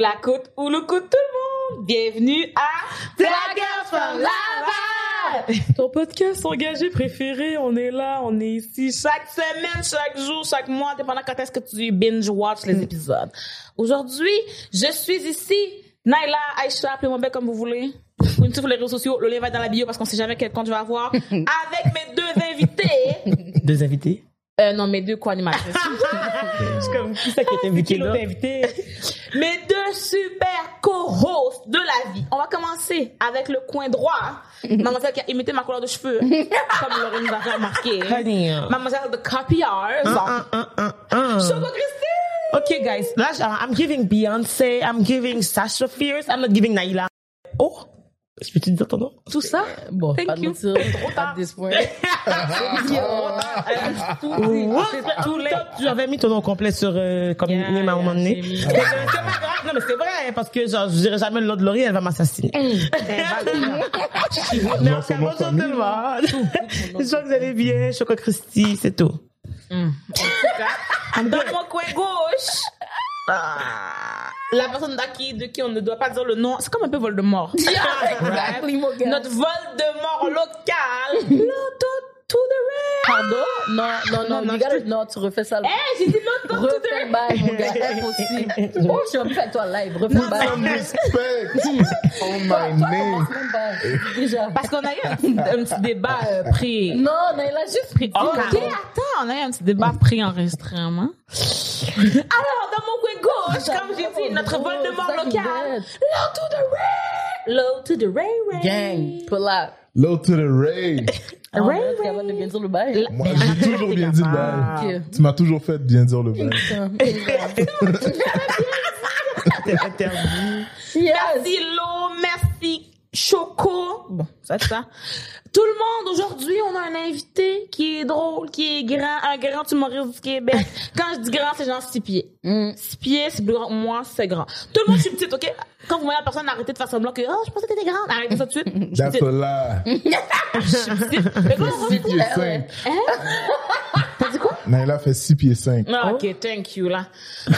la côte, ou le coup de tout le monde. Bienvenue à Blagueurs from Laval! Ton podcast engagé préféré, on est là, on est ici chaque semaine, chaque jour, chaque mois, dépendant quand est-ce que tu binge-watch les épisodes. Aujourd'hui, je suis ici, Naila, Aïcha, appelez-moi bien comme vous voulez. Ou une sur les réseaux sociaux, le lien va dans la bio parce qu'on sait jamais quel compte je vais avoir. Avec mes deux invités. Deux invités? Euh, non, mes deux co-animatrices. C'est comme qui ça qui est invité Qui invité? Mes deux super co-hosts de la vie. On va commencer avec le coin droit. Mademoiselle qui a imité ma couleur de cheveux. comme Laurie nous a fait remarquer. Honey. Mademoiselle de. Uh, uh, uh, uh. Choco Christine. Okay, guys. Là, I'm giving Beyoncé. I'm giving Sasha Fierce. I'm not giving Naila. Oh, je peux te dire ton nom? Tout ça. Bon, Thank pas de you. mentir, Trop tard. at this point. J'avais mis ton nom complet sur euh, comme Yeah, name à un moment yeah, donné. euh, C'est pas grave. Non, mais c'est vrai, parce que genre, je dirais jamais le nom de Laurie, elle va m'assassiner. Mais enfin, bonjour tout le monde. J'espère que vous allez bien. Choco Christy, c'est tout. Dans mon coin gauche. Ah, La personne d'acquis de qui on ne doit pas dire le nom, c'est comme un peu Voldemort. exactly, mon gars. Notre Voldemort local. To the red. Pardon? Non, non, non, non, you gotta- non, tu refais ça. Eh, j'ai dit l'auto to the red. bail, mon gars. Impossible. Oh, je suis en train de toi live. Refais bail. Some respect on my name. Déjà. Parce qu'on a eu un petit, un petit débat euh, pré... Non, non, il a juste pris. Ok, attends, on a eu un petit débat pré-enregistrement. Alors, dans mon coin gauche, comme j'ai dit, notre Voldemort local. Low to the red. Low to the ray ray. Gang, pull out. Low to the Ray. Ah, es capable de bien dire le bail. Moi, j'ai toujours bien dit le bail. Ok. Tu m'as toujours fait bien dire le bail. T'es interdit. Yes. Merci Lo, merci Choco. Bon, c'est ça. Tout le monde, aujourd'hui, on a un invité qui est drôle, qui est grand, un grand humoriste du Québec. Quand je dis grand, c'est genre six pieds. Mm. Six pieds, c'est plus grand. Moi, c'est grand. Tout le monde, je suis petite, OK? Quand vous voyez la personne arrêter de faire semblant que, oh, je pensais que t'étais grande. Arrêtez ça tout de suite. Je suis That's petite. a lie. Je suis petite. Mais comment on Naila fait 6 pieds 5. Ah, ok, thank you, là.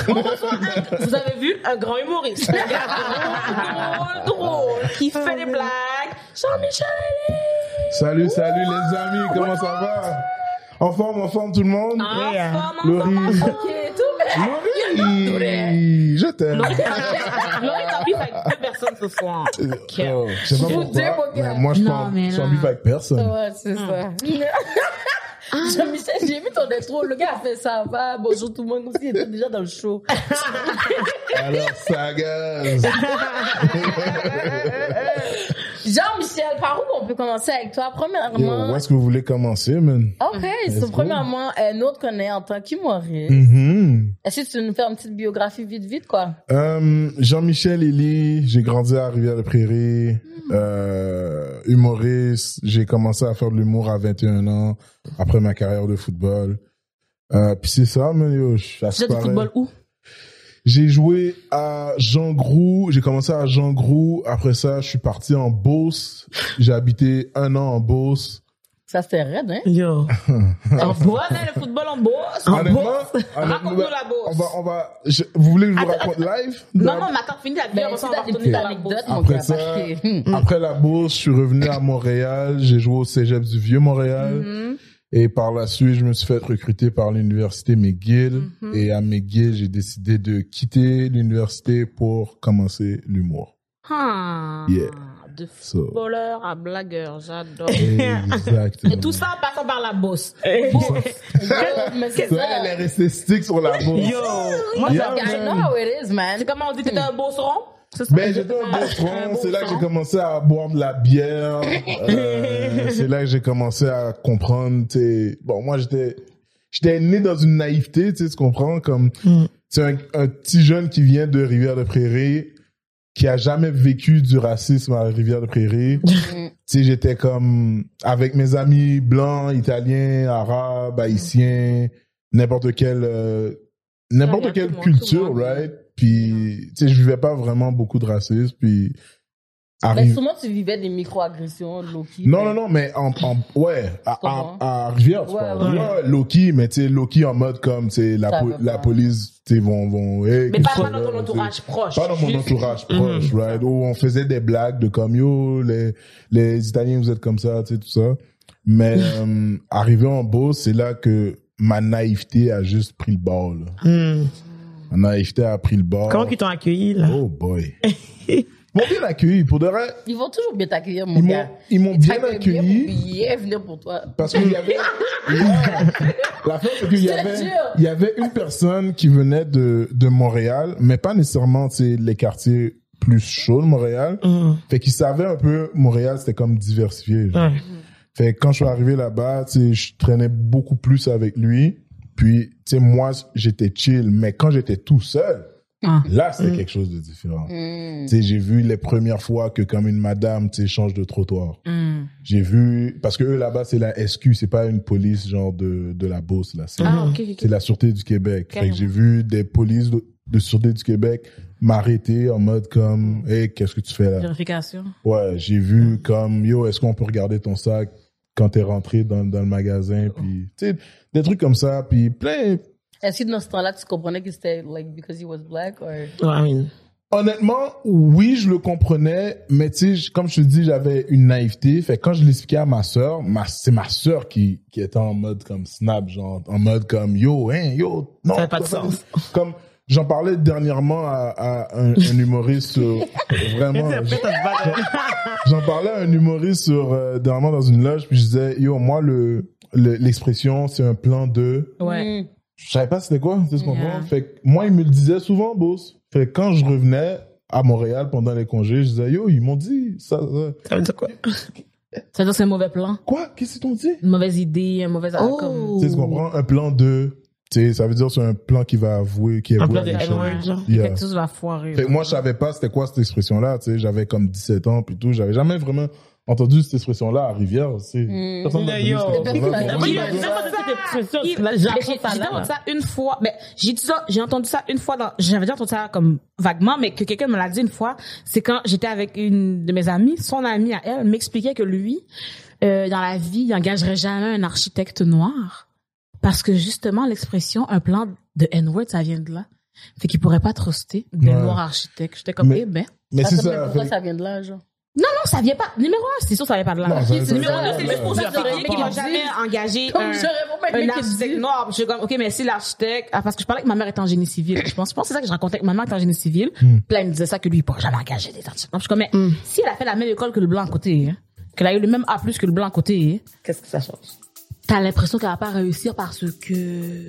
Vous avez vu un grand humoriste. Un gars drôle, drôle, qui fait des blagues. Jean-Michel. Salut, salut les amis, comment ça va? En forme, en forme tout le monde? En Yeah. forme, en forme, en forme. Ok, tout bien. Laurie, je t'aime. Laurie, t'as vu avec deux personnes ce soir. Oh, je sais pas pourquoi, mais moi je suis en bif avec personne. Ouais, c'est ça. Jean-Michel, j'ai vu ton intro. Le gars a fait ça. Va, bonjour tout le monde. Aussi, il était déjà dans le show. Alors, ça gaz. Jean-Michel, par où on peut commencer avec toi? Yo, Premièrement, où est-ce que vous voulez commencer, man? ok, so, premièrement, euh, nous, on te connaît en tant qu'humoriste. Mhm. Est-ce que tu veux nous faire une petite biographie vite, vite, quoi? Euh, Jean-Michel Elie, j'ai grandi à Rivière-des-Prairies, euh, humoriste. J'ai commencé à faire de l'humour à 21 ans, après ma carrière de football. Euh, puis c'est ça, man, yo, je- du paraît. football où? J'ai joué à Jean Grou, j'ai commencé à Jean Grou, après ça, je suis parti en Beauce. J'ai habité un an en Beauce. Ça, c'était raide, hein? Yo. En Beauce, hein, le football en Beauce. Honnêtement, Raconte-nous honnêtement, la Beauce. on va, on va, je- vous voulez que je vous Attends, raconte live? Non, non, mais attends, finis la vie, Ben, on va retourner petites dans la Beauce. anecdotes, mon Après ça, hmm. Après la bourse, je suis revenu à Montréal. J'ai joué au Cégep du Vieux-Montréal. Mhm. Et par la suite, je me suis fait recruter par l'université McGill. Mhm. Et à McGill, j'ai décidé de quitter l'université pour commencer l'humour. Ah, Yeah. De So, footballeur à blagueur, j'adore. exactement. Et tout ça en passant par la Beauce. Yo, mais c'est Ça, elle est restée stick sur la bourse. Yo. Moi, Yeah, I know how it is, man. C'est comment on dit, t'étais un ça? Ben, j'étais un beauceron. C'est là que j'ai commencé à boire de la bière. Euh, c'est là que j'ai commencé à comprendre, tu sais. Bon, moi, j'étais, j'étais né dans une naïveté, tu sais, tu comprends, comme, Mm. c'est un, un petit jeune qui vient de Rivière-de-Prairie, qui a jamais vécu du racisme à Rivière-de-Prairie. tu sais, j'étais comme, avec mes amis blancs, italiens, arabes, haïtiens, n'importe quelle, euh, n'importe quelle culture, right? Puis, tu sais, je vivais pas vraiment beaucoup de racisme, puis Mais sûrement, tu vivais des micro-agressions, Loki. Non, non, non, mais en, en ouais, à, à, à Rivière, tu Ouais, parles. ouais. Ouais, Loki, mais tu sais, Loki en mode comme, c'est la, po- la police, tu sais, vont, vont, hey, Mais pas, tu dans ton tu entourage proche. Pas dans mon entourage proche, right? Où on faisait des blagues de comme, yo, les, les Italiens, vous êtes comme ça, tu sais, tout ça. Mais, euh, arrivé en Beauce, c'est là que ma naïveté a juste pris le bord, là. Hmm. Ma naïveté a pris le bord. Comment ils t'ont accueilli, là? Oh boy. Ils m'ont bien accueilli. Pour de vrai, Ils vont toujours bien t'accueillir, mon ils gars. ils m'ont bien accueilli. Bien, venir pour toi. Parce qu'il y avait, la fin, c'est qu'il y avait, il y avait une personne qui venait de, de Montréal, mais pas nécessairement, tu sais, les quartiers plus chauds de Montréal. Hmm. Fait qu'il savait un peu, Montréal, c'était comme diversifié. Fait que quand je suis arrivé là-bas, tu sais, je traînais beaucoup plus avec lui. Puis, tu sais, moi, j'étais chill. Mais quand j'étais tout seul, Ah. là, c'était quelque chose de différent. Tu sais, j'ai vu les premières fois que comme une madame, tu sais, change de trottoir. Hmm. J'ai vu, parce que eux là-bas, c'est la SQ, c'est pas une police genre de, de la Beauce, là. C'est, Ah, ok, ok. c'est la Sûreté du Québec. Fait Carrément. que j'ai vu des polices de, de Sûreté du Québec m'arrêter en mode comme, hey, qu'est-ce que tu fais là? Vérification. Ouais, j'ai vu comme, yo, est-ce qu'on peut regarder ton sac quand t'es rentré dans, dans le magasin? Puis, tu sais, des trucs comme ça. Puis plein, Est-ce que dans ce temps-là, tu comprenais que c'était like because he was black or? Ouais, I mean, Honnêtement, oui, je le comprenais, mais tu sais, comme je te dis, j'avais une naïveté. Fait quand je l'expliquais à ma sœur, ma, c'est ma sœur qui, qui était en mode comme snap, genre, en mode comme, yo, hein, yo, non. Ça n'a pas de sens. Comme, j'en parlais dernièrement à, à un, un humoriste sur, vraiment, j'en parlais à un humoriste sur, euh, dernièrement dans une loge, puis je disais, yo, moi, le, le- l'expression, c'est un plan de, Ouais. Je savais pas c'était quoi, tu sais ce qu'on Yeah. Fait que moi, il me le disait souvent, boss. Fait que quand je revenais à Montréal pendant les congés, je disais, yo, ils m'ont dit ça, ça. ça veut dire quoi? Ça veut dire que c'est un mauvais plan. Quoi? Qu'est-ce qu'ils t'ont dit? Une mauvaise idée, un mauvais Oh. comme... Tu sais ce qu'on comprend? Un plan de, tu sais, ça veut dire c'est un plan qui va avouer, qui est Un avoué plan à de. Yeah. Quelque chose va foirer. Fait que moi, je savais pas c'était quoi cette expression-là, tu sais, j'avais comme 17 ans puis tout, j'avais jamais vraiment entendu cette expression-là à Rivière. Mm. Personne j'ai là. entendu ça une fois. Mais j'ai dit ça, j'ai entendu ça une fois dans, j'avais déjà entendu ça comme vaguement, mais que quelqu'un me l'a dit une fois. C'est quand j'étais avec une de mes amies, son amie à elle m'expliquait que lui, euh, dans la vie, il n'engagerait jamais un architecte noir. Parce que justement, l'expression, un plan de N-word, ça vient de là. Fait qu'il pourrait pas truster des Ouais. noirs architectes. J'étais comme, Mais- eh ben. Mais c'est ça. pourquoi fait- ça vient de là, genre Non, non, ça vient pas. Numéro un, c'est sûr, ça vient pas de là. Non, ça de numéro deux, c'est juste pour Ça, qu'il jamais engager Comme un, un architecte noir. Je suis comme, ok, mais si l'architecte, ah, parce que je parlais que ma mère était en génie civil. Je pense, je pense que c'est ça que je racontais que ma mère était en génie civil. Hmm. Puis là, il me disait ça que lui, il pourrait jamais engager des architectes. Je suis comme, mais Hmm. si elle a fait la même école que le blanc à côté, hein, qu'elle a eu le même A+, que le blanc à côté, hein, Qu'est-ce que ça change? t'as l'impression qu'elle va pas réussir parce que...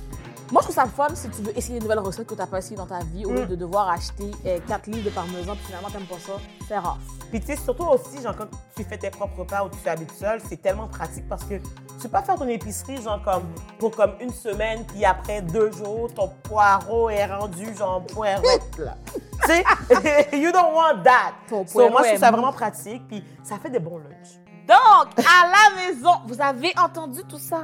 Moi, je trouve ça fun si tu veux essayer une nouvelle recette que tu n'as pas essayé dans ta vie au lieu de devoir acheter 4 livres de parmesan puis finalement, t'aimes pas ça. C'est rare. Puis tu sais, surtout aussi, genre, quand tu fais tes propres repas ou tu habites seul, c'est tellement pratique parce que tu peux pas faire ton épicerie, genre, comme, pour comme une semaine, puis après deux jours, ton poireau est rendu, genre, là. tu sais, you don't want that. Ton So, moi, poireau je trouve ça vraiment pratique, puis ça fait des bons lunchs. Donc, à la maison, vous avez entendu tout ça?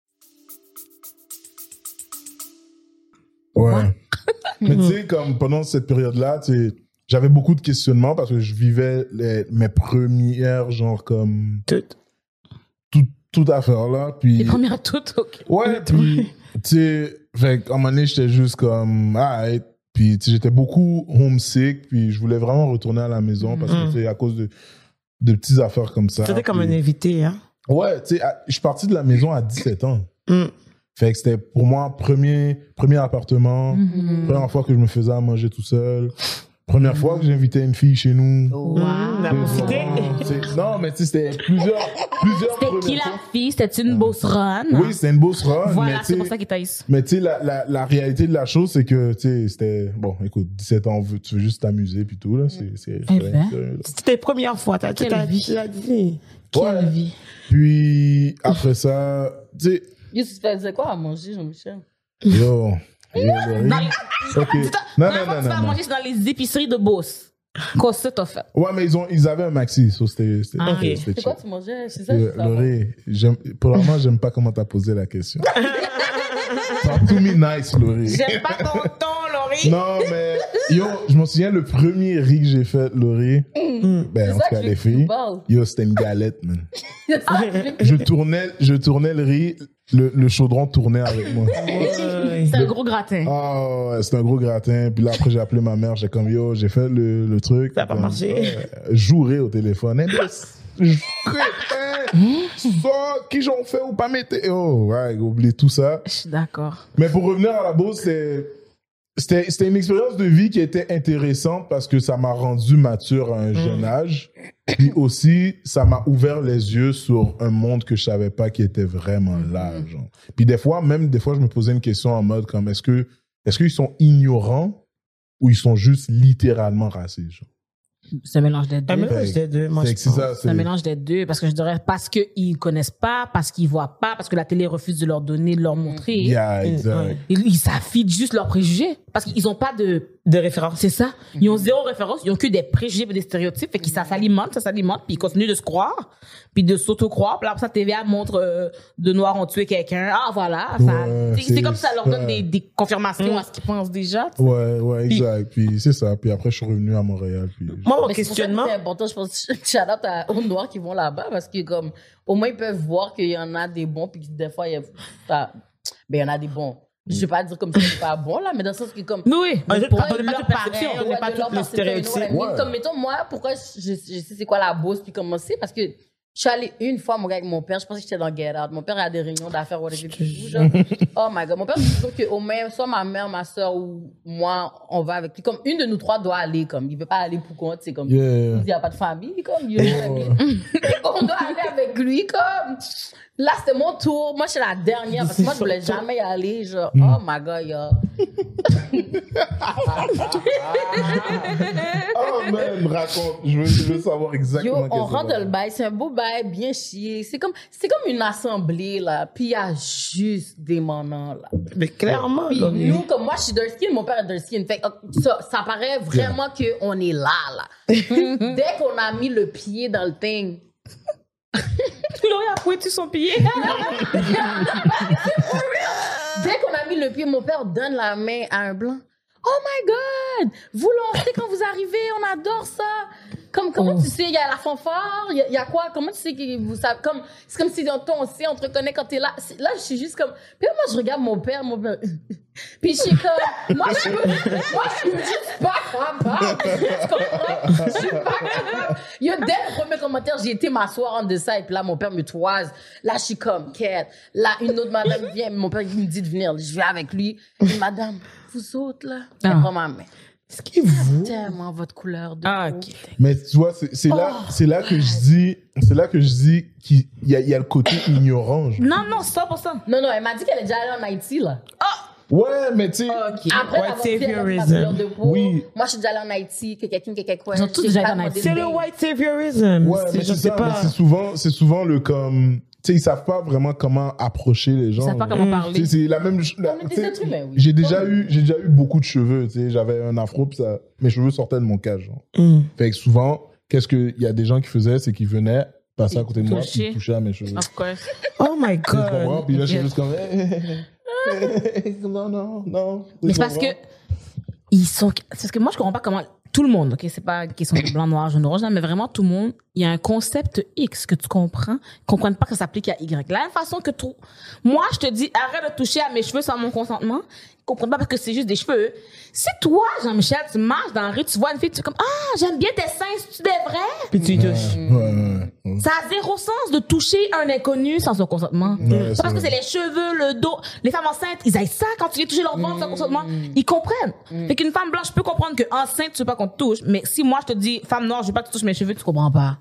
Ouais. Mais tu sais, comme pendant cette période-là, j'avais beaucoup de questionnements parce que je vivais les- mes premières, genre, comme. Tout. Tout, toute affaire-là. Puis. Les premières toutes, ok. Ouais, puis, tu sais, fait un moment donné, j'étais juste comme, ah, puis tu sais, j'étais beaucoup homesick, puis je voulais vraiment retourner à la maison parce que, tu sais, à cause de, de petites affaires comme ça. C'était comme un invité, hein. Ouais, tu sais, je suis parti de la maison à 17 ans. Mm. Fait que c'était pour moi premier, premier appartement, Mm-hmm. première fois que je me faisais à manger tout seul, première fois que j'invitais une fille chez nous. Oh. Vraiment, sais, Non, mais tu sais, c'était plusieurs, plusieurs C'était qui la fois. fille? C'était une boss run? Oui, c'était une bourse run, Voilà, c'est pour ça qu'il taïs. mais tu sais, la, la, la réalité de la chose, c'est que, tu sais, c'était, bon, écoute, 17 ans, tu veux juste t'amuser puis tout, là, c'est, c'est, Eh ben. sérieux, là. C'était tes premières fois, t'as Quelle t'as- vie. t'as dit. Ouais. Quelle vie. Puis, après ça, tu sais, Yo, tu faisais quoi? À manger, Jean-Michel? yo, les- ok. Dis-toi, Non, non, fois que non, tu vas non, non. manger, c'est dans les épiceries de boss. Qu'est-ce que t'as fait? Ouais, mais ils ont, ils avaient un maxi, so c'était, c'était, Ah, ok. c'était C'est quoi tu mangeais? C'est ça, Euh. Laurie, j'aime, pour le moment, j'aime pas comment t'as posé la question. T'as tout mis nice, Laurie. J'aime pas ton ton, Laurie. Non, mais, yo, je me souviens, le premier riz que j'ai fait, Laurie, ben, C'est en ça tout cas, les filles, yo, c'était une galette, man. C'est Je tournais, je tournais le riz, le, le chaudron tournait avec moi. C'est un gros gratin. Ah, ouais, c'était un gros gratin. Puis là, après, j'ai appelé ma mère. J'ai comme, yo, j'ai fait le, le truc. Ça a pas marché. Jouer au téléphone. Eh, je- ça, qui j'en fais ou pas mettre. Oh, ouais, oublie tout ça. Je suis d'accord. Mais pour revenir à la bourse, c'est- c'était c'était une expérience de vie qui était intéressante parce que ça m'a rendu mature à un jeune âge. Puis aussi, ça m'a ouvert les yeux sur un monde que je savais pas qui était vraiment là. Genre. Puis des fois, même des fois, je me posais une question en mode comme est-ce que est-ce qu'ils sont ignorants ou ils sont juste littéralement racistes. genre? C'est un mélange des deux. Un mélange des deux, moi, je que c'est pense. ça. C'est un mélange des deux, parce que je dirais parce qu'ils connaissent pas, parce qu'ils voient pas, parce que la télé refuse de leur donner, de leur montrer. Yeah, exact. Ils, ils juste leurs préjugés, parce qu'ils ont pas de... De référence. C'est ça. Ils ont zéro référence, ils ont que des préjugés et des stéréotypes, fait qu'ils ça s'alimente, ça s'alimente, puis ils continuent de se croire, puis de s'auto-croire. Puis là, ça, TVA montre euh, de noirs ont tué quelqu'un. Ah, voilà. ça- Ouais, c'est- comme ça leur donne des, des confirmations à ce qu'ils pensent déjà. tu sais. Ouais, ouais, exact. Puis c'est ça. Puis après, je suis revenu à Montréal. Puis Moi, mon questionnement. C'est important, je pense, shout out à- aux Noirs qui vont là-bas parce que, comme, au moins, ils peuvent voir qu'il y en a des bons, puis que des fois, il y, a, ben, il y en a des bons. Je vais pas dire comme ça, c'est pas bon, là, mais dans le sens que, comme, Oui. On n'est pour pas- de leur de perception, on n'est pas tous les que, stéréotypes. Comme, mettons, moi, pourquoi je, je sais c'est quoi la bourse, puis comment c'est, parce que je suis allée une fois, mon gars, avec mon père, je pensais que j'étais dans Get Out. Mon père a des réunions d'affaires, whatever, genre. Oh my god. Mon père dit toujours qu'au moins, soit ma mère, ma soeur ou moi, on va avec lui. Comme une de nous trois doit aller, comme. Il veut pas aller pour compte, c'est comme. Yeah. Il n'y a pas de famille, comme. on doit aller avec lui, comme. Là, c'était mon tour. Moi, je suis la dernière, parce que moi, je voulais jamais y aller, genre. Oh my god, yo. Oh man, raconte. Je veux, je veux savoir Yo, exactement on qu'est-ce que rentre le bail, c'est un beau bail, bien chié. C'est comme, c'est comme une assemblée, là. Puis il y a juste des manants, là. Mais clairement, Puis là, nous, comme moi, je suis dark skin, mon père est dark skin. Fait euh, ça, ça paraît vraiment qu'on est là, là. Dès qu'on a mis le pied dans le thing, son pied. Dès qu'on a mis le pied, mon père donne la main à un blanc. Oh my God! Vous lancez quand vous arrivez, on adore ça! Comme, comment tu sais, il y a la fanfare, il y, a- il y a quoi? Comment tu sais que vous savez? Comme, c'est comme si dans ton sait, on te reconnaît quand t'es là. C'est- Là, je suis juste comme, puis moi, je regarde mon père, mon père. Puis je suis comme, moi, je moi, je suis juste pas capable. Tu comprends? Je suis pas capable. Yo, dès le premier commentaire, j'ai été m'asseoir en dessous et puis là, mon père me toise. Là, je suis comme, quête. Là, une autre madame vient, mon père il me dit de venir. Je vais avec lui. Et madame, vous autres, là, elle Ah. prend ma main. Ce qui vous. Tellement votre couleur de Ah, peau. ok. Mais tu vois, c'est là, Oh. c'est là que je dis, c'est là que je dis qu'il y a, il y a le côté ignorant. genre. Non, non, 100%. Non, non, elle m'a dit qu'elle est déjà allée en Haïti, là. Ouais, mais tu sais, Ok. Après White saviorism. couleur de peau, Oui. moi, je suis déjà allée en Haïti, que quelqu'un, que quelqu'un. Ils ont tous déjà en Haïti. C'est le white saviorism. ouais, mais je c'est sais pas. c'est souvent, c'est souvent le comme, sais, ils savent pas vraiment comment approcher les gens. Ils savent pas comment Mm. parler. C'est la même. oui. J'ai déjà eu, j'ai déjà eu beaucoup de cheveux. Tu sais, j'avais un afro, ça, mes cheveux sortaient de mon cage. Genre. Mm. Fait que souvent, qu'est-ce qu'il y a des gens qui faisaient, c'est qu'ils venaient passer à côté de moi, puis ils touchaient à mes cheveux. Of course. Oh my god. Puis là, je suis juste comme. non, non, non. Mais c'est parce que ils sont. C'est parce que moi je comprends pas comment tout le monde. Ok, c'est pas question de blanc, noir, jaune, orange, mais vraiment tout le monde. Il y a un concept X que tu comprends, ils comprennent pas que ça s'applique à Y. La même façon que tout. Moi, je te dis, arrête de toucher à mes cheveux sans mon consentement. Ils comprennent pas parce que c'est juste des cheveux. Si toi, Jean-Michel, tu marches dans la rue, tu vois une fille, tu es comme ah, j'aime bien tes seins, c'est-tu des vrais? Puis tu y touches. Ouais, ouais, ouais. Ça a zéro sens de toucher un inconnu sans son consentement. Ouais, c'est parce que c'est les cheveux, le dos. Les femmes enceintes, ils aiment ça quand tu viens toucher leur ventre sans consentement. Ils comprennent. Fait qu'une femme blanche peut comprendre que enceinte, tu veux pas qu'on te touche. Mais si moi, je te dis, femme noire, je veux pas que tu touches mes cheveux, tu comprends pas.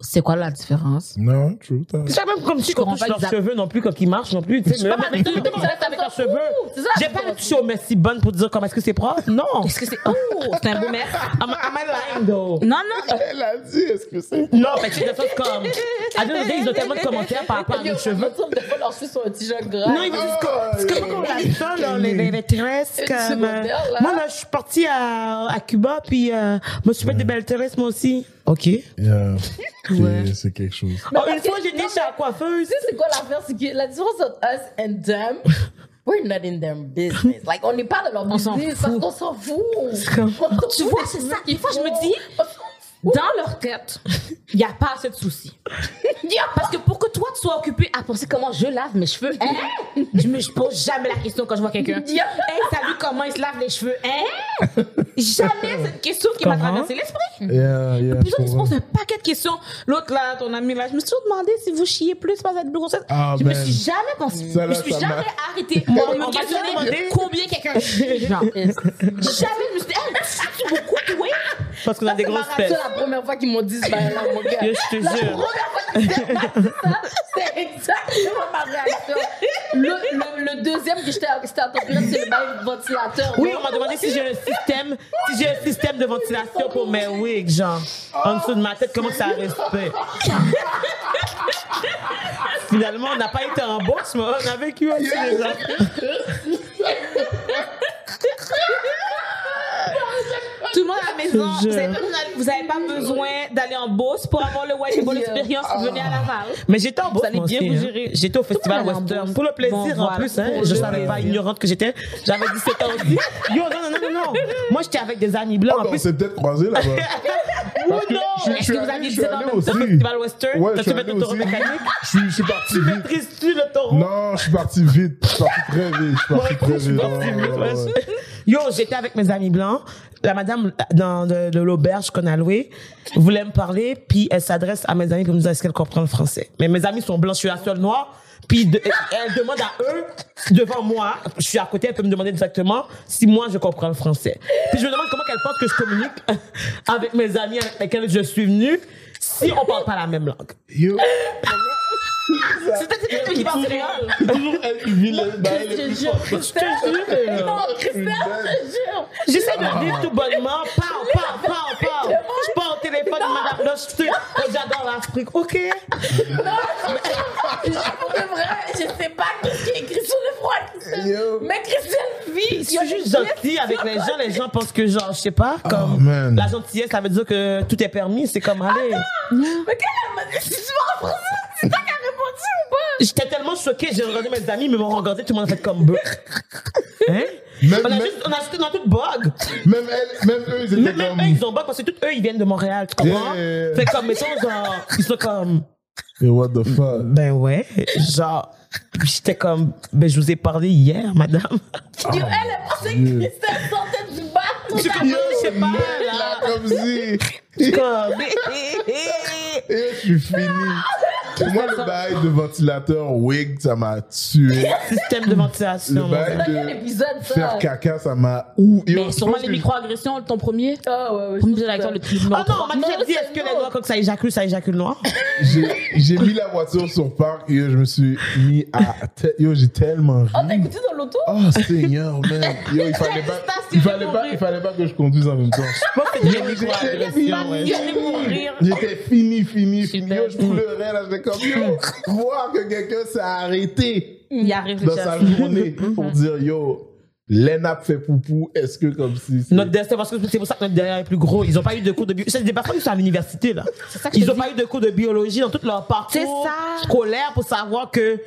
C'est quoi la différence? Non, true. C'est même comme si comprends touche pas leurs cheveux non plus quand ils marchent non plus. Tu sais, pas avec leurs cheveux. C'est ça, J'ai la pas touché au Messi Bonne pour dire comment est-ce que c'est propre? Non. Est-ce que c'est, oh, c'est un beau mec? Am, I lying though? Non, non. Elle a dit, est-ce que c'est. Non, mais c'est des choses comme. À deux ils ont tellement de commentaires par rapport à nos cheveux. des fois, leurs cheveux sont un petit jeu gras. Non, ils juste comme. C'est comme on a dit ça, là, les, tresses. Comme, euh, moi, là, je suis partie à, à Cuba, puis euh, je me suis fait des belles tresses, moi aussi. OK. Yeah. C'est- Ouais. C'est quelque chose. Oh, une que- fois, j'étais chez la coiffeuse. Tu sais, c'est quoi l'affaire? C'est que la différence entre us and them, we're not in their business. Like, on n'est pas dans leur business parce qu'on s'en fout. Tu vois, c'est ça. Des fois, je me dis, dans leur tête, il n'y a pas assez de soucis. Parce que pour que toi, tu sois occupé à penser comment je lave mes cheveux, hein? Je me je pose jamais la question quand je vois quelqu'un. Hey, salut, comment il se lave les cheveux, hein? Jamais cette question qui m'a traversé l'esprit. Yeah, yeah. Puis se pose un paquet de questions. L'autre là, ton ami là, je me suis toujours demandé si vous chiez plus pas cette grossesse. Ah, je me suis jamais pensé. Ça, Je me suis jamais m'a- arrêté. Moi, On me questionnait demandé- combien quelqu'un chie. Genre, jamais je me suis dit, hey, tu beaucoup, toi? Parce qu'on a des C'est grosses fesses. la première fois qu'ils m'ont dit ce bail-là, mon gars. Je te La jure. première fois qu'ils m'ont dit ça, c'était exactement ma réaction. Le, le, le deuxième que j'étais en tempérance, c'est le bail ventilateur. Oui, on m'a demandé si j'ai un système, si j'ai un système de ventilation pour mes wigs, genre, en dessous de ma tête, comment ça respect. Finalement, on n'a pas été en bourse, mais on a vécu aussi les affaires. Tout le monde à la maison, Je- vous avez, pas besoin- vous avez pas besoin d'aller en bourse pour avoir le White Ball. Experience. Venez à Laval. Mais j'étais en bourse, Vous allez bien vous hein. gérer. J'étais au Festival Western. Pour le plaisir, Bon, en voilà. plus, hein. Je le savais pas, ignorante que j'étais. J'avais 17 ans aussi. Yo, non, non, non, non, non. Moi, j'étais avec des amis blancs, Ah, en ben, on s'est peut-être croisés là-bas. Que non. Est-ce que vous aviez je suis 17 ans. Au Festival Western, Ouais, je suis fait allé le taureau aussi. mécanique? Je suis- parti vite. Maîtrises-tu le taureau? Non, je suis parti vite. Je suis parti très vite. Je suis parti très vite. Yo, j'étais avec mes amis blancs. La madame dans de, de l'auberge qu'on a loué voulait me parler, puis elle s'adresse à mes amis pour me dire est-ce qu'elle comprend le français? Mais mes amis sont blancs, je suis la seule noire. Puis de- elle demande à eux, devant moi, je suis à côté, elle peut me demander directement si moi je comprends le français. Puis je me demande comment elle pense que je communique avec mes amis avec lesquels je suis venue si on parle pas la même langue. C'était c'était qui. C'est toujours elle. Je te jure, Christelle. Non, Christelle, je te jure. J'essaie de vivre tout bonnement. Parle, parle, parle, parle. Je parle au téléphone, madame. Là, je suis- oh, j'adore l'Afrique. OK? Je- Pour de vrai, je sais pas ce qui est écrit sur le froid, Christelle. Mais Christelle vit. Je suis juste gentille avec les gens. Les gens pensent que, genre, je sais pas, comme Oh, la gentillesse, ça veut dire que tout est permis. C'est comme, allez. Mais qu'elle m'a dit, si tu en français, c'est toi qui as répondu ou pas? J'étais tellement choquée, j'ai regardé mes amis, mais m'ont regardé, tout le monde a fait comme. Hein? Même, On a même, juste, on a juste, on a tout bug. même elle, même eux, ils étaient Même, même comme. eux, ils ont bug parce que tous eux, ils viennent de Montréal, tu comprends? Yeah. Fait comme, mettons, genre, ils sont comme, Et what the fuck? ben ouais, genre, j'étais comme, ben je vous ai parlé hier, madame. Yo, elle, elle pensait que Christelle sortait du bar. Je suis comme, je sais pas, Là, là. comme si. Je suis comme, Et je suis fini. Moi, le bail de ventilateur wig, ça m'a tué. système de Le ventilation. bail C'est quel de épisode, faire caca, ça m'a. Et Mais sûrement les que- microagressions, ton premier? Ah, ouais, ouais. Premier toi, le le numéro Ah non, on m'a déjà dit, est-ce que les noirs, quand ça éjacule, ça éjacule noir? J'ai j'ai mis la voiture sur parc et je me suis mis à. te- Yo, j'ai tellement ri. Oh, t'as écouté dans l'auto? Oh Seigneur, man. Yo, il fallait pas, il fallait pas, il fallait pas que je conduise en même temps. J'étais fini, fini, fini. Yo, je pleurais là, j'étais comme yo, voir que quelqu'un s'est arrêté Il arrive dans sa journée pour dire yo, l'ENAP fait poupou, est-ce que comme si. Notre destin, parce que c'est pour ça que notre derrière est plus gros. Ils ont pas eu de cours de biologie. C'est des personnes qui sont à l'université, là. ça que Ils te ont dis. pas eu de cours de biologie dans tout leur parcours C'est ça. scolaire pour savoir que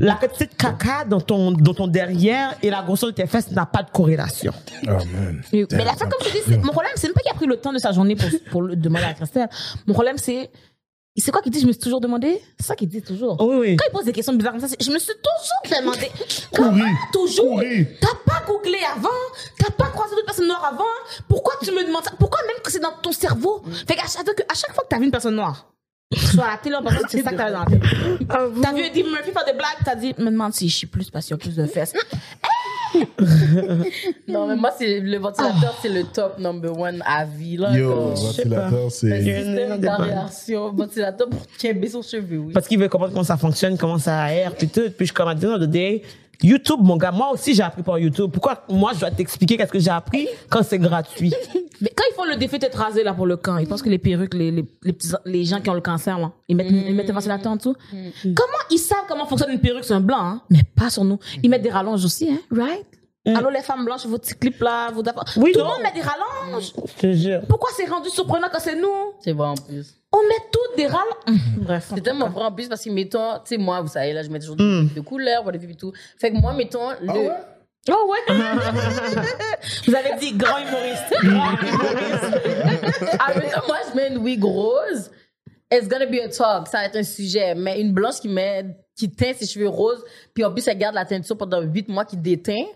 la petite caca dans ton, dans ton derrière et la grosseur de tes fesses n'a pas de corrélation. Oh man. Mais la fin, comme je te dis, c'est- mon problème, c'est même pas qu'il a pris le temps de sa journée pour, pour le demander à Christelle. Mon problème, c'est. C'est quoi qu'il dit? Je me suis toujours demandé. C'est ça qu'il dit toujours. Oui, oui. Quand il pose des questions bizarres comme ça, je me suis toujours demandé. Comment toujours. T'as pas googlé avant? T'as pas croisé d'autres personnes noires avant? Pourquoi tu me demandes ça? Pourquoi même que c'est dans ton cerveau? Fait qu'à chaque, à chaque fois que t'as vu une personne noire, soit à la télé, en passant, c'est ça que t'as dans la tête. T'as vu Eddie Murphy faire des blagues, t'as dit, me demande si je suis plus parce qu'il y a plus de fesses. Non, mais moi, c'est le ventilateur, c'est le top number one à vie, là. Yo, comme- ventilateur, c'est. système d'aération, ventilateur pour qu'il son cheveu, oui. Parce qu'il veut comprendre comment ça fonctionne, comment ça aère, puis tout. Puis je comme à the end of the day, YouTube, mon gars, moi aussi j'ai appris par YouTube. Pourquoi moi je dois t'expliquer qu'est-ce que j'ai appris quand c'est gratuit? Mais quand ils font le défi d'être rasé là pour le camp, ils pensent que les perruques, les, les, les, petits, les gens qui ont le cancer, là, ils mettent, ils mettent un ventilateur en dessous. Comment ils savent comment fonctionne une perruque sur un blanc, hein? Mais pas sur nous. Ils mettent des rallonges aussi, hein? Right? Allô les femmes blanches, vos petits clips là, vos. Oui, Tout le monde met des rallonges. Je te jure. Pourquoi c'est rendu surprenant quand c'est nous? C'est vrai en plus. On met toutes des rallonges. Bref. C'est tellement vrai en plus parce que, mettons, tu sais, moi, vous savez, là, je mets toujours des de couleurs, voilà, et tout. Fait que moi, mettons, le. Oh ouais? Vous avez dit grand humoriste. Grand humoriste. Ah, mettons, moi, je mets une wig rose. It's gonna be a talk, ça va être un sujet. Mais une blanche qui met, qui teint ses cheveux roses, puis en plus, elle garde la teinture pendant 8 mois qui déteint.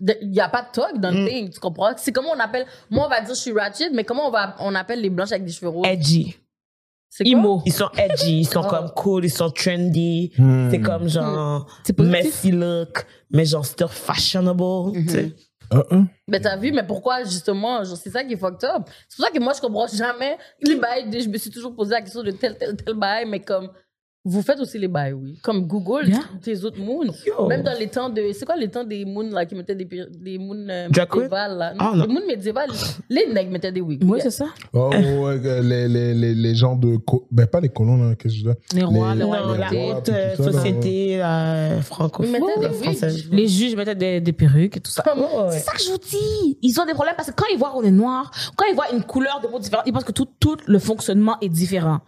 Il n'y a pas de talk dans le thing, tu comprends? C'est comment on appelle, moi, on va dire je suis ratchet, mais comment on, va, on appelle les blanches avec des cheveux roses? Edgy. Imo. Ils sont edgy, ils sont Oh. comme cool, ils sont trendy. Hmm. C'est comme genre C'est positif? messy look, mais genre still fashionable. tu sais. Uh -uh. Mais t'as vu, mais pourquoi justement, genre, c'est ça qui est fucked up? C'est pour ça que moi, je comprends jamais les bails. Je me suis toujours posé la question de tel, tel, tel bail, mais comme, vous faites aussi les bails, oui. Comme Google, Yeah. tes autres moons. Yo. Même dans les temps de, c'est quoi les temps des moons, là, qui mettaient des, des moons euh, médiévales, là? Ah, non. les moons médiévales, les nègres mettaient des wigs. Oui, c'est ça. Oh, ouais, les, les, les, les gens de. co- Ben, pas les colons, là, qu'est-ce que je dis? Les rois, Les- les rois. Les la rois, haute puis euh, là, société euh, Ils francophone, mettaient des française. wigs. Les juges mettaient des, des perruques et tout ça. Ouais. C'est ça que je vous dis. Ils ont des problèmes parce que quand ils voient qu'on est noir, quand ils voient une couleur de peau différente, ils pensent que tout, tout le fonctionnement est différent.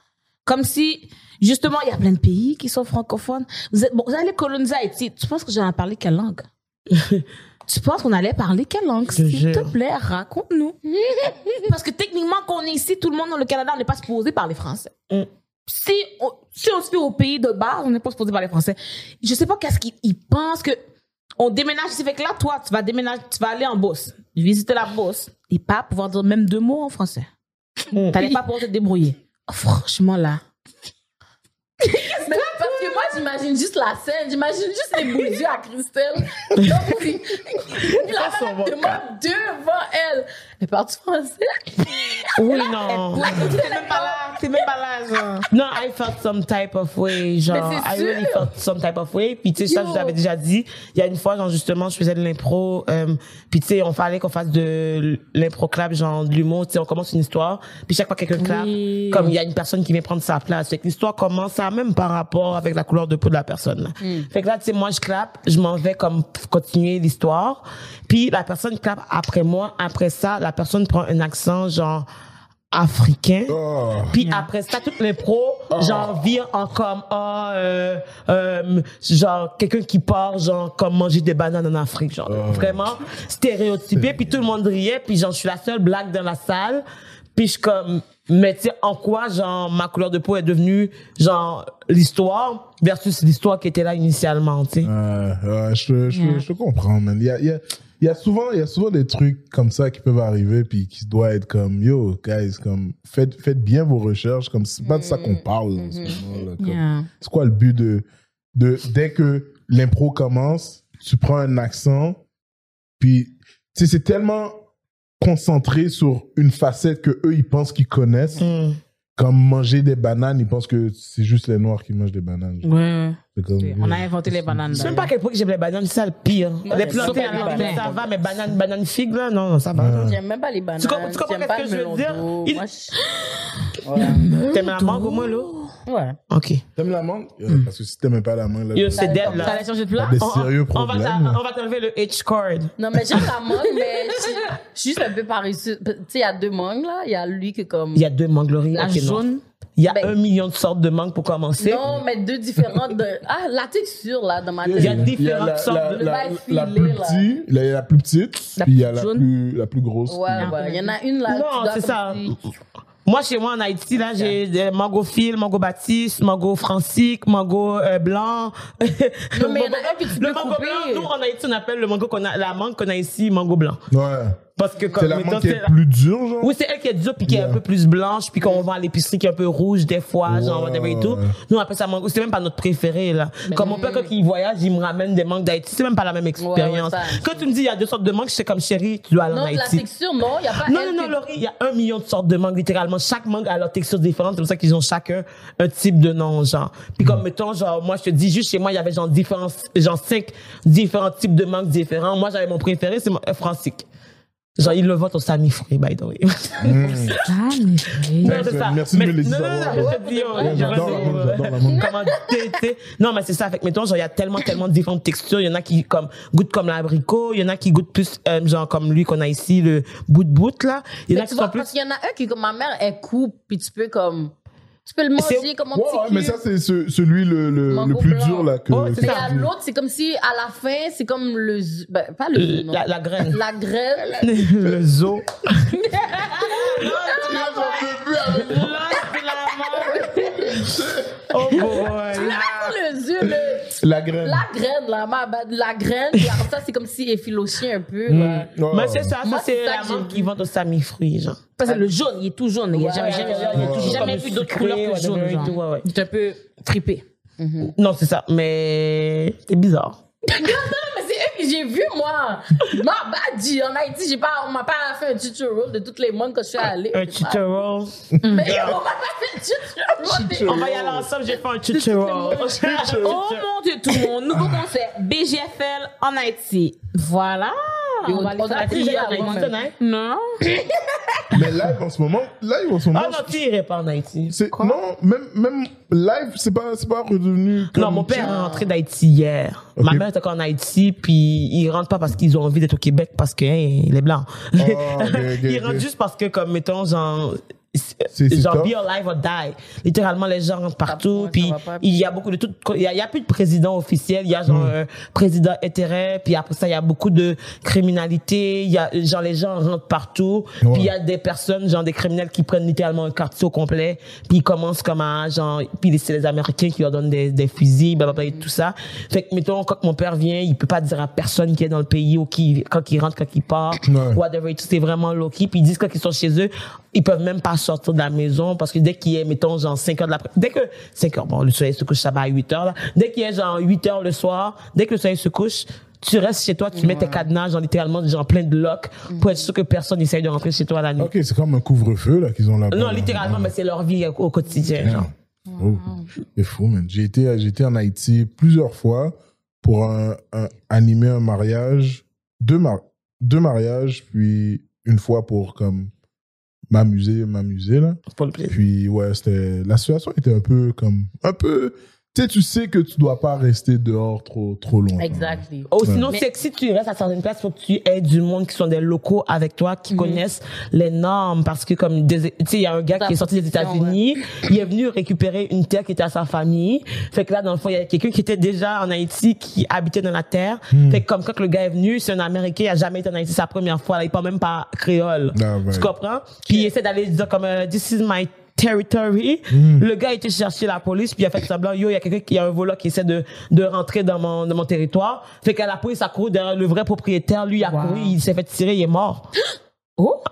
Comme si, justement, il y a plein de pays qui sont francophones. Vous, êtes, bon, vous allez coloniser Haïti. Tu penses que j'allais parler quelle langue? tu penses qu'on allait parler quelle langue? S'il te plaît, raconte-nous. parce que techniquement, quand on est ici, tout le monde dans le Canada, on n'est pas supposé parler français. Mm. Si on, si on se fait au pays de base, on n'est pas supposé parler français. Je sais pas qu'est-ce qu'ils ils pensent que on déménage ici. Fait que là, toi, tu vas déménager, tu vas aller en Beauce, visiter la Beauce et pas pouvoir dire même deux mots en français. Mm. T'allais pas pouvoir te débrouiller. Oh, franchement, là. Mais parce que moi, j'imagine juste la scène, j'imagine juste les beaux yeux à Christelle. Donc, puis, il a fait la demande devant elle. Elle parle français. Oui, non. T'es même pas là. T'es même pas là, genre. Non, I felt some type of way, genre, Mais c'est I really sûr. felt some type of way. Puis tu sais, ça, je l'avais déjà dit. Il y a une fois, genre, justement, je faisais de l'impro, euh, puis tu sais, on fallait qu'on fasse de l'impro clap, genre, de l'humour, tu sais, on commence une histoire, puis chaque fois que quelqu'un clap, Oui. comme il y a une personne qui vient prendre sa place. Fait que l'histoire commence, ça même par rapport avec la couleur de peau de la personne. là. Fait que là, tu sais, moi, je clap, je m'en vais comme continuer l'histoire, puis la personne clap après moi. Après ça, la personne prend un accent, genre, africain. Oh. Puis après ça, toute l'impro, genre, vire en comme, ah, euh, euh, genre, quelqu'un qui part, genre, comme manger des bananes en Afrique, genre, vraiment stéréotypé. Puis tout le monde riait, puis genre, je suis la seule blague dans la salle. Puis je comme, mais tu sais, en quoi, genre, ma couleur de peau est devenue, genre, l'histoire versus l'histoire qui était là initialement, tu sais. Je, comprends, man. Il y a, il y, a, il y, a souvent, il y a souvent des trucs comme ça qui peuvent arriver, puis qui doivent être comme, yo, guys, comme, faites, faites bien vos recherches, comme, c'est pas de ça qu'on parle en ce moment, là, comme, Yeah. C'est quoi le but de, de dès que l'impro commence, tu prends un accent, puis tu sais c'est tellement concentré sur une facette que eux ils pensent qu'ils connaissent, Mm. comme manger des bananes, ils pensent que c'est juste les noirs qui mangent des bananes. Ouais. On a inventé les bananes. Je sais même pas à quel point que j'aime les bananes, c'est ça le pire. les bananes. ça va, mais bananes, bananes figues, là, non, non, ça va. J'aime même pas les bananes. Tu comprends- tu pas que je veux dire? Il- Moi, je- Ouais. T'aimes la mangue au moins, là? Ouais. Ok. T'aimes la mangue? Euh, Parce que si t'aimes pas la mangue, là, c'est dead, Ça là. allait changer de plat? des On- sérieux on va problèmes. on va t'enlever le H-card. Non, mais j'aime la mangue, mais je je suis juste un peu paresseux. Tu sais, il y a deux mangues, là. Il y a lui qui est comme... Il y a deux mangues, Laurie. La jaune. Il y a Ben- un million de sortes de mangues pour commencer. Non, mais deux différentes. De... Ah, la texture, là, dans ma tête. Il y a différentes la, sortes la, de- la, la plus là. petite, il y a la plus petite, La puis il y a la plus, la plus grosse. Ouais, ouais. Il y en a une, là. Non, c'est ça. Moi, chez moi, en Haïti, là, j'ai des mango fil, mango baptiste, mango francique, mango euh, blanc. Non, mais il y en a un que tu Le peux mango couper. blanc, nous, en Haïti, on appelle le mango qu'on a, la mangue qu'on a ici, mango blanc. Ouais. Parce que comme, C'est la mettons, mangue qui c'est est la- plus dure, genre? Oui, c'est elle qui est dure puis qui est un peu plus blanche puis qu'on vend à l'épicerie qui est un peu rouge des fois, genre Ouais, whatever et tout. ouais. Nous on appelle ça mango. C'est même pas notre préféré là. Comme mon père quand il voyage, il me ramène des mangues d'Haïti. C'est même pas la même expérience. ça. quand tu me dis il y a deux sortes de mangues, c'est comme chérie, tu dois aller en Non, la Haïti. texture, non. Il n'y a pas Non, non, non, Laurie, il y a un million de sortes de mangues, littéralement. Chaque mangue a leur texture différente. C'est pour ça qu'ils ont chacun un type de nom, genre. Puis comme, mettons, genre, moi, je te dis, juste chez moi, il y avait genre différents, genre cinq différents types de mangues différents. Moi, j'avais mon préféré, c'est mon euh, francique. Genre, ils le vendent au Sami Free, by the way. Non, Merci, c'est ça. merci de Mais- me laisser non, non, savoir. non. Comment, mais c'est ça. Fait que, mettons, genre, il y a tellement, tellement de différentes textures. Il y en a qui, comme, goûtent comme l'abricot. Il y en a qui goûtent plus, euh, genre, comme lui qu'on a ici, le bout de bout, là. Il y en Mais a tu qui vois, sont plus. parce qu'il y en a un qui, comme ma mère, elle coupe, puis tu peux comme. Tu peux le manger comme un Ouais, petit ouais, mais ça, c'est ce- celui le, le, plus blanc. dur, là, que. Oh, Mais ça. à l'autre, c'est comme si à la fin, c'est comme le. Ben, pas le. zoo, non. La, la graine. La graine. le zoo. Oh boy. le yeux, le- La graine. la graine, là, ma. La graine, puis après ça, c'est comme si effiloché un peu. Mm. là. Ouais, Mais c'est ça, c'est la que j'ai mangue vu. qui vendent au Sami Fruits, genre. Parce que le jaune, il est tout jaune. Il n'y a jamais, Ouais, jamais, jamais Comme vu d'autres sucré, couleurs que jaune. genre. ouais, ouais. C'est un peu trippé. Non, c'est ça, mais c'est bizarre. Mais c'est eux que j'ai vu, moi. Ma bad, dit, en Haïti, j'ai pas, on m'a pas fait un tutorial de toutes les mangues que je suis allée. Un tutorial? Mais on m'a pas fait un tutorial. On va y aller ensemble, j'ai fait un tutorial. Oh mon dieu, tout le monde. Nouveau concept. BGFL en Haïti. Voilà. On va on a avant moi. même. Non. Mais live en ce moment, live en ce moment. Ah non, tu irais pas en Haïti. non, même, même live, c'est pas, c'est pas redevenu. Comme Non, mon père est rentré d'Haïti hier. Ma mère est encore en Haïti, puis ils rentrent pas parce qu'ils ont envie d'être au Québec, parce que hein, il est blanc. Oh, ils rentrent juste parce que, comme, mettons, genre, genre top. be alive or die. Littéralement, les gens rentrent partout, puis il y a beaucoup de tout, il y a, il y a plus de président officiel, il y a genre Hmm. un président intérêt, puis après ça, il y a beaucoup de criminalité, il y a, genre, les gens rentrent partout, Ouais. puis il y a des personnes, genre, des criminels qui prennent littéralement un quartier au complet, puis ils commencent comme à, genre, puis c'est les Américains qui leur donnent des, des fusils, blablabla et tout ça. Fait que, mettons, quand mon père vient, il peut pas dire à personne qui est dans le pays ou qui, quand il rentre, quand il part, Ouais. whatever et tout, c'est vraiment low-key, puis ils disent quand ils sont chez eux, ils peuvent même pas sortir de la maison parce que dès qu'il est, mettons, genre 5 heures de l'après, dès que, 5 heures, bon, le soleil se couche, ça va à 8 heures, là. Dès qu'il est genre 8 heures le soir, dès que le soleil se couche, tu restes chez toi, tu mets tes cadenas, genre littéralement, genre plein de locks, pour être sûr que personne n'essaye de rentrer chez toi la nuit. Ok, c'est comme un couvre-feu, là, qu'ils ont là-bas. Non, là. littéralement, mais c'est leur vie au quotidien, genre. Oh, c'est fou, man. J'ai été, j'ai été en Haïti plusieurs fois pour un, un- animer un mariage, deux, mar- deux mariages, puis une fois pour comme m'amuser, m'amuser là. C'est pour le plaisir. Puis ouais, c'était la situation était un peu comme un peu. Tu sais, tu sais que tu dois pas rester dehors trop, trop longtemps. Exactly. Oh, sinon, Mais- c'est que si tu restes à certaines places, faut que tu aies du monde qui sont des locaux avec toi, qui connaissent les normes. Parce que comme, des- tu sais, il y a un gars qui est sorti des États-Unis, il est venu récupérer une terre qui était à sa famille. Fait que là, dans le fond, il y a quelqu'un qui était déjà en Haïti, qui habitait dans la terre. Fait que comme quand le gars est venu, c'est un Américain, il a jamais été en Haïti, sa première fois, là, il parle même pas créole. Ah, ouais. Tu comprends? Puis il essaie d'aller dire comme, euh, this is my territory. Hmm. Le gars a été chercher la police, puis il a fait semblant, yo, il y a quelqu'un qui il y a un voleur qui essaie de, de rentrer dans mon, dans mon territoire. Fait qu'à la police a couru derrière le vrai propriétaire, lui, il a couru, il s'est fait tirer, il est mort. Oh.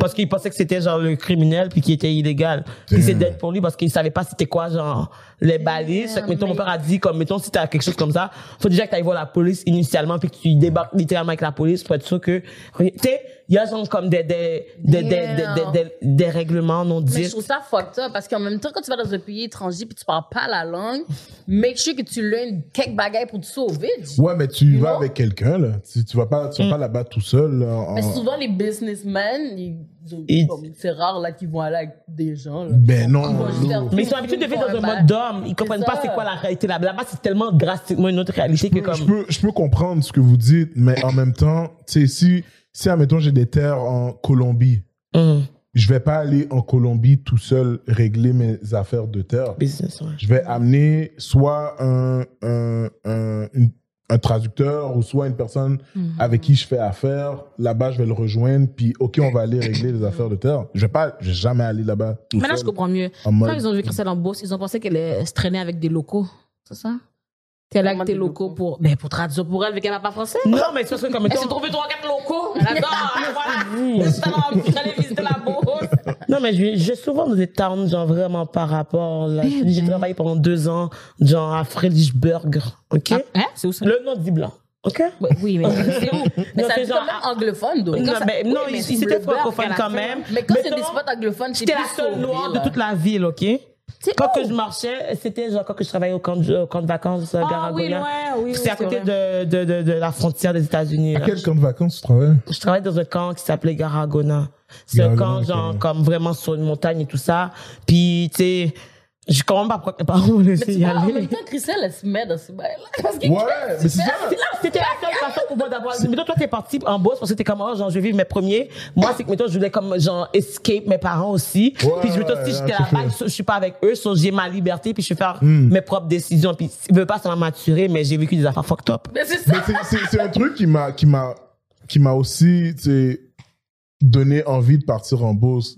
Parce qu'il pensait que c'était genre le criminel puis qu'il était illégal. Puis c'est dead pour lui parce qu'il savait pas c'était quoi genre les balises. Fait que mettons mon père a dit comme mettons si t'as quelque chose comme ça, faut déjà que t'ailles voir la police initialement puis que tu débarques littéralement avec la police pour être sûr que tu sais il y a genre comme des des des des, des, des, des- des règlements non Mais je dits. trouve ça fucked up parce qu'en même temps, quand tu vas dans un pays étranger puis tu parles pas la langue, make sure que tu learnes quelques bagailles pour te sauver. Ouais, mais tu vas avec quelqu'un, là. Tu, tu vas pas, tu vas pas là-bas tout seul, là. en- Mais souvent, les businessmen, ils- c'est rare là qu'ils vont aller avec des gens. Là. Ben non, Mais ils sont habitués de vivre dans un mode d'homme. Ils comprennent pas c'est quoi la réalité là. Là-bas, c'est tellement drastiquement une autre réalité que Je comme. peux, je peux comprendre ce que vous dites, mais en même temps, tu sais, si, si, admettons, j'ai des terres en Colombie, Hum, je vais pas aller en Colombie tout seul régler mes affaires de terre. business, ouais. Je vais amener soit un, un, un, une- un traducteur ou soit une personne avec qui je fais affaire. Là-bas, je vais le rejoindre, puis OK, on va aller régler les affaires de terre. Je vais pas, je vais jamais aller là-bas tout Maintenant, seul. je comprends mieux. Quand mode, ils ont vu Christelle en bourse, ils ont pensé qu'elle se traîner avec des locaux. C'est ça? Qu'elle avec tes locaux pour, ben, pour traduire pour elle, vu qu'elle n'a pas français. Non, mais c'est parce que comme Elle s'est trouvée trois, quatre locaux. Elle adore, voilà. Tout à l'heure, je suis allée visiter la bourse. Non, mais je j'ai souvent des towns, genre vraiment par rapport, là. Eh J'ai ben. travaillé pendant deux ans, genre à Fredericksburg. OK? Hein? C'est où ça? Le nom dit blanc. OK? Oui, mais c'est où? Mais ça c'est quand même anglophone, donc. Non, mais non, mais qu'elle a quand même. Mais quand c'est des spots anglophones, c'est la seule noire de là. toute la ville, OK? Quand que je marchais, c'était genre quand que je travaillais au camp, de- au camp de vacances euh, Ah oui, Garagona. loin, oui, oui, C'est à côté de, de, de, de la frontière des États-Unis. à là. quel camp de vacances tu travailles? Je travaille dans un camp qui s'appelait Garagona. C'est un Garagona, camp, genre, comme vraiment sur une montagne et tout ça. Puis, tu sais, je comprends pas pourquoi mes parents m'ont laissé Mais y vois, en aller. même temps, Christelle, elle se met dans ce bail-là. Parce que Ouais, mais c'est ça. C'était la seule façon pour moi d'avoir. Mettons, toi, t'es parti en bourse parce que t'es comme, oh, genre, je vais vivre mes premiers. Moi, c'est que, mettons, je voulais comme, genre, escape mes parents aussi. Ouais, puis, je me si j'étais là-bas, je suis pas avec eux, so, j'ai ma liberté, puis je vais faire Hmm. mes propres décisions. Puis, je veux pas, ça m'a maturé, mais j'ai vécu des affaires fucked up. Mais c'est ça. Mais c'est un truc qui m'a qui m'a qui m'a aussi tu sais, donné envie de partir en bourse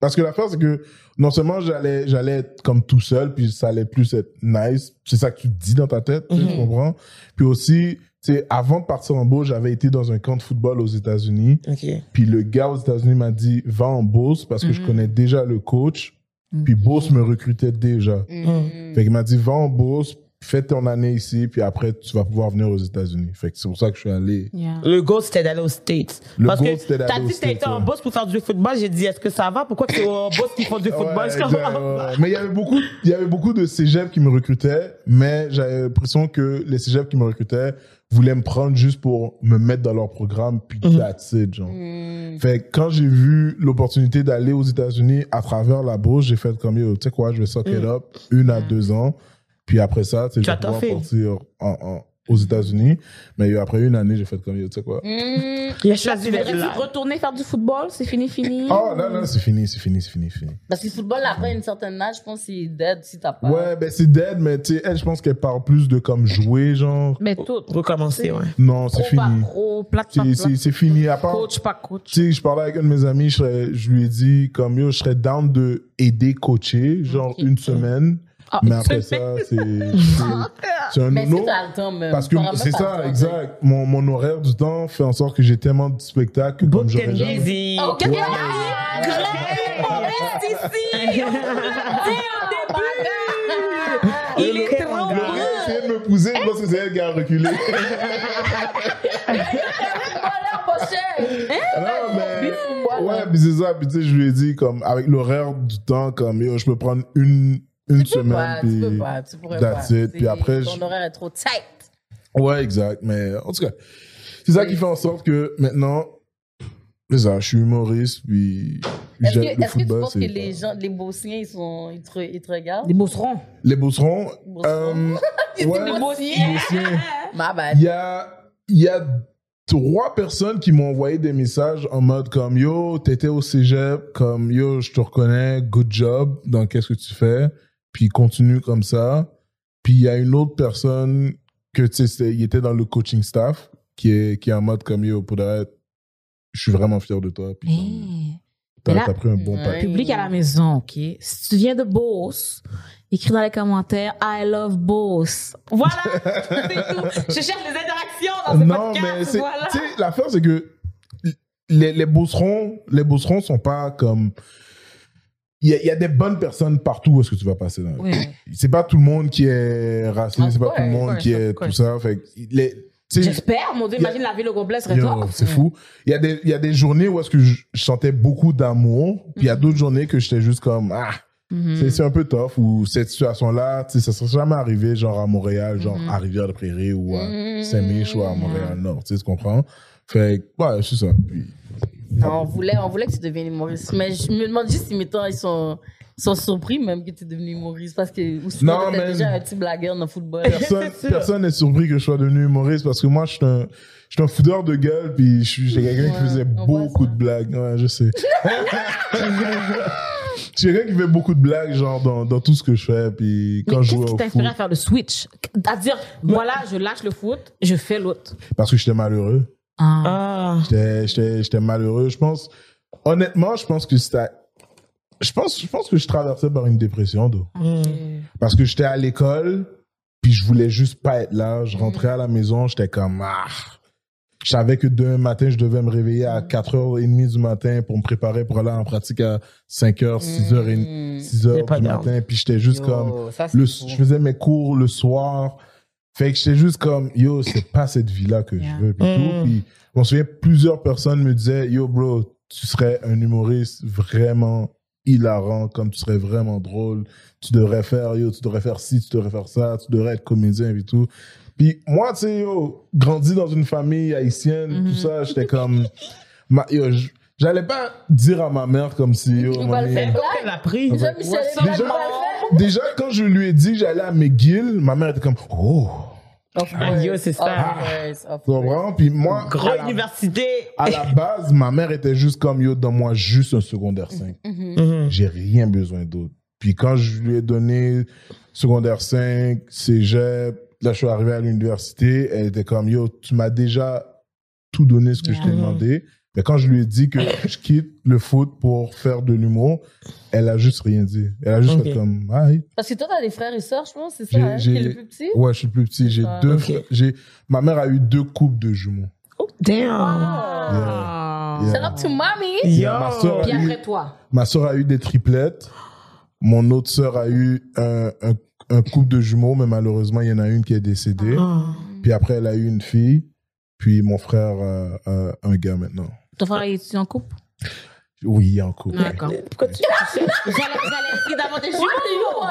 parce que l'affaire c'est que non seulement j'allais j'allais être comme tout seul puis ça allait plus être nice c'est ça que tu te dis dans ta tête sais, tu comprends? Puis aussi tu sais avant de partir en bourse j'avais été dans un camp de football aux États-Unis. OK. puis le gars aux États-Unis m'a dit va en bourse parce que je connais déjà le coach. Puis bourse me recrutait déjà. Mm. fait qu'il m'a dit va en bourse fais ton année ici puis après tu vas pouvoir venir aux États-Unis fait que c'est pour ça que je suis allé Yeah. Le goal, c'était d'aller aux States. Le Parce goal, que c'était d'aller t'as aux dit que t'as States, été en ouais. boss pour faire du football. J'ai dit, est-ce que ça va? Pourquoi c'est au boss qui font du football? Ouais, ouais. Mais il y avait beaucoup, il y avait beaucoup de cégeps qui me recrutaient, mais j'avais l'impression que les cégeps qui me recrutaient voulaient me prendre juste pour me mettre dans leur programme, puis Mhm. that's it, genre. Mm. Fait que quand j'ai vu l'opportunité d'aller aux États-Unis à travers la bourse, j'ai fait comme yo, tu sais quoi, je vais suck it up une à deux ans, puis après ça, tu sais, je vais pouvoir partir en, en- aux États-Unis. Mais après une année, j'ai fait comme tu sais quoi? Mm. Il a choisi d'être retourner faire du football? C'est fini, fini? Oh non, non, c'est fini, c'est fini, c'est fini, fini. Parce que le football, après une certaine âge, je pense que c'est dead si t'as pas. Ouais, ben c'est dead, mais tu sais, elle, je pense qu'elle parle plus de comme jouer, genre. Mais tout. Recommencer, ouais. Non, c'est fini. pro, plate, pas C'est- fini. À part, Coach, pas coach. tu sais, je parlais avec un de mes amis, je, serais- je lui ai dit, comme yo, je serais down de aider coacher, genre une semaine. Ah, mais après ça, c'est. c'est- C'est un Mais nono. si temps, même. Parce que c'est ça, temps, exact. Mon, mon horaire du temps fait en sorte que j'ai tellement de spectacles que comme j'aurais jamais. Easy. Oh, ouais. ici! Il est trop beau! de me pousser, je pense que c'est elle qui a reculé. Non, mais. Ouais, c'est ça. Puis tu sais, je lui ai dit, comme, avec l'horaire du temps, comme, yo, je peux prendre une, une Tu peux semaine. pas, puis... tu peux pas, tu pourrais that's pas. it. Puis après, Ton je- horaire est trop tight. Ouais, exact. Mais en tout cas, c'est ça qui fait en sorte que maintenant, ça, je suis humoriste, puis Est-ce que, est-ce que tu penses que les gens, les Bosniens, ils, sont, ils, te, ils te regardent? Des bosserons. Les Beaucerons. euh, ouais, les Bosniens. Il y a, il y a trois personnes qui m'ont envoyé des messages en mode comme yo, t'étais au cégep, comme yo, je te reconnais, good job dans qu'est-ce que tu fais, puis continue comme ça. Puis il y a une autre personne que tu sais, il était dans le coaching staff qui est qui est en mode comme yo, pour vrai, je suis vraiment fier de toi. Puis comme, Eh. t'as Mais là- t'as pris un bon pack. Public à la maison, OK? Si tu viens de Beauce, écris dans les commentaires I love Beauce. Voilà, c'est tout. Je cherche les interactions dans ce Non, podcast. mais c'est, voilà. tu sais, l'affaire, c'est que les, les Beaucerons, les Beaucerons sont pas comme, il y a, il y a des bonnes personnes partout où est-ce que tu vas passer. Oui. C'est pas tout le monde qui est raciste, c'est pas tout le monde qui est tout ça. Fait les, J'espère, mon Dieu, a- imagine la ville au complet serait c'est fou. Il y a des, y a des journées où est-ce que je, je sentais beaucoup d'amour, puis il y a d'autres journées que j'étais juste comme, ah, Mhm. c'est, c'est un peu tough, ou cette situation-là, ça serait jamais arrivé, genre à Montréal, genre Mhm. à Rivière-de-Prairie ou à Mhm. Saint-Mich ou à Montréal-Nord, tu sais, tu comprends? Fait ouais, c'est ça. Puis, Non, on voulait, on voulait que tu deviennes humoriste. Mais je me demande juste si, mettons, ils sont, ils sont surpris même que tu es devenu humoriste. Parce que, ou Non, t'étais mais- déjà un petit blagueur dans le football. personne n'est surpris que je sois devenu humoriste parce que moi, je suis un, je suis un foudeur de gueule, puis je suis j'ai quelqu'un qui Ouais, faisait on voit beaucoup ça. de blagues. Ouais, je sais. Je suis quelqu'un qui fait beaucoup de blagues, genre, dans, dans tout ce que je fais, puis quand Mais je qu'est-ce jouais qui au t'a foot, inspiré à faire le switch? À dire, voilà, je lâche le foot, je fais l'autre. parce que j'étais malheureux. Ah. Ah. J'étais, j'étais, j'étais malheureux. Je pense, honnêtement, je pense que c'était, je pense, je pense que je traversais par une dépression, d'eau. Parce que j'étais à l'école, puis je voulais juste pas être là. Je rentrais à la maison, j'étais comme, ah. Je savais que demain matin, je devais me réveiller à 4h30 du matin pour me préparer pour aller en pratique à 5h, 6h, Mm. 6h pas du matin. Puis j'étais juste Yo, comme, ça, le, je faisais mes cours le soir. Fait que j'étais juste comme, yo, c'est pas cette vie-là que Yeah. je veux. Puis Mm. tout. Puis, je m'en souviens, plusieurs personnes me disaient, yo, bro, tu serais un humoriste vraiment hilarant, comme tu serais vraiment drôle. Tu devrais faire, yo, tu devrais faire ci, tu devrais faire ça, tu devrais être comédien et tout. Puis moi, tu sais, yo, grandi dans une famille haïtienne, tout ça, j'étais comme, ma, yo, j'allais pas dire à ma mère comme si, yo, Il va le faire. Elle a pris? Déjà, Michel, déjà- quand je lui ai dit que j'allais à McGill, ma mère était comme, oh, Of Ah, course, yo, c'est ça. tu comprends? Puis moi, à Grande la, université. à la base, ma mère était juste comme, yo, donne-moi juste un secondaire 5. Mhm. Mhm. J'ai rien besoin d'autre. Puis quand je lui ai donné secondaire 5, cégep, là, je suis arrivé à l'université, elle était comme, yo, tu m'as déjà tout donné ce que je t'ai demandé. Mais quand je lui ai dit que je quitte le foot pour faire de l'humour, elle a juste rien dit. Elle a juste Ok. fait comme, ah, oui. Parce que toi, t'as des frères et sœurs, je pense, c'est ça, J'ai- hein, j'ai- qui est le plus petit? Ouais, je suis le plus petit. J'ai Ah, deux ok. frères- j'ai, ma mère a eu deux couples de jumeaux. Oh, damn. Ah. Yeah. Shout out to mommy! Yo. Ma soeur Puis eu, après toi. ma soeur a eu des triplettes. Mon autre sœur a eu un, un, un couple de jumeaux, mais malheureusement, il y en a une qui est décédée. Ah. Puis après, elle a eu une fille. Puis mon frère a, a un gars maintenant. Ton frère est en couple? Oui, en couple. D'accord. Pourquoi tu J'allais essayer d'avoir des jumeaux. Oh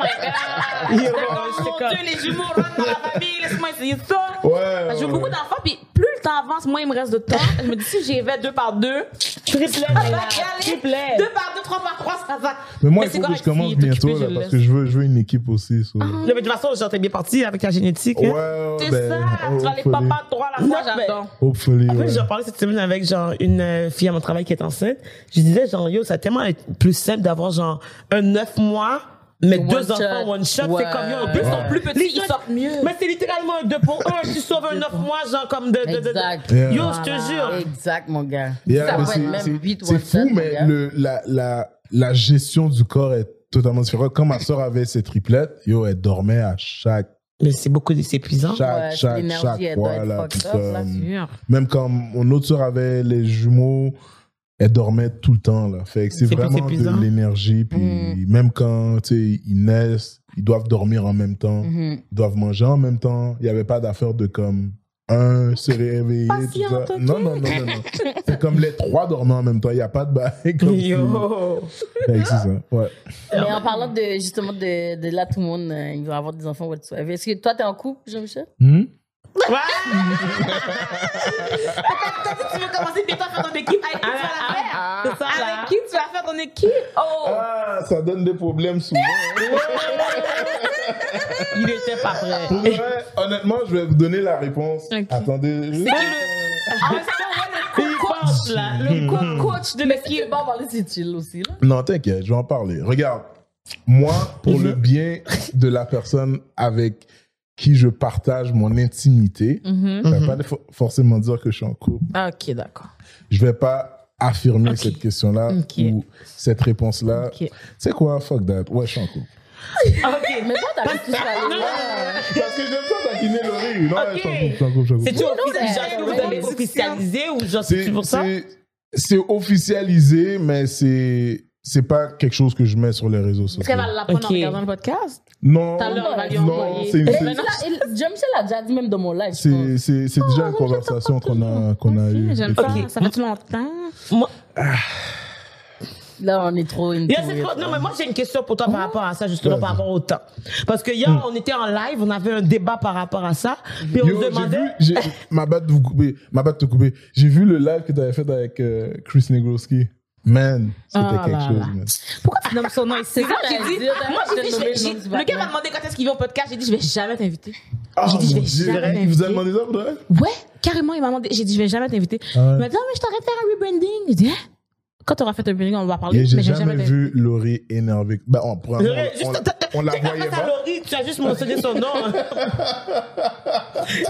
my god. Mon Dieu, les jumeaux rentrent dans la famille, laisse-moi essayer ça. Ouais. J'ai beaucoup d'enfants, puis plus le temps avance, moins il me reste de temps. Je me dis, si j'y vais deux par deux, Triplet. Triplet. Deux par deux, trois par trois, ça va. Mais moi, Mais il c'est faut que correct, je commence bientôt, occupé, là, parce que je veux, je veux une équipe aussi. so- Non, mais de toute façon, genre, t'es bien parti avec ta génétique. hein? Ouais, ouais, C'est ben, ça, tu vas les hopefully. papas droit à la fois, j'adore. Hopefully, En ouais. fait, j'en parlais cette semaine avec genre une euh, fille à mon travail qui est enceinte. Je disais genre yo, ça va tellement être plus simple d'avoir genre un neuf mois, mais One deux shot. enfants one shot. Ouais. C'est comme yo, en Ouais. plus Ils ils sont plus petits, ils sortent mieux. Mais c'est littéralement un deux pour un. Tu sauves un neuf mois genre comme de. de, de, de- Exact. Yeah. Yo, je te jure. Exact, mon gars. Yeah, ça mais peut c'est- fou, mais le, la, la, la gestion du corps est totalement différente. Quand ma soeur avait ses triplettes, yo, elle dormait à chaque, Mais c'est beaucoup, c'est épuisant. chaque, Ouais, chaque, chaque doit fois, là. up, là, même quand mon autre soeur avait les jumeaux, elle dormait tout le temps, là. Fait que c'est vraiment de l'énergie. Puis Mm. même quand, tu sais, ils naissent, ils doivent dormir en même temps, Mhm. ils doivent manger en même temps. Il n'y avait pas d'affaire de comme un se réveiller, tout ça. ok. Non, non, non, non, non. c'est comme les trois dormaient en même temps. Il n'y a pas de bail comme Yo. C'est ça, ouais. Mais en parlant de, justement, de, de là, tout le monde, euh, il va avoir des enfants, whatsoever. Est-ce que toi, t'es en couple, Jean-Michel? Hmm? Tu veux commencer à faire ton équipe avec qui tu vas la faire? C'est ça là. Avec qui tu vas est qui? Oh! Ah, ça donne des problèmes souvent. Il était pas prêt. Pour vrai, honnêtement, je vais vous donner la réponse. Ok. Attendez. C'est qui le. Ah, coach, là. Le co- coach de Mais l'équipe. qui est pas parler, c'est chill aussi, là. Non, t'inquiète, je vais en parler. Regarde, moi, pour le bien de la personne avec qui je partage mon intimité, Mhm. ça ne veut pas fo- forcément dire que je suis en couple. Ah, Ok, d'accord. Je vais pas affirmer cette question-là Ok. ou cette réponse-là. Ok. Tu sais quoi, fuck that. Ouais, je suis en couple. Ok. Mais toi, t'as tout ça là. Parce que j'aime ça taquiner Laurie. Non, je suis en couple, je suis en couple. C'est-tu officialisé ou genre C'est- pour ça? C'est officialisé, mais c'est c'est pas quelque chose que je mets sur les réseaux sociaux. Est-ce qu'elle va l'apprendre en regardant le podcast? Non, Tout à l'heure, elle va lui non, envoyer. c'est Jean-Michel a déjà dit même dans mon live. c'est c'est c'est déjà une conversation qu'on a qu'on a eue. Ça. fait longtemps. Moi, Là, on est trop into Yeah, trop- non, mais moi, j'ai une question pour toi par rapport à ça, justement, par rapport au temps. Parce que hier, on était en live, on avait un débat par rapport à ça. Puis on Yo, se j'ai demandait. vu, j'ai- ma batte de vous couper, ma batte de te couper. J'ai vu le live que tu avais fait avec euh, Chris Negroski. Man, c'était Ah quelque là chose, là. Pourquoi? Tu nommes son nom ici? Moi, ça dit, moi, j'ai dit, je vais- le gars m'a demandé quand est-ce qu'il vient au podcast. J'ai dit, je vais jamais t'inviter. Oh, J'ai dit, je vais mon Dieu. jamais Il vous a demandé ça pour? Ouais, carrément, il m'a demandé. J'ai dit, je vais jamais t'inviter. Ah ouais. Il m'a dit, ah, mais je t'arrête de faire un rebranding. J'ai dit, hein? Quand tu auras fait un rebranding, on va parler. J'ai mais je vais jamais vu Laurie énervée. Ben, on, pour un- J'aurais on, juste- on, la voyait à pas. Laurie, tu as juste mentionné son nom.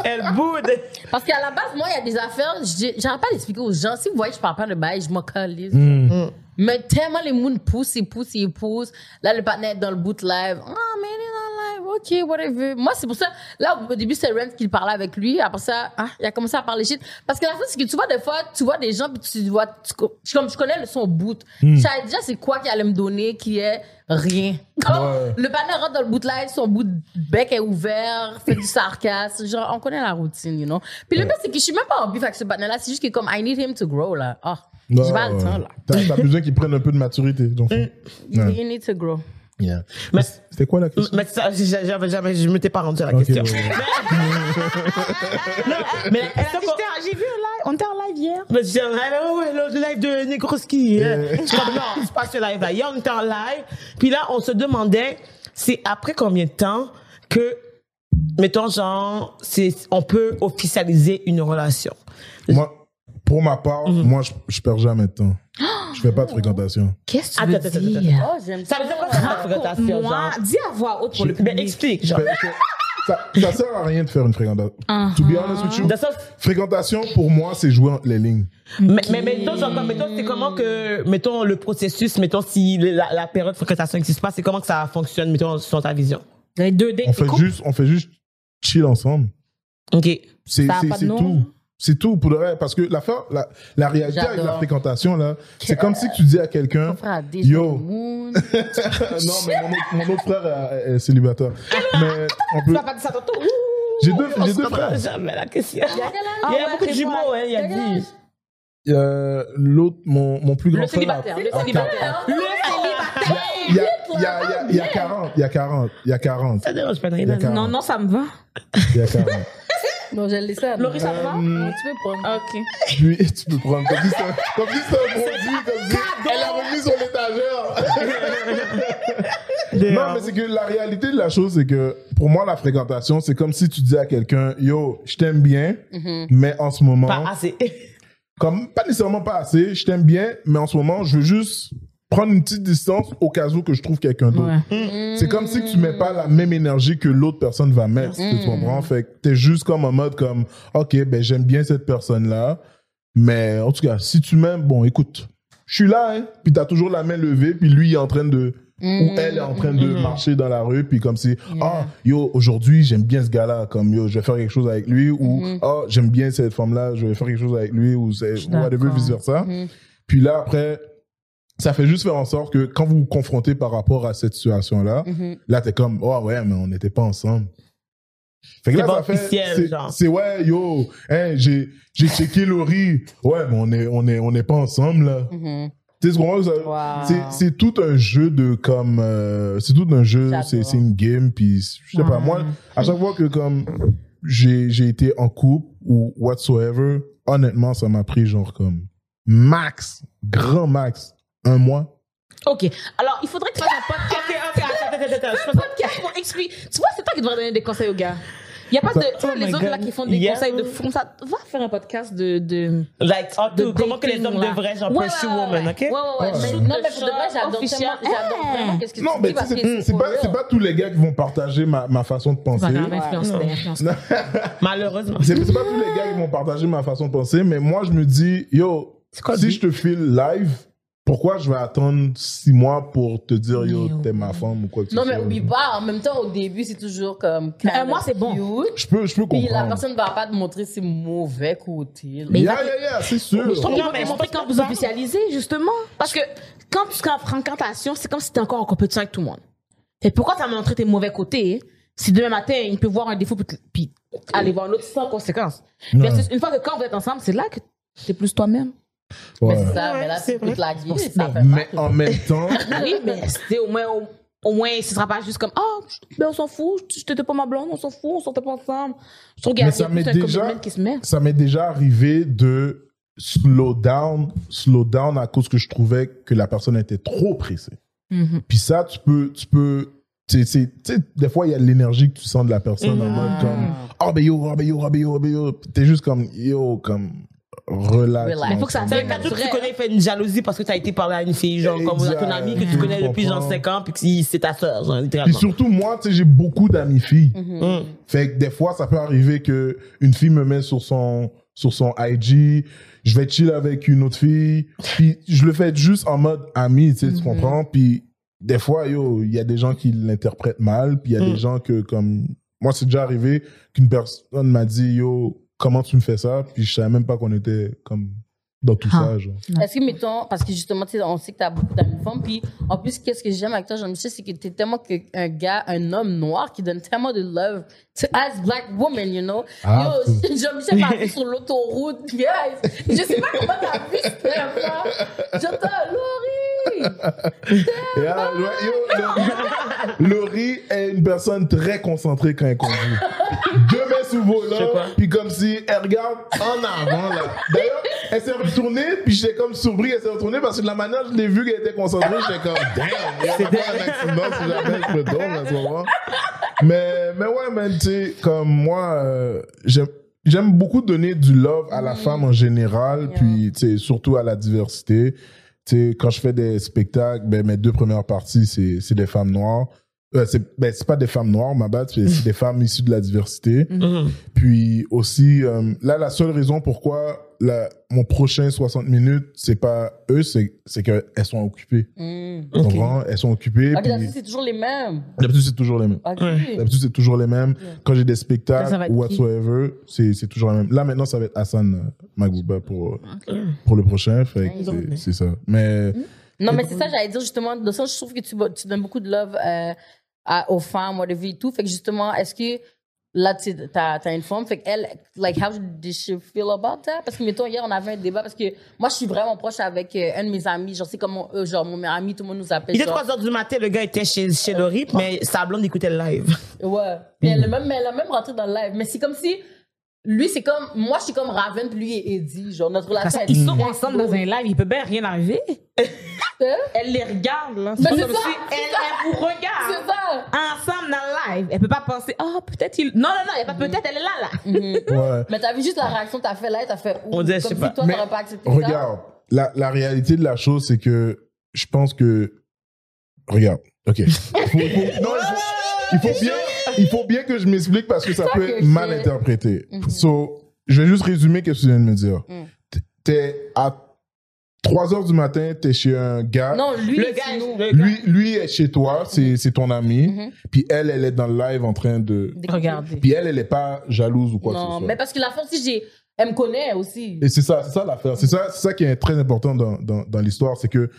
Elle boude. Parce qu'à la base, moi, il y a des affaires, j'ai- j'arrête pas d'expliquer aux gens. Si vous voyez je parle pas de bail, je m'en calise. Hmm. Mais tellement les moons poussent, ils poussent, ils poussent. Là, le partenaire est dans le boot live. Ah, mais OK, whatever. Moi, c'est pour ça. Là, au début, c'est Rent qui parlait avec lui. Après ça, ah, il a commencé à parler shit. Parce que la chose, c'est que tu vois, des fois, tu vois des gens, puis tu vois, tu, je- comme je connais le son boot. Hmm. Je savais déjà c'est quoi qu'il allait me donner qui est rien. Comme Ouais. le partenaire rentre dans le boot live, son bout de bec est ouvert, fait du sarcasme. Genre, on connaît la routine, you know. Puis le pire, c'est que je suis même pas en bif avec ce partenaire-là. C'est juste que comme, I need him to grow, là. Ah, Ouais, j'ai pas le temps, là. T'as besoin qu'ils prennent un peu de maturité, donc. Ouais. you need to grow. Yeah. Mais- C'était quoi la question? Mais ça, j'ai- j'avais jamais, je m'étais pas rendu à la question. ouais, ouais. Mais J'ai vu un live. On était en live hier. Mais ah, ouais, ouais, le live de Negroski. Yeah. Non, c'est pas ce live-là. Hier, on était en live. Puis là, on se demandait, c'est après combien de temps que, mettons, genre, c'est, on peut officialiser une relation? Moi, pour ma part, Mhm. moi, je, je perds jamais de temps. Je fais pas de fréquentation. Qu'est-ce que tu Attends, veux attends, attends, dire? Oh, Ça veut dire quoi, ça, fréquentation, Moi, genre? dis à voix haute pour le Ben, public. explique, genre. ça, ça sert à rien de faire une fréquentation. To be honest with you, fréquentation, pour moi, c'est jouer entre les lignes. Mais, mais mettons, mettons, c'est comment que, mettons, le processus, mettons, si la, la période de fréquentation n'existe pas, c'est comment que ça fonctionne, mettons, selon ta vision? Les deux On fait juste, on fait juste chill ensemble. OK. C'est Ça a c'est- pas de c'est nom, tout. C'est tout pour le reste. Parce que la, fin- la, la réalité avec la fréquentation, là, c'est comme si tu dis à quelqu'un, Mon frère a déjà Yo. le non, mais mon autre, mon autre frère est, est célibateur. Mais on Tu peut, m'as pas dit ça tantôt? j'ai deux, On j'ai deux frères. jamais la question. Il y a âge? Il y a ouais, beaucoup de jumeaux, hein, il y a âge? Euh, L'autre, mon, mon plus grand Le frère. a- célibataire, le a- célibataire. Le Il y a, il y a, il y a, il y a 40, il y a 40, il y a 40, Ça dérange pas, Naïla. 40. Non, non, ça me va. il y a 40. Non, je l'ai ça. Laurie, ça va? Tu peux prendre? Ok. Puis, tu peux prendre, comme si c'était un, comme si c'était un produit, comme si elle a remis sur l'étagère. non, mais c'est que la réalité de la chose, c'est que pour moi, la fréquentation, c'est comme si tu dis à quelqu'un, yo, je t'aime bien, mais en ce moment, Pas assez. comme, pas nécessairement pas assez, je t'aime bien, mais en ce moment, je veux juste prendre une petite distance au cas où que je trouve quelqu'un d'autre. Ouais. C'est comme si tu mets pas la même énergie que l'autre personne va mettre, tu comprends? Fait que t'es juste comme en mode comme, ok, ben j'aime bien cette personne-là, mais en tout cas, si tu m'aimes, bon, écoute, je suis là, hein, puis t'as toujours la main levée, puis lui il est en train de, ou elle est en train de marcher dans la rue, puis comme si, ah, yo, aujourd'hui j'aime bien ce gars-là, comme yo, je vais faire quelque chose avec lui, ou, ah, j'aime bien cette femme-là, je vais faire quelque chose avec lui, ou c'est, whatever, vice versa. Puis là, après, ça fait juste faire en sorte que quand vous vous confrontez par rapport à cette situation-là, là, t'es comme, oh ouais, mais on n'était pas ensemble. Fait que C'est là, officiel, c'est- genre. c'est ouais, yo, hein, j'ai, j'ai checké Laurie. Ouais, mais on est, on est, on n'est pas ensemble, là. Mhm. Tu sais Wow. c'est, c'est tout un jeu de comme, euh, c'est tout un jeu, c'est, c'est une game, puis je sais pas, moi, à chaque fois que comme j'ai, j'ai été en couple ou whatsoever, honnêtement, ça m'a pris genre comme max, grand max, un mois. Ok. Alors, il faudrait que tu fasses un podcast. Ok, ok, attends, attends, attends. je Un podcast pour expliquer. Tu vois, c'est toi qui devrais donner des conseils aux gars. Il y a pas de. Tu vois, Oh les autres là qui font des conseils de comme ça. Va faire un podcast de. de... Like, tout, comment que les hommes là. devraient, genre, pursue woman, ok? Ouais, ouais, ouais. Shoot non, the mais pour de vrai, shot j'adore Hey. vraiment qu'est-ce que Non, tu mais c'est pas, tous les gars qui vont partager ma, ma façon de penser. Malheureusement. C'est pas tous les gars qui vont partager ma façon de penser, mais moi, je me dis, yo, si je te file live, pourquoi je vais attendre six mois pour te dire, yo, Mais t'es ma femme ou quoi que ce Non, soit? mais oublie pas, en même temps, au début, c'est toujours comme. Mais un mois, c'est bon. Je peux, je peux Puis la comprendre. personne va pas te montrer ses mauvais côtés. Mais Yeah, yeah, yeah, c'est sûr. Je trouve Non, qu'il faut mais te je montrer quand vous officialisez, justement. Parce que quand tu seras en fréquentation, c'est comme si tu encore en compétition avec tout le monde. Et pourquoi tu vas montrer tes mauvais côtés si demain matin, il peut voir un défaut puis aller voir un autre sans conséquence? Versus une fois que quand vous êtes ensemble, c'est là que tu es plus toi-même. Ouais. Mais c'est ça, Ouais, mais là, c'est tu peux vrai. te la guider, Mais- ça fait Mais mal. en même temps, Oui, mais c'est au moins, au, au moins, ce sera pas juste comme, ah, ben on s'en fout, je t'étais pas ma blonde, on s'en fout, on sortait pas ensemble. Je trouve qu'il y a, ça m'est plus un déjà- qui se met. ça m'est déjà arrivé de slow down, slow down à cause que je trouvais que la personne était trop pressée. Mhm. Puis ça, tu peux, tu peux, tu sais, des fois, il y a l'énergie que tu sens de la personne en Mhm. mode comme, oh, ben yo, oh, ben yo, oh, ben yo, oh, ben yo. T'es juste comme, yo, comme, relax. Relax. Mais faut que ça Ouais, dire que tu connais, il fait une jalousie parce que tu as été parler à une fille, genre, comme Exact. ton ami que tu connais depuis genre comprends. 5 ans, puis que c'est ta soeur, genre, Puis surtout, moi, tu sais, j'ai beaucoup d'amis filles. Mm. Fait que des fois, ça peut arriver que une fille me met sur son, sur son IG, je vais chill avec une autre fille, puis je le fais juste en mode ami, tu sais, tu comprends? Puis des fois, yo, il y a des gens qui l'interprètent mal, puis il y a Mm. des gens que, comme, moi, c'est déjà arrivé qu'une personne m'a dit, yo, comment tu me fais ça? Puis je savais même pas qu'on était, comme, dans tout Ah. ça, genre. Est-ce que, mettons, parce que justement, tu on sait que t'as beaucoup d'amis femmes, puis en plus, qu'est-ce que j'aime avec toi, Jean-Michel, c'est que t'es tellement que- un gars, un homme noir qui donne tellement de love to as black woman, you know? Ah, Yo, Jean-Michel m'a vu sur l'autoroute, guys. Je sais pas comment t'as vu ce terme-là. J'entends Laurie. Yo, Laurie, Laurie est une personne très concentrée quand elle conduit. Deux mains sous Je volant, puis comme si elle regarde en avant, là. D'ailleurs, elle s'est retournée, puis j'étais comme surpris, elle s'est retournée parce que de la manière je l'ai vu qu'elle était concentrée, j'étais comme, damn, il y a pas un accident si jamais je me donne à ce moment. Mais, mais ouais, man, tu sais, comme moi, euh, j'aime, j'aime beaucoup donner du love à la femme en général, puis, tu sais, surtout à la diversité. Tu sais, quand je fais des spectacles, ben, mes deux premières parties, c'est, c'est des femmes noires. Euh, c'est, ben, c'est pas des femmes noires, ma bad, c'est, des femmes issues de la diversité. Mhm. Puis aussi, euh, là, la seule raison pourquoi la, mon prochain 60 minutes, c'est pas eux, c'est, c'est qu'elles sont occupées. Mm. Tu comprends? Elles sont occupées. Ok, puis d'habitude, c'est toujours les mêmes. d'habitude, c'est toujours les mêmes. Ok. D'habitude, c'est toujours les mêmes. Quand j'ai des spectacles ou whatsoever, c'est, c'est toujours les mêmes. Là, maintenant, ça va être Hassan euh, Magouba pour, pour le prochain. C'est, c'est ça. Mais, Non, mais c'est ça, j'allais dire justement. De ça, je trouve que tu, tu donnes beaucoup de love euh, à- aux femmes, whatever et tout. Fait que justement, est-ce que là, tu as, une femme, fait qu'elle, like, how did she feel about that? Parce que, mettons, hier, on avait un débat parce que moi, je suis vraiment proche avec euh, un de mes amis. Genre, c'est comme euh, genre, mon meilleur ami, tout le monde nous appelle. Il était genre, 3 heures du matin, le gars était chez, chez Laurie, mais sa blonde écoutait le live. Ouais. Puis elle, même, elle a même rentré dans le live. Mais c'est comme si. Lui, c'est comme. Moi, je suis comme Raven, puis lui est Eddie. Genre, notre relation. elle est Ils sont ensemble dans un live, il peut bien rien arriver. Elle les regarde, là. Mais pas c'est comme ça, si elle, ça. elle vous regarde. C'est ça. Ensemble dans le live. Elle peut pas penser, ah, peut-être il. Non, non, non, a pas peut-être, elle est là, là. Mhm. ouais. Mais t'as vu juste la réaction que t'as fait là, t'as fait. On dirait, je sais si pas. toi, Mais t'aurais pas accepté ça. Regarde, la, la réalité de la chose, c'est que je pense que. Regarde, ok. Faut, faut- non, il faut, il faut bien, il faut bien que je m'explique parce que ça peut que être mal interprété. Mhm. So, je vais juste résumer ce que tu viens de me dire. Mhm. T- T'es à 3 heures du matin, t'es chez un gars. Non, lui, Le c'est gars, nous. le gars- Lui, lui est chez toi, c'est c'est ton ami. Mhm. Puis elle, elle est dans le live en train de. Regardez. Puis elle, elle est pas jalouse ou quoi que ce Non, soit. mais parce que la femme aussi, j'ai. Elle me connaît aussi. Et c'est ça, c'est ça l'affaire. C'est ça, c'est ça qui est très important dans, dans, dans l'histoire. C'est que,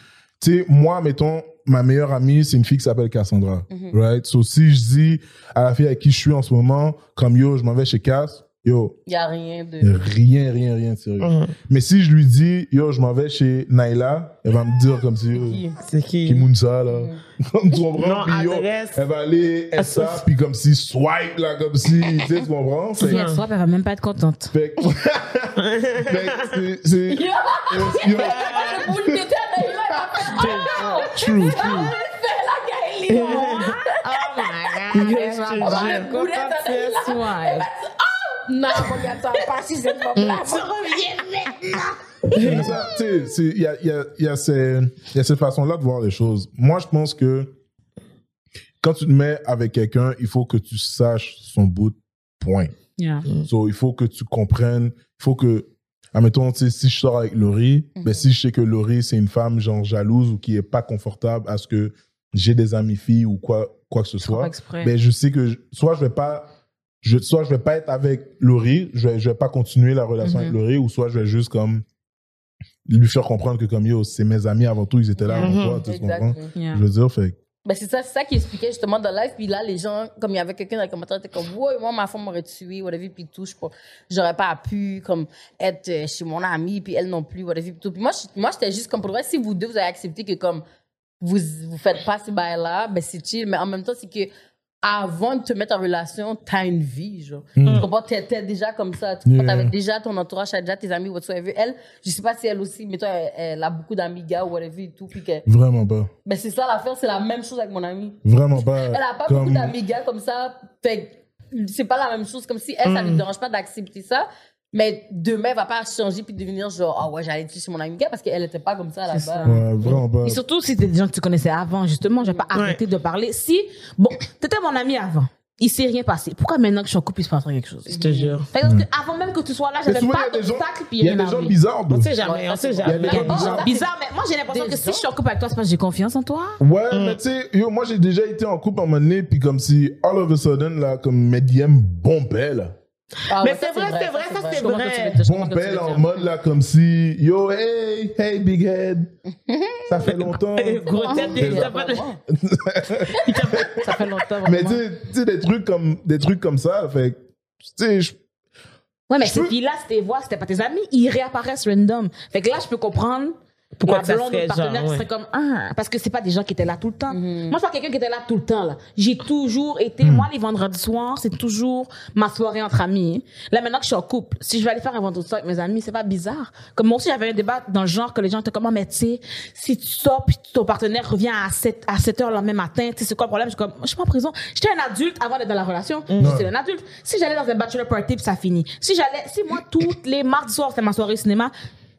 tu sais, moi, mettons, ma meilleure amie, c'est une fille qui s'appelle Cassandra. Mhm. Right? So, si je dis à la fille avec qui je suis en ce moment, comme yo, je m'en vais chez Cass, yo, Il y a rien de. rien, rien, rien de sérieux. Mhm. Mais si je lui dis, yo, je m'en vais chez Naila, elle va me dire comme si, yo, Qui? C'est qui? qui Mounsa, là. Comme tu comprends? Non, Puis yo, adresse. elle va aller, elle ça, puis comme si swipe, là, comme si, tu sais, tu comprends? Si elle soit, elle va même pas être contente. fait que- fait que c'est- c'est- Yo! yo, Le boule d'été, elle est là, elle va faire True, true. Oh my god. Pas tu sais, il y a, il y, a, il y, a ces- il y a cette façon-là de voir les choses. Moi, je pense que quand tu te mets avec quelqu'un, il faut que tu saches son bout, point. Yeah. So, il faut que tu comprennes, il faut que, admettons, si je sors avec Laurie, ben, si je sais que Laurie, c'est une femme, genre, jalouse ou qui est pas confortable à ce que j'ai des amis filles ou quoi, quoi que ce soit, ben, je sais que je- soit je vais pas, je, soit je vais pas être avec Laurie, je vais, je vais pas continuer la relation Mhm. avec Laurie, ou soit je vais juste comme lui faire comprendre que comme yo, c'est mes amis avant tout, ils étaient là avant Mhm. toi, tu comprends? Yeah. Je veux dire, fait Ben, c'est ça, c'est ça qui expliquait justement dans le live. Puis là, les gens, comme il y avait quelqu'un dans les commentaires, était comme, ouais, moi, ma femme m'aurait tué, whatever, puis tout, je j'aurais pas pu, comme, être euh, chez mon amie, puis elle non plus, whatever, puis tout. Puis moi, moi, j'étais juste comme, pour reste, si vous deux, vous avez accepté que, comme, vous, vous faites pas ces bails-là, ben, c'est chill. Mais en même temps, c'est que, avant de te mettre en relation, t'as une vie, genre. Mm. Tu comprends? T'es déjà comme ça. Tu Yeah. T'avais déjà ton entourage, t'as déjà tes amis, whatsoever. Elle, je sais pas si elle aussi, mais toi, elle, elle a beaucoup d'amis gars, whatever, et tout, puis que, Vraiment pas. ben, c'est ça l'affaire, c'est la même chose avec mon ami. Vraiment pas. Elle a pas Comme- beaucoup d'amis gars comme ça. Fait c'est pas la même chose. Comme si elle, ça lui dérange pas d'accepter ça. Mais demain, elle va pas changer puis devenir genre, ah ouais, j'allais dire chez mon ami gars parce qu'elle était pas comme ça là-bas. Ouais, vraiment pas. Et surtout si c'était des gens que tu connaissais avant, justement, je vais pas arrêter de parler. Si, bon, t'étais mon ami avant, il s'est rien passé. Pourquoi maintenant que je suis en couple, il se passe quelque chose? Je te jure. Fait que avant même que tu sois là, j'avais pas d'obstacle puis il y a des gens bizarres, On sait jamais, on sait Il y a jamais. des gens bizarres. Bizarre, mais moi j'ai l'impression que si je suis en couple avec toi, c'est parce que j'ai confiance en toi. Ouais, mais tu sais, yo, moi j'ai déjà été en couple à un moment donné, puis comme si, all of a sudden, là, comme mes DM bombaient, là. Ah Mais ouais, c'est vrai, c'est vrai, ça, c'est vrai. Bombaient veux en mode, là, comme si, yo, hey, hey, big head. Ça fait longtemps. Gros tête, Mais- ça fait- Ça fait longtemps. Mais vraiment. tu sais- tu sais, des trucs comme, des trucs comme ça, fait tu sais, je- Ouais, mais ces peux- filles-là, c'était voix, c'était pas tes amis, ils réapparaissent random. Fait que là, je peux comprendre Pourquoi la blonde serait ou le partenaire genre, qui ouais. serait comme, ah, parce que c'est pas des gens qui étaient là tout le temps. Mhm. Moi, je suis pas quelqu'un qui était là tout le temps, là. J'ai toujours été, Hmm. moi, les vendredis soirs, c'est toujours ma soirée entre amis. Là, maintenant que je suis en couple, si je vais aller faire un vendredi soir avec mes amis, c'est pas bizarre. Comme moi aussi, j'avais un débat dans le genre que les gens étaient comme, Ah, mais tu sais, si tu sors puis ton partenaire revient à 7, à 7 heures le lendemain matin, tu sais, c'est quoi le problème? Je suis comme, je suis pas en prison. J'étais un adulte avant d'être dans la relation. J'étais un adulte. Si j'allais dans un bachelor party puis ça finit. Si j'allais, si moi, toutes les mardis soirs, c'était ma soirée cinéma,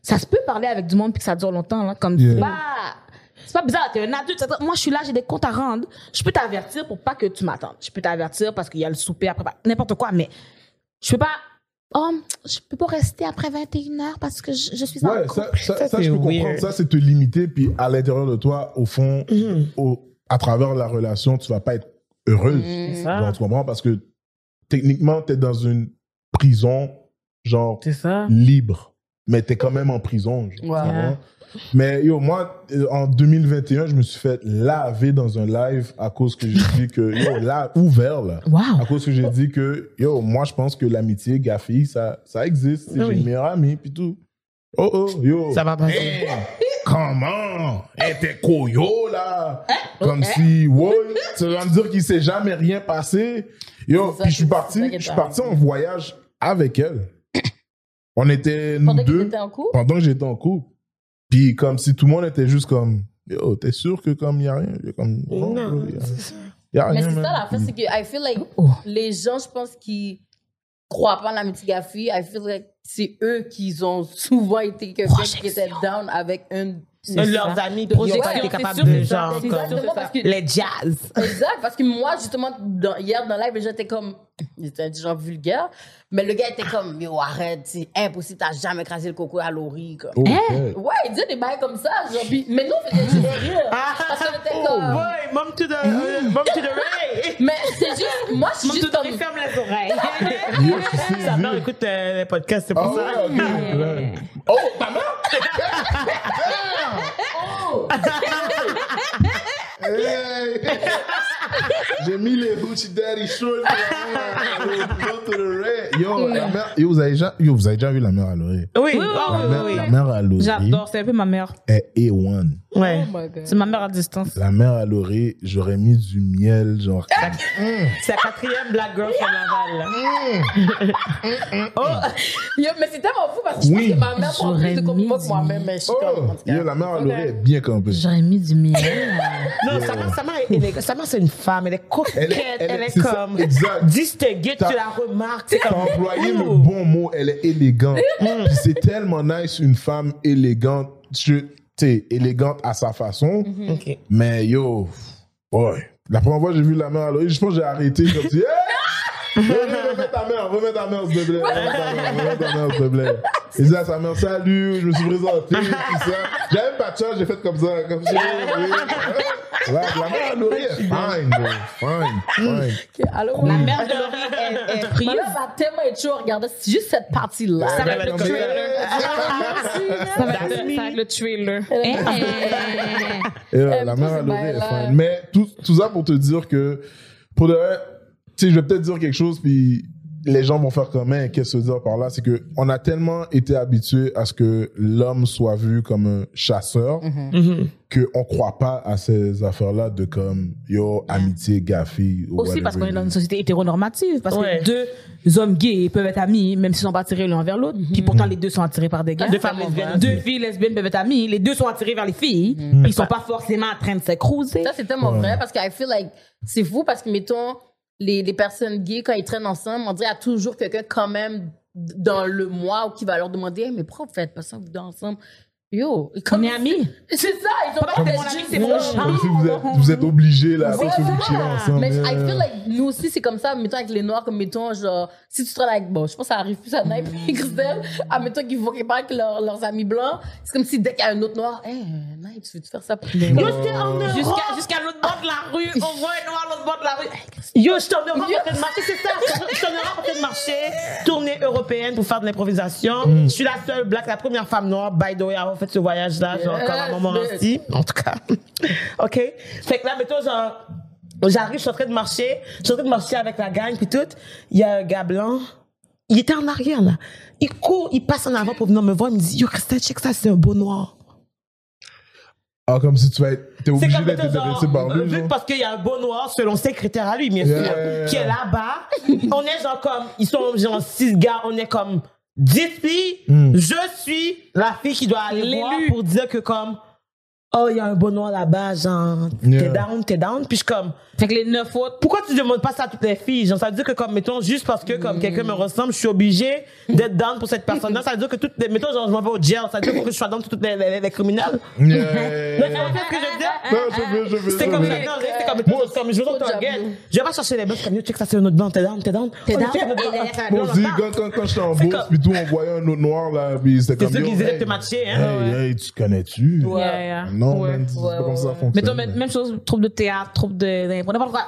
ça se peut parler avec du monde puis que ça dure longtemps, là. Comme, Yeah. c'est pas, c'est pas bizarre, t'es un adulte. Moi, je suis là, j'ai des comptes à rendre. Je peux t'avertir pour pas que tu m'attendes. Je peux t'avertir parce qu'il y a le souper après, bah, n'importe quoi, mais je peux pas, oh, je peux pas rester après 21h parce que je, je suis en Ouais, couple. ça, ça, Ça, ça, c'est je peux comprendre. weird. Ça, c'est te limiter, puis à l'intérieur de toi, au fond, Mhm. au, à travers la relation, tu vas pas être heureuse. C'est Genre, ça. tu comprends? Parce que techniquement, tu es dans une prison, genre, C'est ça. libre. Mais tu es quand même en prison. genre, comprends? Mais yo, moi, euh, en 2021, je me suis fait laver dans un live à cause que j'ai dit que, yo, là, ouvert, là. Wow. À cause que j'ai dit que, yo, moi, je pense que l'amitié, gars-fille, ça, ça existe. C'est Oui. J'ai une meilleure amie, puis tout. Oh, oh, yo. Ça va passer. Hey, comment? Elle était coyo, là. Comme si, ouais, ça veut dire qu'il s'est jamais rien passé. Yo, puis je suis parti, je suis parti en voyage avec elle. On était, nous Pendant que deux, t'étais en couple? pendant que j'étais en couple. Puis comme si tout le monde était juste comme, yo, t'es sûr que comme il y a rien? J'ai Comme, non, Non, y a- y a Mais c'est ça man. l'affaire, c'est que I feel like Oh. les gens, je pense, qui croient pas en l'amitié gars-fille, I feel like c'est eux qui ont souvent été quelqu'un qui était down avec une. Un de leurs amis, puis ils ont été capables de ça, genre, comme- Les jazz. Exact, parce que moi, justement, dans- hier dans le live, j'étais comme. J'étais du genre vulgaire, mais le gars était comme, yo, arrête, c'est impossible, t'as jamais écrasé le coco à Laurie. Comme. Oh, Hein? ouais. Ouais, il disait des bails comme ça. Genre, mais nous, on faisait juste rire. Parce qu'on était comme. Ah. Boy, mom to the, euh, mom to the Ray. Mais c'est juste. Moi, je suis Mom to juste the. Ray, ferme les oreilles. Mère vu- écoute euh, les podcasts, c'est pour Ah ça. ouais, Oh, mère? Hey. J'ai mis les Gucci Daddy shorts. Go to the red. Yo, la mère, yo, vous avez déjà, yo, vous avez déjà vu la mère à l'oreille? Oui, Oui, oui, La oui, mère, oui, la mère à l'oreille J'adore, c'est un peu ma mère. est A1. Ouais. Oh my God. C'est ma mère à distance. La mère à l'oreille, j'aurais mis du miel, genre. C'est la quatrième Black Girl from Laval. là. Yo, mais c'est tellement fou parce que je Oui. pense que ma mère prend plus de compliments que moi-même, mais je suis Oh, yo, la mère à l'oreille est bien campée. J'aurais mis du miel. Non, sa mère, sa mère. Sa mère, c'est une femme. Elle est coquette. Elle Elle est- ça, comme exact. distinguée. Tu la remarques. Comme. employé le bon mot, elle est élégante. Puis c'est tellement nice, une femme élégante. Tu sais, élégante à sa façon. Ok. Mais yo, ouais. La première fois que j'ai vu la mère à je pense que j'ai arrêté comme si, hey! Remets ta mère, remets ta mère, s'il te plaît. Remets ta mère, s'il te plaît. Il dit à sa mère, salut, je me suis présenté, tout ça. J'avais pas de chance, j'ai fait comme ça, comme ça. La, la mère à l'oreille est fine, bro. Fine, fine. Allô, La mère de Laurie est, est prise. mère va tellement être chaud à regarder c'est juste cette partie-là. Ça va être le trailer. Ça va être ça le trailer. La mère le l'oreille est fine. Mais tout, tout ça pour te dire que, pour de tu sais, je vais peut-être dire quelque chose, puis les gens vont faire comme, Hein, qu'est-ce que dire par là? C'est que on a tellement été habitué à ce que l'homme soit vu comme un chasseur, Mhm. qu'on croit pas à ces affaires-là de comme, yo, amitié, gaffe. ou Aussi parce qu'on est dans une société hétéronormative. Parce Ouais. que deux hommes gays peuvent être amis, même s'ils sont pas attirés l'un vers l'autre. Puis pourtant, les deux sont attirés par des gars. Deux femmes lesbiennes. Deux filles lesbiennes peuvent être amies. Les deux sont attirés vers les filles. Ils sont pas forcément en train de se cruiser. Ça, c'est tellement vrai parce que I feel like c'est fou parce que, mettons, les, les personnes gays, quand ils traînent ensemble, on dirait qu'il y a toujours quelqu'un quand même dans le mois ou qui va leur demander mais pourquoi vous faites pas ça, vous deux ensemble? Yo, On comme est amis. C'est ça, ils ont pas Comme fait mon ami, juste c'est mon chat. Comme si vous êtes, vous êtes obligés, là, parce que vous ensemble. Mais I feel like nous aussi, c'est comme ça, mettons avec les noirs, comme mettons, genre, si tu travailles avec, bon, je pense que ça arrive plus à Naïf et Christelle, à mettons qu'ils vont part avec leurs- leurs amis blancs, c'est comme si dès qu'il y a un autre noir, hé, Naïf, tu veux-tu faire ça pour en Europe. Jusqu'à jusqu'à l'autre bord de la rue, on voit un noir à l'autre bord de la rue. Yo, je suis en Europe en train de marcher, c'est ça. Je suis en Europe en train de marcher, tournée européenne pour faire de l'improvisation. Je suis la seule black, la première femme noire, by the way, à avoir fait ce voyage-là, genre, comme à Montmorency. En tout cas. OK? Fait que là, mettons, genre, j'arrive, je suis en train de marcher, je suis en train de marcher avec la gang, puis tout. Il y a un gars blanc. Il était en arrière, là. Il court, il passe en avant pour venir me voir, il me dit, yo, Christelle, check ça, c'est un beau noir. Ah, comme si tu vas être, t'es obligé d'être intéressé par lui, que parce qu'il y a un beau noir selon ses critères à lui, bien Yeah, sûr, yeah, yeah. qui est là-bas. on est genre comme, ils sont genre six gars, on est comme filles. Hmm. Je suis la fille qui doit aller voir L'élu. pour dire que comme, oh, il y a un noir là-bas, genre, t'es down, t'es down. Puis je suis comme, Fait que les neuf autres, pourquoi tu demandes pas ça à toutes les filles? Genre, ça veut dire que comme, mettons, juste parce que comme quelqu'un me ressemble, je suis obligé d'être down pour cette personne-là. Ça veut dire que toutes les, mettons, genre, je m'en vais au jail. Ça veut dire faut que je sois down pour toutes les, les, les criminels. Yeah. Donc, tu vois ce que je veux dire? Non, je veux, je veux. C'est je comme ça, non, c'est comme, comme, je veux diable. Je vais pas chercher les boss comme, yo, check ça, c'est un autre blanc, t'es down, t'es down. T'es down? aussi, blanc. quand, quand, quand j'étais en C'est bourse, comme- puis tout, on voyait un autre noir, là, puis c'était C'est comme... sûr yo, qu'ils essaient de te matcher, hein? hey, tu connais-tu? Ouais, yeah. Non, c'est pas comme ça fonctionne. Mettons, même, même chose, troupe de théâtre, troupe de, d'impro, n'importe quoi.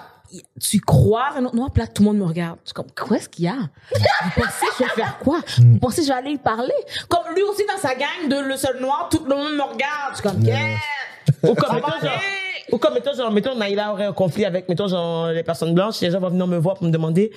Tu croises un autre noir, puis là, tout le monde me regarde. Je suis comme, qu'est-ce qu'il y a? Vous pensez que je vais faire quoi? Vous pensez que je vais aller lui parler? Comme lui aussi, dans sa gang de le seul noir, tout le monde me regarde. Je suis comme, Yeah. yeah! Ou comme, mettons, genre, ou comme, mettons, genre, mettons, Naïla aurait un conflit avec, mettons, genre, les personnes blanches, les gens vont venir me voir pour me demander,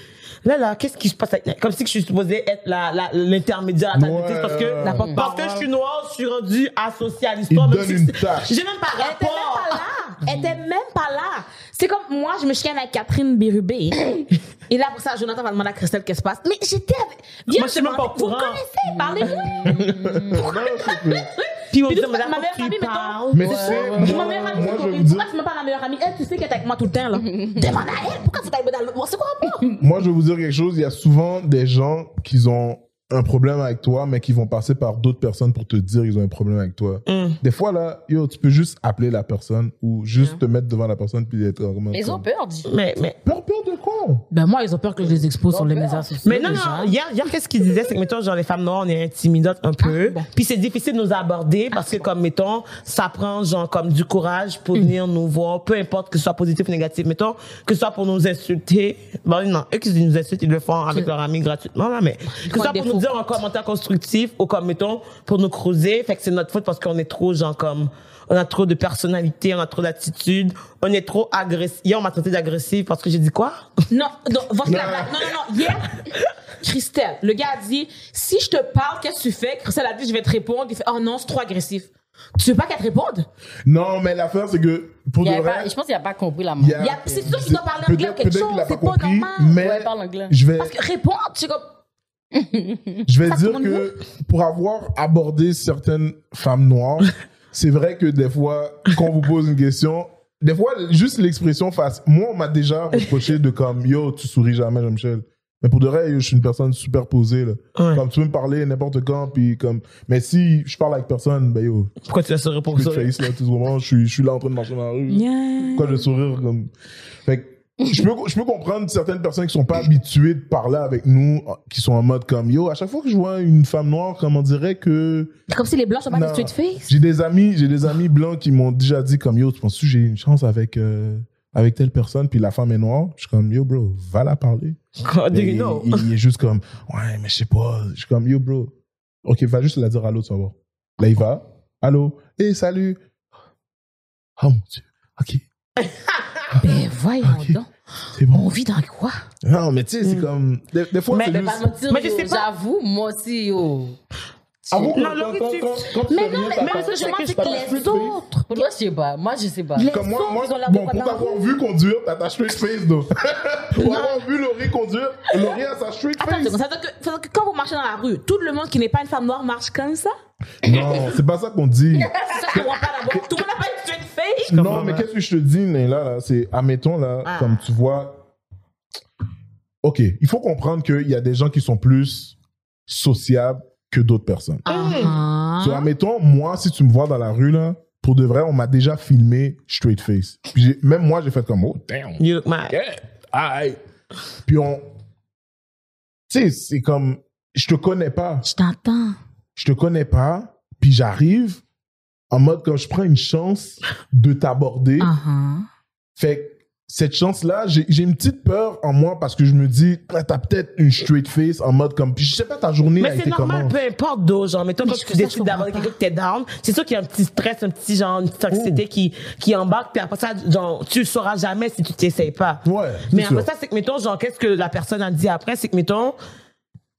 là, là, qu'est-ce qui se passe avec Naïla? Comme si que je suis supposée être la, la, l'intermédiaire à ta Ouais. parce que, La parce que je suis noire, je suis rendue associée à l'histoire. même si. J'ai même pas Elle était même rapport. pas là. Elle était même pas là. C'est comme moi, je me chicane avec Catherine Bérubé. Et là, pour ça, Jonathan va demander à Christelle qu'est-ce qui se passe. Mais j'étais avec. Viens, Moi, je suis même pas au Vous courant. connaissez, s'il te plaît. Puis on dit, ma meilleure tu amie, mettons, parles. Mais tu sais, Ma moi, meilleure amie, moi, c'est je vous dire, pourquoi tu m'as pas ma meilleure amie? Elle, tu sais qu'elle est avec moi tout le temps, là. Demande à elle, pourquoi tu t'as dans l'autre? C'est quoi rapport? moi, je vais vous dire quelque chose. Il y a souvent des gens qui ont un problème avec toi, mais qui vont passer par d'autres personnes pour te dire qu'ils ont un problème avec toi. Mm. Des fois, là, yo, tu peux juste appeler la personne ou juste te mettre devant la personne puis être Mais ils ont peur, dis. Mais, mais, Peur, peur de quoi? Ben, moi, ils ont peur que je les expose sur les médias sociaux. Mais non, non, hier, hier qu'est-ce qu'il disait, c'est que, mettons, genre, les femmes noires, on est intimidantes un peu. bon. Puis c'est difficile de nous aborder parce que, comme, mettons, ça prend, genre, comme du courage pour venir nous voir, peu importe que ce soit positif ou négatif. Mettons, que ce soit pour nous insulter. Bon, non, eux qui nous insultent, ils le font avec leurs amis gratuitement, là, mais que ce soit pour nous dire un commentaire constructif ou comme, mettons, pour nous creuser. Fait que c'est notre faute parce qu'on est trop, genre, comme, on a trop de personnalité, on a trop d'attitude, on est trop agressif. Hier, on m'a traité d'agressive parce que j'ai dit quoi? Non, non, voici la blague. Non, non, non. Hier, Christelle, le gars a dit, si je te parle, qu'est-ce que tu fais? Christelle a dit, je vais te répondre. Il fait, oh non, c'est trop agressif. Tu veux pas qu'elle te réponde? Non, mais l'affaire, c'est que pour de vrai, pas- je pense qu'il a pas compris la il y main. c'est sûr qu'il doit parler anglais ou quelque chose, c'est pas normal. mais Ouais, parle anglais. je vais, Parce que répondre, c'est comme. je vais Ça, dire que pour avoir abordé certaines femmes noires, c'est vrai que des fois, quand on vous pose une question, des fois, juste l'expression face. Moi, on m'a déjà reproché de comme, yo, tu souris jamais, Jean-Michel. Mais pour de vrai, yo, je suis une personne super posée, là. Ouais. Comme tu peux me parler n'importe quand, puis comme, mais si je parle avec personne, ben yo, Pourquoi tu as pour good ça? face, là, tout ce moment, je suis, je suis là en train de marcher dans la rue. Pourquoi je sourire comme? Fait que je peux, je peux comprendre certaines personnes qui sont pas habituées de parler avec nous, qui sont en mode comme yo. À chaque fois que je vois une femme noire, comme on dirait que Comme si les blancs sont pas des Non. straight face. j'ai des amis, j'ai des amis blancs qui m'ont déjà dit comme yo, tu penses que j'ai une chance avec euh, avec telle personne, puis la femme est noire? Je suis comme yo bro, va la parler. How do Et you know? il, il est juste comme ouais, mais je sais pas. Je suis comme yo bro. Ok, va juste la dire vas voir. Là il va. Allô, et salut. Oh mon dieu. Ok, Ben voyons Ok. donc. c'est bon. On vit dans quoi? Non, mais tu sais, c'est comme. Des, des fois, Mais- c'est Mais juste. Mais je sais pas. j'avoue, moi aussi, yo. Avoue que Non, quand- quand- quand- Mais non, mais, mais que je de que straight les autres. Moi, je sais pas. Moi, je sais pas. Les Comme moi, autres, moi, bon, pour t'avoir vu conduire, t'as ta straight face, donc. pour avoir vu Laurie conduire, Laurie a sa straight Attends, face. ça veut dire que, ça veut dire que quand vous marchez dans la rue, tout le monde qui n'est pas une femme noire marche comme ça? Non, c'est pas ça qu'on dit. C'est ça, je comprends pas d'abord. Tout Non, mais qu'est-ce que je te dis, Naila, là, c'est, admettons, là, Ah. comme tu vois. Ok, il faut comprendre qu'il y a des gens qui sont plus sociables que d'autres personnes. Ah. So, admettons, moi, si tu me vois dans la rue, là, pour de vrai, on m'a déjà filmé straight face. Puis même moi, j'ai fait comme, oh, damn. You look mad. Yeah. Aïe. Puis on. Tu sais, c'est comme. Je te connais pas. Je t'entends. Je te connais pas. Puis j'arrive en mode comme je prends une chance de t'aborder. Ah. Fait que cette chance-là, j'ai j'ai une petite peur en moi parce que je me dis, ah, t'as peut-être une straight face en mode comme. Puis je sais pas, ta journée a Mais c'est été normal, comment. peu importe d'où, genre, mettons, Mais quand tu décides d'avoir quelqu'un que t'es down, c'est sûr qu'il y a un petit stress, un petit genre, une petite anxiété qui, qui embarque, puis après ça, genre, tu le sauras jamais si tu t'essayes pas. Ouais. Mais c'est après sûr. ça, c'est que, mettons, genre, qu'est-ce que la personne a dit après, c'est que, mettons,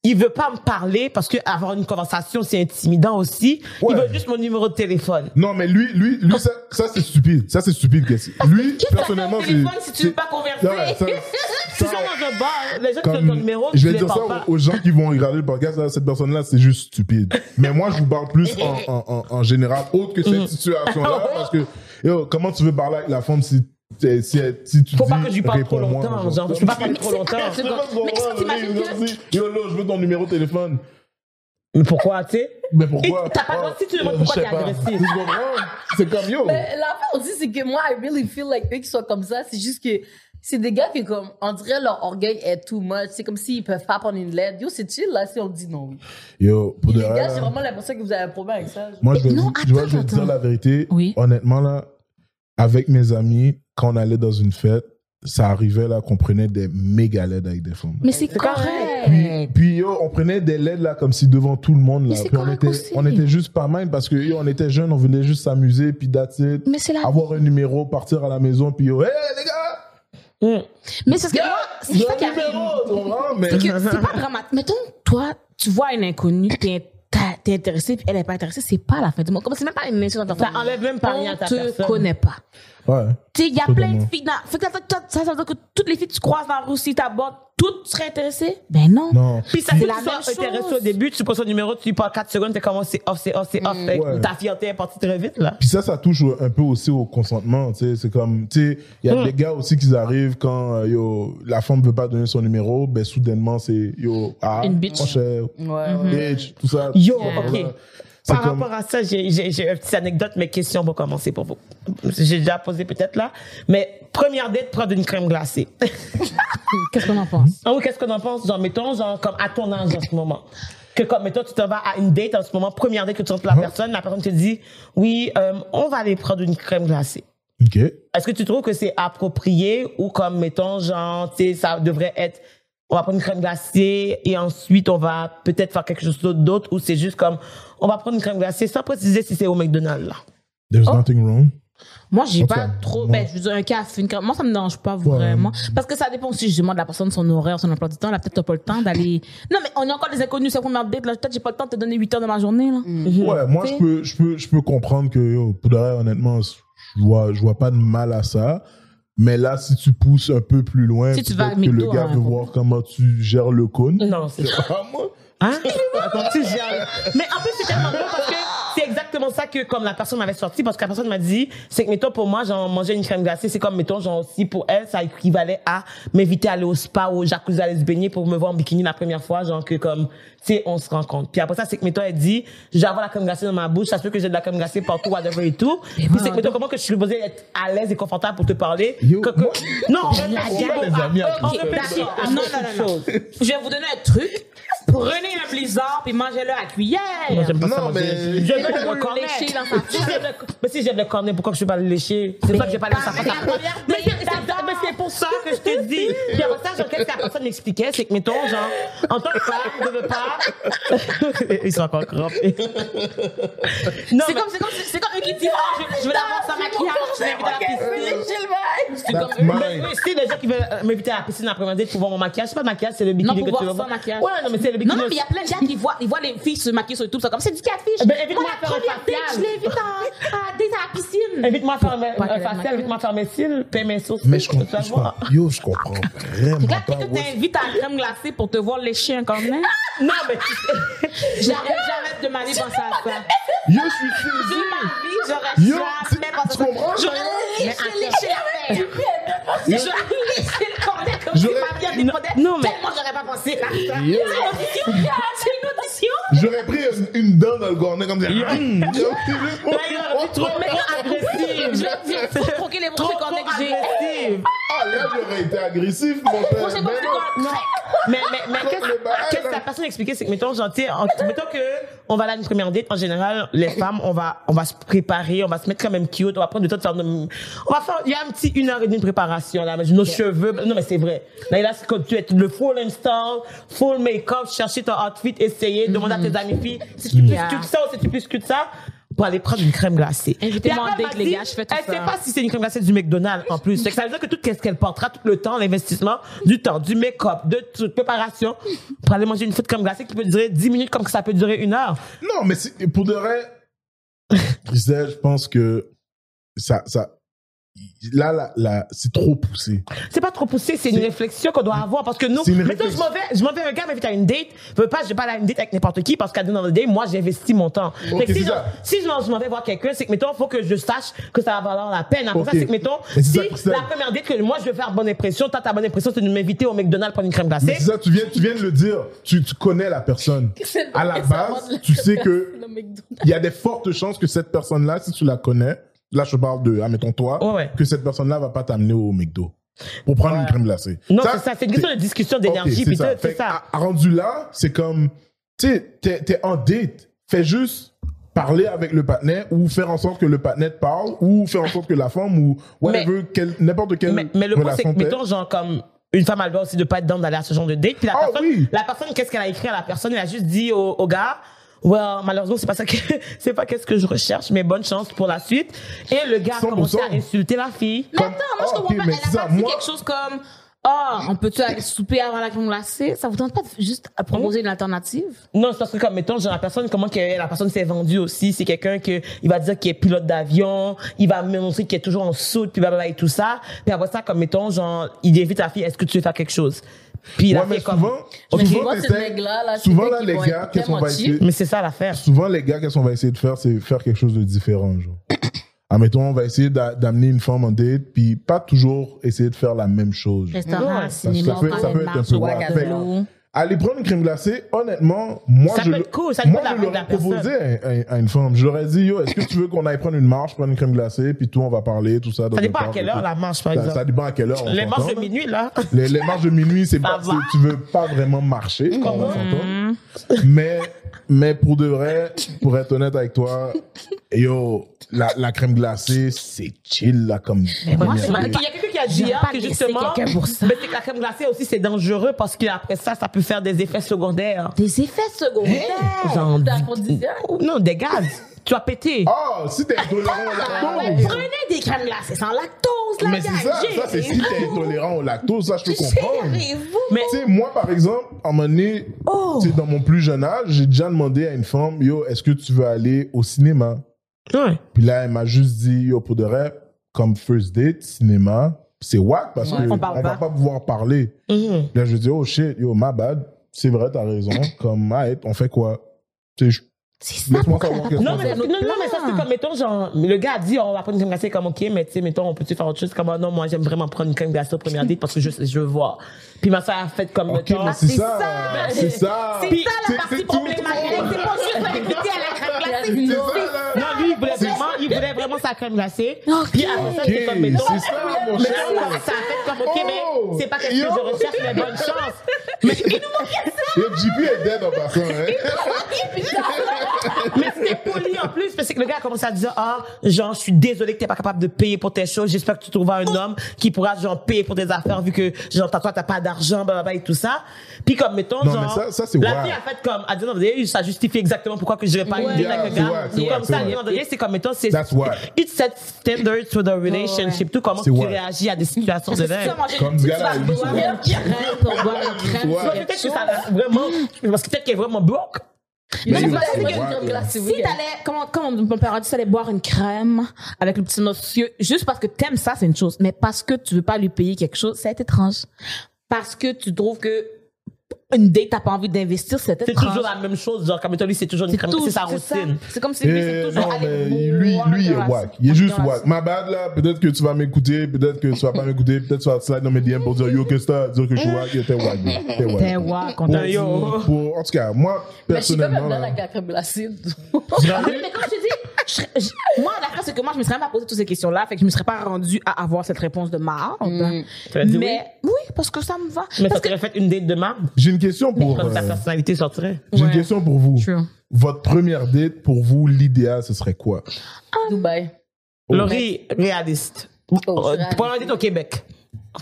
il veut pas me parler parce que avoir une conversation, c'est intimidant aussi. Ouais. Il veut juste mon numéro de téléphone. Non, mais lui, lui, lui, ça, ça c'est stupide. Ça, c'est stupide, Cassie. Lui, personnellement, c'est. si tu veux pas converser? Ouais, ça- ça- un bar, les gens qui ton numéro, je vais dire ça pas. aux, gens qui vont regarder le podcast, là, cette personne-là, c'est juste stupide. Mais moi, je vous parle plus en, en, en, en général, autre que cette situation-là, parce que, yo, comment tu veux parler avec la femme si, si, si, si tu Faut dis, pas que je lui parle trop longtemps, genre, je peux pas parler trop longtemps. Mais qu'est-ce que t'imagines que- Yo, là, je veux ton numéro de téléphone. Mais pourquoi, tu sais? Mais pourquoi? Et t'as pas le droit, si tu demandes euh, pourquoi t'es agressif. Tu? C'est comme, yo. Mais l'affaire aussi, c'est que moi, I really feel like eux qui sont comme ça, c'est juste que c'est des gars qui, comme, on dirait leur orgueil est too much. C'est comme s'ils peuvent pas prendre une lettre. Yo, c'est chill, là, si on dit non. Yo, pour de les gars, j'ai vraiment l'impression que vous avez un problème avec ça. Moi, je vais, vous, tu dire la vérité. Oui. Honnêtement, là, avec mes amis, quand on allait dans une fête, ça arrivait là qu'on prenait des méga LED avec des femmes. Mais c'est correct. Puis, puis yo, on prenait des LED là comme si devant tout le monde là. Mais c'est Puis on correct était, aussi. on était juste pas mal parce que yo, on était jeunes, on voulait juste s'amuser puis that's it. Mais la Avoir un numéro, partir à la maison puis yo, hey les gars, Hum. Mais c'est ce que moi, c'est ça qui arrive. Mais C'est que c'est pas dramatique. Mettons, toi, tu vois une inconnue, t'es t'es intéressé, puis elle est pas intéressée, c'est pas la fin du monde. Comme c'est même pas une insulte dans ta Ça enlève même pas rien à ta On te personne. connaît pas. Ouais. Tu sais, il y a plein de filles. dans- Fait que ça, ça, ça, ça veut dire que toutes les filles que tu croises dans la rue, si t'abordes, toutes seraient intéressées? Ben non. Non. Puis ça C'est la même chose. intéressé au début, tu poses son numéro, tu lui parles 4 secondes, t'es comment c'est off, c'est off, c'est off. Ouais. Ta fierté est partie très vite, là. Puis ça, ça touche un peu aussi au consentement, tu sais. C'est comme, tu sais, il y a Mm. des gars aussi qui arrivent quand, euh, yo, la femme veut pas donner son numéro, ben soudainement, c'est, yo, ah, Une bitch. mon cher, Ouais, bitch, tout ça. Yo, Yeah. ok. Par comme- rapport à ça, j'ai j'ai- j'ai une petite anecdote, mes questions vont commencer pour vous. J'ai déjà posé peut-être là. Mais première date, prendre une crème glacée. Qu'est-ce qu'on en pense? Ah oui, qu'est-ce qu'on en pense? Genre, mettons, genre, comme à ton âge en ce moment. Que comme, mettons, tu te vas à une date en ce moment, première date que tu rentres la Uh-huh. personne, la personne te dit, oui, euh, on va aller prendre une crème glacée. Ok. Est-ce que tu trouves que c'est approprié ou comme, mettons, genre, tu sais, ça devrait être, on va prendre une crème glacée et ensuite on va peut-être faire quelque chose d'autre ou c'est juste comme, on va prendre une crème glacée sans préciser si c'est au McDonald's, là. There's nothing wrong. Moi, j'ai tout pas cas, trop. moi- Ben, je veux dire, un café, une crème. Moi, ça me dérange pas vraiment. Parce que ça dépend aussi, justement, de la personne, son horaire, son emploi du temps. Là, peut-être t'as pas le temps d'aller. Non, mais on est encore des inconnus, c'est la première date. Là, peut-être j'ai pas le temps de te donner 8 heures de ma journée, là. Ouais, moi, je peux, je peux, je peux comprendre que, yo, pour honnêtement, je vois, je vois pas de mal à ça. Mais là, si tu pousses un peu plus loin, Si tu vas à peut-être que le gars hein, veut voir comment tu gères le cône. Non, c'est Ah, moi, Hein? Attends, tu gères. Mais en plus, c'est tellement drôle parce que c'est exactement ça que, comme la personne m'avait sorti, parce que la personne m'a dit, c'est que, mettons, pour moi, genre, manger une crème glacée, c'est comme, mettons, genre, aussi, pour elle, ça équivalait à m'inviter à aller au spa ou au jacuzzi, aller se baigner pour me voir en bikini la première fois, genre, que, comme, tu sais, on se rencontre. Puis après ça, c'est que, mettons, elle dit, je vais avoir la crème glacée dans ma bouche, ça se peut que j'ai de la crème glacée partout, whatever et tout. Puis c'est que, mettons, comment que je suis supposée être à l'aise et confortable pour te parler. Yo, Que- que- moi- non. Je vais vous donner un truc. Prenez un blizzard puis mangez-le à cuillère. Moi, j'aime pas Non, ça, moi, mais- J'aime Lécher dans sa Mais si j'aime le cornet, pourquoi je vais pas le lécher? C'est ça que j'ai pas le sa mais face. c'est- pour ça que je te dis. Puis après ça, genre, qu'est-ce que la personne m'expliquait? C'est que, mettons, genre, en tant que femme, je veux pas. Ils sont encore crampés. Non, C'est comme, c'est comme, c'est comme eux qui disent, ah, je, vais l'avoir sans maquillage, je vais à la piscine. C'est comme eux. si les gens qui veulent euh, m'inviter à la piscine après-midi pour voir mon maquillage, c'est pas maquillage, c'est le bikini que tu veux voir. Ouais, non, mais c'est le bikini. Non, mais il y a plein de gars qui voient, ils voient les filles se maquiller sur YouTube, c'est comme, c'est du catfish. Eh ben, invite-moi Moi, à la faire un première date, facial. je l'invite à, à à la piscine. Invite-moi à faire un, Pas un qu'elle ait facial, maquillage. invite-moi à faire mes cils, paye mes sourcils. Mais je comprends, je voir. comprends. Yo, je comprends vraiment Regarde, pas. quelqu'un ouais. t'invite à la crème glacée pour te voir lécher un cornet. Non, mais J'arrête jamais de ma vie penser à ça. Yo, je suis saisi. De ma vie, j'aurais Yo, jamais pensé à tu ça. comprends? J'aurais léché, léché la J'aurais léché le cornet comme J'aurais- ma vie dépendait. non, mais- Tellement j'aurais pas pensé à ça. Yo. C'est une audition. C'est une audition. J'aurais pris une, une dent dans le cornet comme ça. Trop, agressive. Je vais troquer les trop cornets que j'ai. agressive. Ah, là, j'aurais été agressif, mon père. Cornet non. Mais, mais, mais qu'est-ce le bail, qu'est-ce que là. la personne expliquait, c'est que, mettons, genre, mettons que, on va aller à une première date, en général, les femmes, on va, on va se préparer, on va se mettre quand même cute, on va prendre du temps de faire nos- on va faire, il y a un petit une heure et demie de préparation, nos cheveux, non, mais c'est vrai. Là, là, c'est comme tu es le full install, full make-up, chercher ton outfit, essayer, demander à tes amis filles, si tu plus Yeah. cute ça ou si tu plus cute ça, pour aller prendre une crème glacée. Invitez-moi Puis après, en date, elle m'a les dit, gars, je fais tout Elle ça. sait pas si c'est une crème glacée du McDonald's, en plus. C'est que ça veut dire que tout ce qu'elle portera, tout le temps, l'investissement, du temps, du make-up, de toute préparation, pour aller manger une crème glacée qui peut durer 10 minutes comme que ça peut durer une heure. Non, mais pour de vrai, Christelle, je pense que ça, ça, là, là, là, c'est trop poussé. C'est pas trop poussé, c'est une réflexion qu'on doit avoir parce que nous, mettons, je m'en vais, je m'en vais, un gars m'invite à une date, je veux pas, je vais pas aller à une date avec n'importe qui parce qu'à the end day, moi, j'ai investi mon temps. Ok, Fait que si, je, ça. si je m'en je m'en vais voir quelqu'un, c'est que, mettons, faut que je sache que ça va valoir la peine. Après Ok. ça, c'est que, mettons, si ça, la première date que moi, je veux faire bonne impression, toi, ta bonne impression, c'est de m'inviter au McDonald's pour une crème glacée. Mais c'est ça, tu viens, tu viens de le dire. Tu, tu connais la personne. À la base, tu sais que il y a des fortes chances que cette personne-là, si tu la connais, là, je parle de, admettons toi, Ouais, ouais. que cette personne-là va pas t'amener au McDo pour prendre une crème glacée. Non, ça, c'est une question de discussion d'énergie, c'est ça. à- rendu là, c'est comme, tu sais, t'es, t'es en date. Fais juste parler avec le partenaire ou faire en sorte que le partenaire te parle ou faire en sorte que la femme ou whatever, quel- n'importe quelle Mais, mais le point, c'est que, mettons, genre, comme, une femme, elle doit aussi de pas être dans d'aller à ce genre de date. Puis la Ah personne, oui. la personne, qu'est-ce qu'elle a écrit à la personne? Elle a juste dit au, au gars, well, malheureusement, c'est pas ça que, c'est pas qu'est-ce que je recherche, mais bonne chance pour la suite. Et le gars a 100%. commencé à insulter la fille. Mais attends, moi je Ah, comprends pas. mais Elle a dit quelque chose comme Ah, on peut-tu aller souper avant la crème glacée Ça vous tente pas de juste proposer une alternative? Non, c'est parce que comme mettons, genre la personne, comment que la personne s'est vendue aussi, c'est quelqu'un que il va dire qu'il est pilote d'avion, il va me montrer qu'il est toujours en soute, puis blablabla et tout ça. Puis après ça, comme mettons, genre, il invite la fille, est-ce que tu veux faire quelque chose? Puis Ouais, mais est comme, souvent, Mais souvent, mecs-là, là, souvent là, qui les gars, qu'est-ce qu'on va essayer, mais c'est ça l'affaire. souvent les gars, qu'est-ce qu'on va essayer de faire, c'est faire quelque chose de différent, genre. Admettons, on va essayer d'a- d'amener une femme en date, puis pas toujours essayer de faire la même chose. Restaurant, cinéma, ça peut- ça peut être un peu Aller prendre une crème glacée, honnêtement, moi, Ça je, peut le- être cool, ça moi, je l'aurais proposé à, à- à une femme. Je leur ai dit, yo, est-ce que tu veux qu'on aille prendre une marche, prendre une crème glacée, puis tout, on va parler, tout ça. Ça dépend à quelle heure la marche, par Ça, exemple. ça dépend à quelle heure. on Les marches de minuit, là. Les, les marches de minuit, c'est pas, tu veux pas vraiment marcher, on s'entendre. Mm. Mais, mais pour de vrai, pour être honnête avec toi, yo, la, la crème glacée, c'est chill, là, comme. moi, première je- Il y a quelqu'un qui a dit J'aurais hein, que justement, quelqu'un pour ça. mais c'est que la crème glacée aussi c'est dangereux parce qu'après ça, ça peut faire des effets secondaires. Des effets secondaires? Genre, T'as du- aphrodisiaque. non, des gaz. tu vas péter. Oh, si t'es intolérant au lactose. Prenez des crèmes glacées sans lactose, la Mais c'est ça, c'est si t'es intolérant au lactose, ça je peux comprendre. Mais Tu sais, moi, par exemple, à un moment donné, Oh. tu sais, dans mon plus jeune âge, j'ai déjà demandé à une femme, yo, est-ce que tu veux aller au cinéma? Ouais. Puis là, elle m'a juste dit, yo, pour de vrai, comme first date, cinéma, c'est wack parce Ouais. que On va pas. pouvoir parler. Mhm. Là, je dis, oh shit, yo, my bad. C'est vrai, t'as raison. comme, arrête, on fait quoi? Tu sais, je- C'est ça. laisse-moi savoir la qu'est-ce Non mais, que- non, non, mais ça, c'est comme, mettons, genre, le gars a dit, on va prendre une crème glacée, comme, ok, mais tu sais, mettons, on peut-tu faire autre chose? Comme, ah, non, moi, j'aime vraiment prendre une crème glacée au premier date parce que je, je veux voir. Puis ma soeur a fait comme, Ok, mettons, mais c'est c'est ça. C'est ça. C'est ça la c'est- partie problématique. C'est pas juste l'inviter à la crème glacée. Non, lui, il voulait il voulait vraiment sa crème glacée. Ok. Puis après ça, c'est comme, mettons, c'est ça, mon mais cher. ça, ça a fait comme, ok, Oh. mais c'est pas quelque chose que je recherche, mais bonne chance. Mais, Yo, JP est dead en passant, hein. mais c'était poli en plus, parce que le gars a commencé à dire, ah, genre, je suis désolé que t'es pas capable de payer pour tes choses, j'espère que tu trouveras un homme qui pourra, genre, payer pour tes affaires, vu que, genre, toi, t'as pas d'argent, blablabla et tout ça. Puis comme, mettons, Non, genre, ça- ça, la fille a fait comme, à dire, non, ça justifie exactement pourquoi que je vais pas une Yeah, avec un c'est gars. Comme ça, c'est à un moment donné, c'est comme, mettons, c'est, That's wack. it sets standards for the relationship, tout comment C'est tu réagis à des situations de même. Comme petite gars-là, vache lui, Peut-être que ça vraiment, parce que peut-être qu'elle est vraiment broke. Mais là? glacée, Si t'allais, comment, comment mon père a dit, t'allais boire une crème avec le petit monsieur, juste parce que t'aimes ça, c'est une chose. Mais parce que tu veux pas lui payer quelque chose, c'est étrange. Parce que tu trouves que une date, t'as pas envie d'investir, c'est C'est toujours la même chose, genre, comme c'est toujours une C'est crème, tout, c'est sa routine. C'est comme si lui, c'est Eh, toujours non, mais lui, lui, il est wack. Il est juste wack. Ma bad, là, peut-être que tu vas m'écouter, peut-être que tu vas pas m'écouter, peut-être que tu vas slide dans mes DM pour dire yo, qu'est-ce que t'as, dire que je suis wack, t'es wack, t'es wack. T'es wack, on Pour- t'a yo. pour- en tout cas, moi, Mais je suis comme personnellement, dedans là, avec la crème glacée. Mais comme je te dis, je je- moi, la c'est que moi, je me serais même pas posé toutes ces questions-là, fait que je me serais pas rendue à avoir cette réponse de marde. Oui. Mais oui, parce que ça me va. Mais ça parce que t'aurait fait une date de marde? j'ai une question pour, Comme ta euh, personnalité sortirait. j'ai une question pour vous. True. Votre première date, pour vous, l'idéal, ce serait quoi? Dubaï. Oh. Laurie, réaliste. Oh, Euh, réaliste. Pour un date au Québec.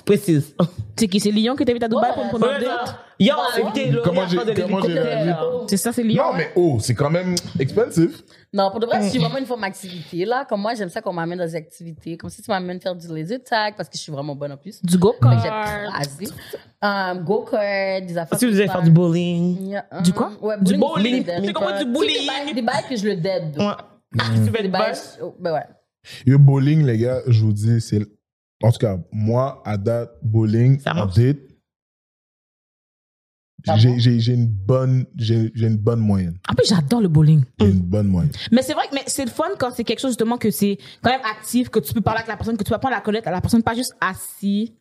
Précise. C'est qui, c'est Lyon qui t'invite à Dubaï Ouais, pour une c'est première Ouais, date? invité Laurie Comment j'ai- comment réagi? C'est ça, c'est Lyon? Non, mais oh, c'est quand même expensive. Non, pour de vrai, je suis vraiment une forme d'activité. Là, comme moi, j'aime ça qu'on m'amène dans des activités. Comme si tu m'amènes faire du laser tag, parce que je suis vraiment bonne en plus. Du go Fait que j'ai. Um, go-kart, des affaires. Si vous allez faire du bowling. Yeah, um, Du quoi? Ouais, Du bowling. le. Tu comprends du Des bowling? Des bails que je le dead. Ouais. Tu fais Des bails. oh, Ben ouais. Yo, bowling, les gars, je vous dis, c'est. En tout cas, moi, à date, bowling, Ça en marche. date, Ah j'ai une bonne j'ai j'ai une bonne moyenne. En plus, j'adore le bowling. J'ai une bonne moyenne. Mais c'est vrai que mais c'est le fun quand c'est quelque chose justement que c'est quand même actif, que tu peux parler avec la personne, que tu vas apprendre à la connaître, à la personne pas juste assis.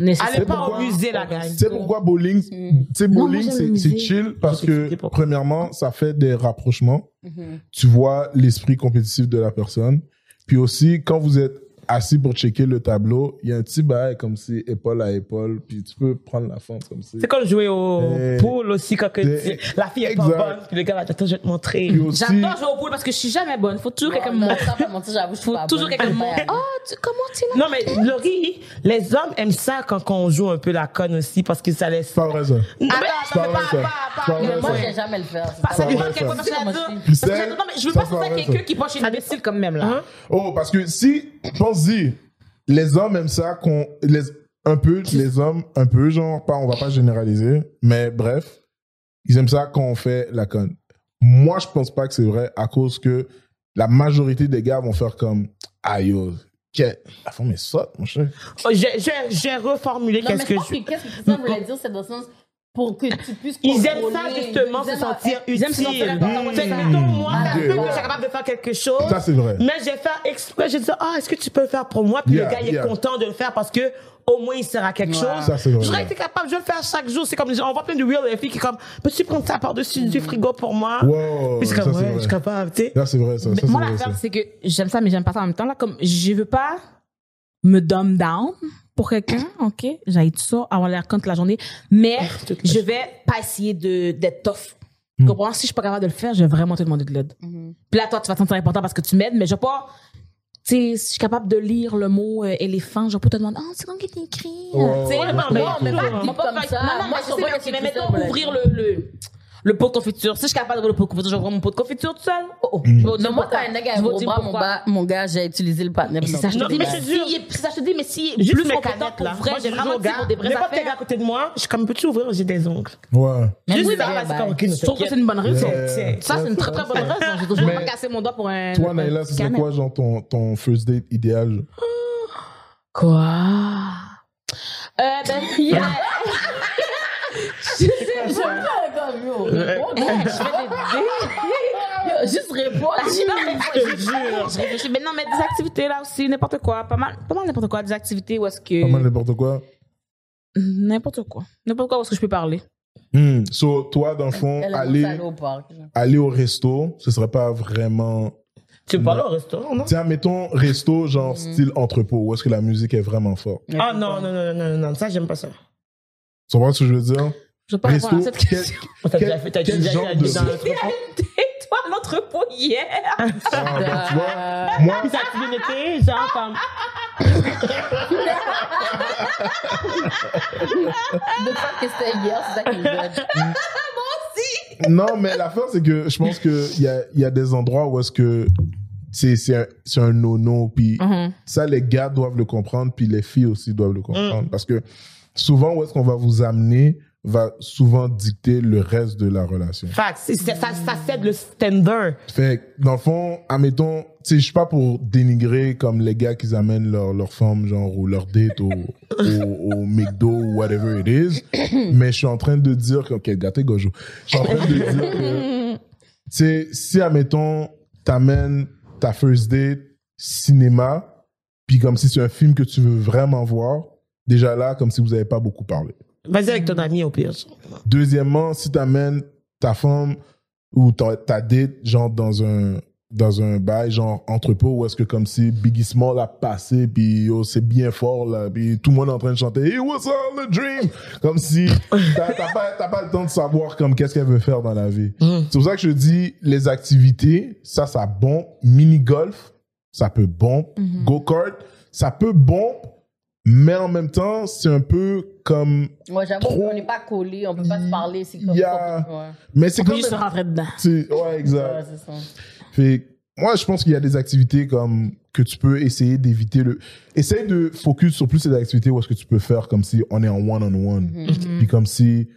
Allez pas au musée, la gang. Sais pourquoi bowling Non, bowling, c'est c'est chill parce que, premièrement, ça fait des rapprochements. Mhm. Tu vois l'esprit compétitif de la personne. Puis aussi, quand vous êtes assis pour checker le tableau, il y a un petit bail comme si épaule à épaule, puis tu peux prendre la fente comme si. C'est comme jouer au Eh. pool aussi quand que Eh. la fille est pas Exact. bonne. Puis le gars va te dire, je vais te montrer. Aussi, J'adore jouer au pool parce que je suis jamais bonne. Faut toujours quelqu'un me montre. pas mentir, j'avoue, je suis pas toujours quelqu'un me montre. Oh, tu- comment tu là? Non, mais Laurie, les hommes aiment ça quand on joue un peu la conne aussi parce que ça laisse. c'est pas vrai ça. Attends, pas attends, pas, ça. pas, pas. pas Mais moi, ça. je jamais le faire. Pas- pas Ça ça. Parce que c'est- non, mais je veux ça pas vrai, quelqu'un ça. qui pense chez une imbécile comme même là. Hein? Oh, parce que si, les hommes aiment ça qu'on, les, un peu, les hommes, un peu, genre, pas, on va pas généraliser, mais bref, ils aiment ça quand on fait la conne. Moi, je pense pas que c'est vrai à cause que la majorité des gars vont faire comme, aïe, yo, que- la femme est sotte, mon cher. Oh, J'ai reformulé qu'est-ce que je. que qu'est-ce que Christian voulait dire, c'est dans le sens pour que tu puisses Ils aiment ça justement Ils se aiment- sentir Ils aiment se sentir utile. important, Fait que, mettons, moi, ça peut que je suis capable de faire quelque chose. Ça, c'est vrai. Mais j'ai fait exprès, j'ai dit, ah, est-ce que tu peux le faire pour moi? Puis le gars, il est content de le faire parce que au moins, il sert à quelque chose. Ça, c'est vrai. Je que t'es capable, je vais le faire chaque jour. C'est comme, on voit plein de real filles qui sont comme, peux-tu prendre ça par-dessus du frigo pour moi? Wow, Puis c'est comme, ouais, je suis capable, tu sais. Ça, c'est vrai, ça. Moi, l'affaire, c'est que j'aime ça, mais j'aime pas ça en même temps. Là, comme je veux pas me dumb down pour quelqu'un, ok? J'ai tout ça, avoir l'air con toute la journée. Mais la je vais pas essayer de, d'être tough. Tu Hmm. comprends? Si je suis pas capable de le faire, je vais vraiment te demander de l'aide. Mhm. Puis là, toi, tu vas te sentir important parce que tu m'aides, mais je vais pas. Tu sais, si je suis capable de lire le mot euh, écrit, je vais pas te demander, oh, c'est comme qui est écrit? Ouais, Tu sais, ouais, non, mais pas peut pas Comme ça. Non, non, Moi, je je sais, mais- mettons, me l'a ouvrir le. Le pot de confiture. Si je suis capable d'ouvrir le pot de confiture, je vais ouvrir mon pot de confiture tout seul. Oh, oh. Mm. Non, moi, quand un vais vous gros bras, mon, gars, mon gars, j'ai utilisé le partenaire. C'est ça, je te dis, mais si, est- c'est ça, je te dis, mais si est plus mes canettes, là. vrai, Moi, j'ai vraiment dit pour des vraies N'importe quel gars à côté de moi, je suis comme, peux-tu ouvrir? J'ai des ongles. Ouais. Juste oui, ça, c'est comme, ok, Je trouve que c'est une bonne raison. Ça, c'est une très très bonne raison. J'ai toujours pas cassé mon doigt pour un. Toi, un Naïla, ce serait canette. quoi, genre, ton, ton first date idéal? Quoi? Euh, ben, y a- Je sais pas, comme yo. réponds, je fais des Juste réponds. Non, mais faut- je jure. Je réfléchis. Mais non, mais des activités là aussi, n'importe quoi. Pas mal, pas mal n'importe quoi. Des activités où est-ce que. Pas mal n'importe quoi. N'importe quoi. N'importe quoi où est-ce que je peux parler. Hmm. So, toi, dans le fond, aller, aller au parc. aller au resto, ce serait pas vraiment. Tu aller au restaurant, non? Tiens, mettons resto, genre style entrepôt, où est-ce que la musique est vraiment forte. Ah non, non, non, non, non, non, ça, j'aime pas ça. Tu comprends ce que je veux dire? Je veux pas répondre à cette quel- question. T'as Quel- déjà fait, t'as déjà genre été de- dans toi, à l'entrepôt hier. Ah, ben, tu vois, moi, Puis ça a bien été, genre comme. De faire que c'était hier, c'est ça qui me donne. non, mais l'affaire, c'est que je pense qu'il y a, il y a des endroits où est-ce que c'est, c'est un, c'est un no-no, puis Mhm. ça, les gars doivent le comprendre, puis les filles aussi doivent le comprendre. Parce que souvent, où est-ce qu'on va vous amener va souvent dicter le reste de la relation. Fact, ça, ça cède le standard. Fait dans le fond, admettons, tu sais, je suis pas pour dénigrer comme les gars qui amènent leur, leur femme, genre, ou leur date au, au, au McDo ou whatever it is. mais je suis en train de dire que, ok, gâté gojo. Je suis en train de dire que, tu sais, si, admettons, t'amènes ta first date cinéma, puis comme si c'est un film que tu veux vraiment voir, déjà là, comme si vous avez pas beaucoup parlé. Vas-y avec ton ami au pire. Deuxièmement, si tu amènes ta femme ou ta, ta date, genre dans un dans un bail, genre entrepôt, où est-ce que comme si Biggie Small a passé, puis oh, c'est bien fort, là, puis tout le monde est en train de chanter Hey, what's up, the dream? Comme si t'as pas, t'as pas le temps de savoir comme qu'est-ce qu'elle veut faire dans la vie. C'est pour ça que je dis, les activités, ça, ça bon. Mini-golf, ça peut bon. Go-kart, ça peut bon, mais en même temps, c'est un peu comme... Ouais, j'avoue Trop- qu'on n'est pas collés, on peut pas se parler, c'est comme Il y a- Ouais, Mais c'est On comme... juste rentrer dedans. Ouais, exact. ouais c'est ça. Fait moi, je pense qu'il y a des activités comme que tu peux essayer d'éviter le. Essaye de focus sur plus ces activités où est-ce que tu peux faire comme si on est en one-on-one. Mhm. Puis comme si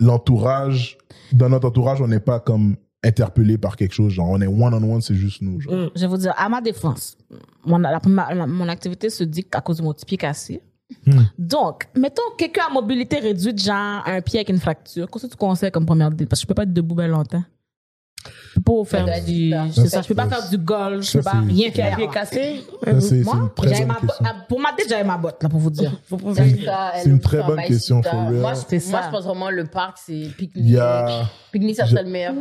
l'entourage, dans notre entourage, on n'est pas comme interpellé par quelque chose. Genre, on est one-on-one, c'est juste nous. Genre. Je vais vous dire, à ma défense, mon, la- ma- la- mon activité se dicte à cause de mon pied cassé. Hmm. Donc, mettons quelqu'un à mobilité réduite, genre un pied avec une fracture. Qu'est-ce que tu conseilles comme première? Parce que je peux pas être debout bien longtemps. Je peux pas faire du, c'est ça, je peux pas faire du golf, je peux pas rien faire. pied cassé? Moi, botte- pour ma date, j'avais ma botte, là, pour vous dire. C'est une très bonne question, real. Moi, je, C'est moi, ça. je pense vraiment le parc, c'est pique-nique. Pique-nique, ça serait le meilleur.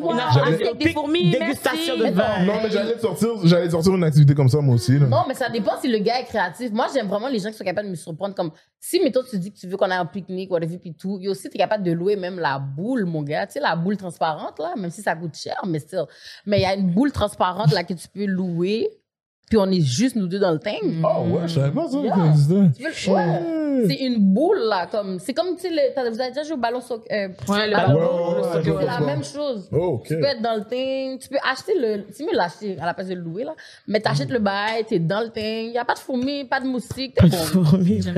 Avec des fourmis, Dégustation de vin. Non, mais j'allais sortir, j'allais sortir une activité comme ça, moi aussi. là. Non, mais ça dépend si le gars est créatif. Moi, j'aime vraiment les gens qui sont capables de me surprendre. Comme si, mettons, tu dis que tu veux qu'on ait un pique-nique, whatever, puis tout. A aussi, t'es capable de louer même la boule, mon gars. Tu sais, la boule transparente, là, même si ça coûte cher, mais still. Mais il y a une boule transparente, là, que tu peux louer. Puis on est juste nous deux dans le thing. Ah ouais, je savais pas ça. Yeah. que ça existait. Tu veux le ouais. C'est une boule, là, comme. C'est comme, tu sais, vous avez déjà joué au ballon soccer. euh, Ouais, le ballon- ouais, ouais, c'est la même chose. Oh, ok. Tu peux être dans le thing, tu peux acheter le. C'est mieux l'acheter à la place de le louer, là. Mais t'achètes le bail, t'es dans le thing, y a pas de fourmis, pas de moustiques, bon.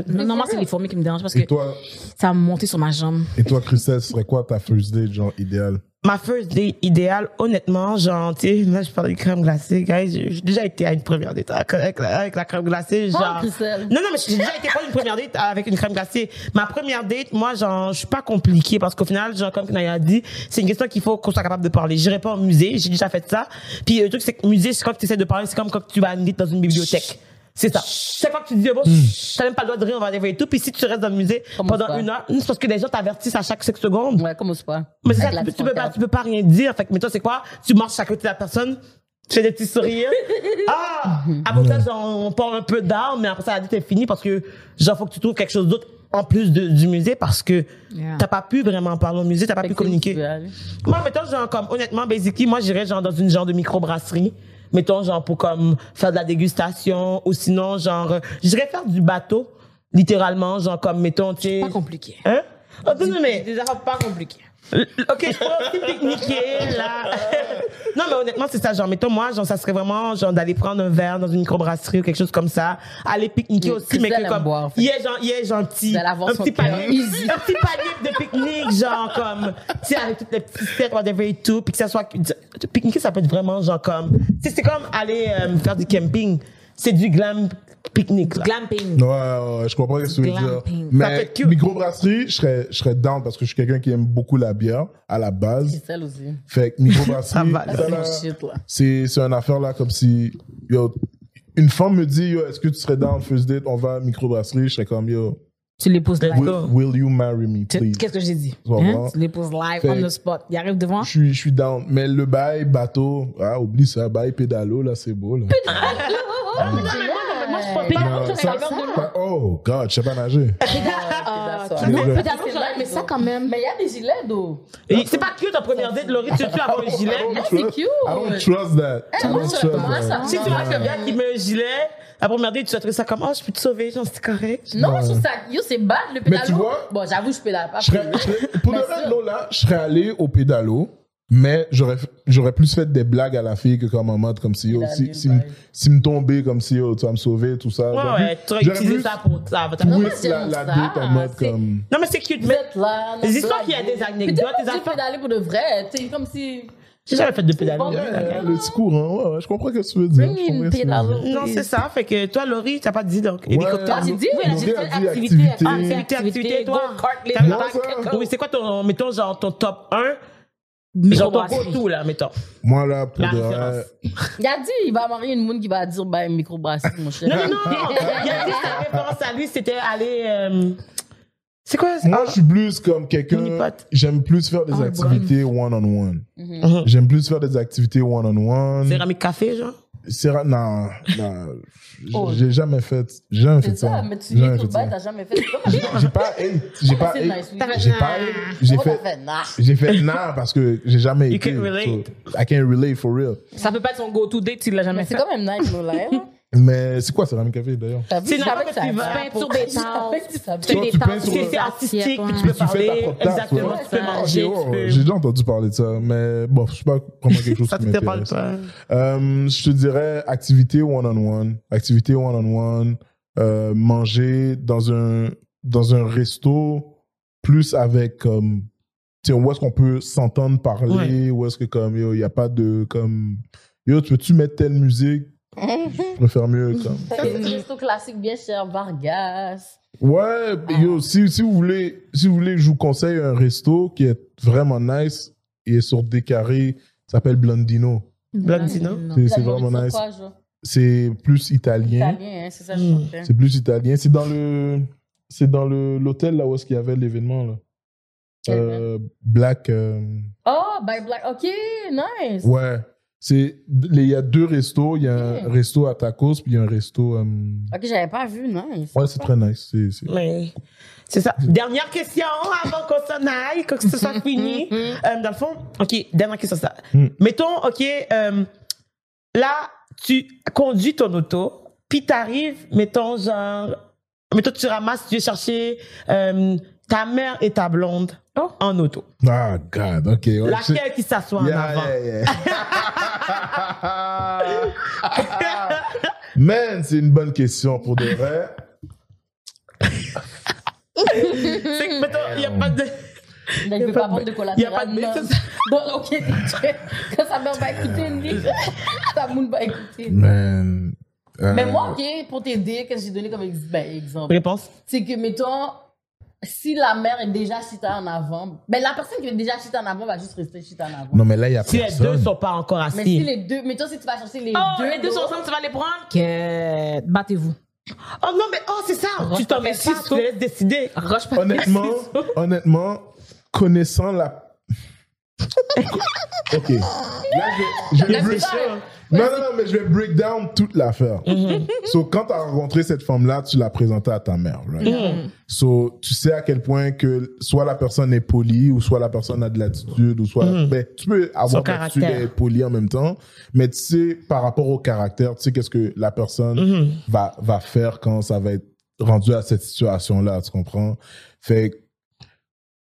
Non, non, moi, c'est les fourmis qui me dérangent parce Et que toi, ça a monté sur ma jambe. et toi, Christelle, ce serait quoi ta first date, genre, idéale? Ma first date idéale, honnêtement, genre, tu sais, là, je parle de crème glacée, guys. J'ai déjà été à une première date avec, la, avec la crème glacée, genre. Non, non, mais j'ai déjà été pas une première date avec une crème glacée. Ma première date, moi, genre, je suis pas compliquée parce qu'au final, genre, comme Naya a dit, c'est une question qu'il faut qu'on soit capable de parler. J'irai pas au musée, j'ai déjà fait ça. Puis le truc, c'est que musée, c'est quand tu essaies de parler, c'est comme quand tu vas à une date dans une bibliothèque. C'est ça. C'est quand tu dis, bon, t'as même pas le droit de rire, on va et tout. Puis si tu restes dans le musée pendant une heure, c'est parce que les gens t'avertissent à chaque 5 secondes. Ouais, comment c'est pas? Mais c'est ça, la tu, peux- tu peux pas, tu peux pas rien dire. Fait que, mais toi, c'est quoi? Tu marches à côté de la personne, tu fais des petits sourires. ah! Après ça, genre, on parle un peu d'art, mais après ça, la date est finie parce que, genre, faut que tu trouves quelque chose d'autre en plus de- du musée parce que Yeah. t'as pas pu vraiment parler au musée, t'as pas Fait pu que c'est où tu communiquer. veux aller. Moi, mettons, genre, comme, honnêtement, basically, moi, j'irais, genre, dans une genre de microbrasserie. Mettons, genre, pour, comme, faire de la dégustation, ou sinon, genre, j'irais faire du bateau, littéralement, genre, comme, mettons, tu. Pas compliqué. Hein? Oh, non, non, mais, Des affaires pas compliquées. Ok, je aussi pique-niquer, là. non, mais honnêtement, c'est ça. Genre, mettons, moi, genre, ça serait vraiment, genre, d'aller prendre un verre dans une microbrasserie ou quelque chose comme ça. Aller pique-niquer aussi, mais que comme, boire, en fait. il est genre, il est gentil. Vous allez avoir un petit cœur panier, easy. un petit panier de pique-nique, genre, comme, tu sais, avec toutes les petites fêtes, whatever et tout, puis que ça soit, pique-niquer, ça peut être vraiment, genre, comme, tu sais, c'est comme aller euh, faire du camping. C'est du glam pique-nique. Glamping. Ouais, ouais, je comprends ce que tu veux dire. Mais microbrasserie, je serais, je serais down parce que je suis quelqu'un qui aime beaucoup la bière à la base. C'est celle aussi. Fait que microbrasserie, C'est c'est une affaire là comme si yo, une femme me dit yo, est-ce que tu serais down first date, on va à microbrasserie, je serais comme yo, Tu l'épouses live. Let's will, will you marry me Tu- please? Qu'est-ce que j'ai dit? Hein? Tu l'épouses live, Fait- on the spot. Il arrive devant. Je suis je suis down, mais le bail bateau, ah oublie ça, bail pédalo là, c'est beau là. Ah, mais c'est pas de l'eau. oh god, je sais pas nager. Mais ça quand même. Mais il y a des gilets d'eau. C'est pas cute en première date, Laurie, tu veux avoir un gilet? Ah, c'est cute. I don't trust that. Me Si tu vois quelqu'un qui met un gilet, la première date, tu vas trouver ça comme, oh, je peux te sauver, genre, c'est correct. Non, je trouve ça. Yo, c'est bad le pédalo. tu vois- Bon, j'avoue, je pédale pas. Pour de Mais vrai, là, je serais allé au pédalo, mais j'aurais, j'aurais plus fait des blagues à la fille que comme en mode, comme si, yo, Pédaler, si, si, si me tomber, comme si, yo, tu vas me sauver, tout ça. Ouais, ouais, tu aurais utilisé plus ça pour ça. Non, la, la ça, date en mode comme. Non, mais c'est cute, mais là. les histoires qu'il y a des anecdotes, des affaires. pédaler pour de vrai. Tu sais, comme si. j'ai jamais fait de pédalo. Bon, Yeah, le petit courant, ouais, ouais, je comprends ce que tu veux dire. Tu. Non, c'est ça. Fait que toi, Laurie, t'as pas dit donc. Ouais. hélicoptère. Ah, j'ai dit, oui, j'ai dit activité. activité. Ah, c'est activité, activité, toi. Oui, c'est quoi ton, mettons, genre, ton top 1? Ton Microbrasserie. go-to, là, mettons. Moi, là, pour La de référence. vrai, Il a dit, il va marier une monde qui va dire, bah, microbrasserie, mon cher. Non, non, non. Il a dit sa référence à lui, c'était aller, euh, c'est quoi? moi, Ah, je suis plus comme quelqu'un. Mini-pot. J'aime plus faire des Ah, activités one-on-one. Mhm. J'aime plus faire des activités one-on-one. Céramique café, genre? C'est ra- non, non, Oh. j'ai jamais fait, j'ai jamais fait C'est ça, ça. mais tu J'ai viens jamais tout fait ça. bas, t'as jamais fait ça. J'ai pas j'ai pas C'est j'ai pas j'ai Comment fait? Nah. j'ai fait non parce que j'ai jamais You été. can relate. so I can relate for real. Ça peut pas être son go-to date s'il l'a jamais Mais c'est fait. quand même nice, lives. Mais c'est quoi Céramique Café d'ailleurs? C'est je que qui va. allait Peinture pour- des Je ça Tu fais des tu peins sur C'est artistique, tu Tu peux fais ta parler. Exactement, ouais. tu peux manger, tu J'ai déjà entendu parler de ça, mais bon, c'est pas vraiment quelque chose Ça qui m'intéresse. pas. Euh, je te dirais activité one-on-one, activité one-on-one, euh, manger dans un dans un resto plus avec comme tu sais où est-ce qu'on peut s'entendre parler, où est-ce que comme il y a pas de comme yo tu veux-tu mettre telle musique, je préfère mieux Fait que des restos classiques bien cher, Vargas. ouais yo si si vous voulez si vous voulez je vous conseille un resto qui est vraiment nice il est sur des carrés s'appelle Blondino Blandino. c'est c'est vraiment nice c'est plus italien Italien, hein, c'est ça, Mm. cherchais. C'est plus italien. C'est dans le, c'est dans le l'hôtel là où est-ce qu'il y avait l'événement là. Euh, Black. euh, Oh, by Black. Ok, nice. ouais. C'est, il y a deux restos. Il y a un resto à tacos puis il y a un resto. euh, Ok, j'avais pas vu, nice. ouais, c'est très nice. C'est, c'est- Mais c'est ça. Dernière question avant qu'on s'en aille, que ce soit fini. Euh, dans le fond, ok, dernière question ça. Mm. Mettons, ok, euh, là, tu conduis ton auto, puis t'arrives, mettons, genre, mettons, tu ramasses, tu veux chercher euh, ta mère et ta blonde en auto. Ah God, ok. ouais, Laquelle qui s'assoit en Yeah, avant? yeah, yeah. Man, c'est une bonne question pour de vrai. C'est que, mettons, il n'y a pas de. Il a veut pas pas de- vendre de y a collatéral. pas de. Bon, ok, quand sa mère va écouter, une ligne, ta moune va écouter. Man. euh, Mais moi, ok, pour t'aider, qu'est-ce que j'ai donné comme ex- ben, exemple? Réponse? C'est que, mettons, si la mère est déjà chita en avant, ben la personne qui est déjà chita en avant va juste rester chita en avant. Non, mais là, il y a Si les deux personne. sont pas encore assis. Mais si les deux, mettons, si tu vas chercher les Oh, deux. les deux sont ensemble, tu vas les prendre? Que... Battez-vous. Oh non, mais oh, c'est ça. tu t'en mets pas, tu les laisses décider. Roche pas Honnêtement, honnêtement, connaissant la. ok. Là, je, je vais break- ça. Non, non, non, mais je vais break down toute l'affaire. So, quand tu as rencontré cette femme-là, tu l'as présentée à ta mère, right? So, tu sais à quel point que soit la personne est polie, ou soit la personne a de l'attitude, ou soit. Ben, tu peux avoir l'attitude et être poli en même temps, mais tu sais, par rapport au caractère, tu sais qu'est-ce que la personne va, va faire quand ça va être rendu à cette situation-là, tu comprends? Fait que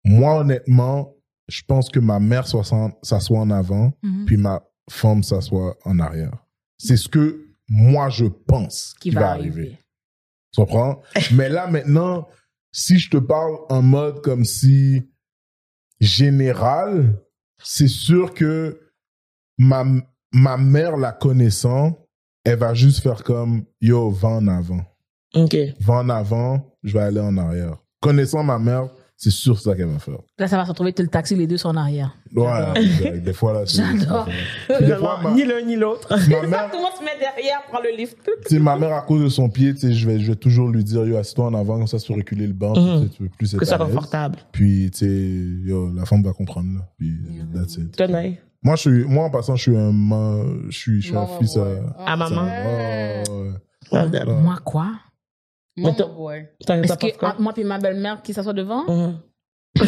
moi, honnêtement, je pense que ma mère s'assoit en avant, Mhm. puis ma femme s'assoit en arrière. C'est ce que moi je pense Qui va arriver. Tu comprends? Mais là, maintenant, si je te parle en mode comme si général, c'est sûr que ma, ma mère, la connaissant, elle va juste faire comme yo, va en avant. OK. Va en avant, je vais aller en arrière. Connaissant ma mère, c'est sûr ça qu'elle va faire. Là, ça va se retrouver que le taxi, les deux sont en arrière. Ouais, exact. des fois là, c'est. J'adore. Ma, Ni l'un ni l'autre. ma mère, Tout le monde se met derrière, prend le lift. tu sais, ma mère, à cause de son pied, tu sais, je vais, je vais toujours lui dire, yo, assieds-toi en avant, comme ça, sur reculer le banc, Mhm. plus Que ce soit confortable. Puis, tu sais, yo, la femme va comprendre, là. Puis, that's it. Tenez. Moi, je suis, moi, en passant, je suis un, man- je suis, je suis un fils à, À maman. Ouais. Oh, ouais. Ouais. Moi, quoi? Mais boy. Est-ce que quoi? entre moi et ma belle-mère qui s'assoit devant? Mhm.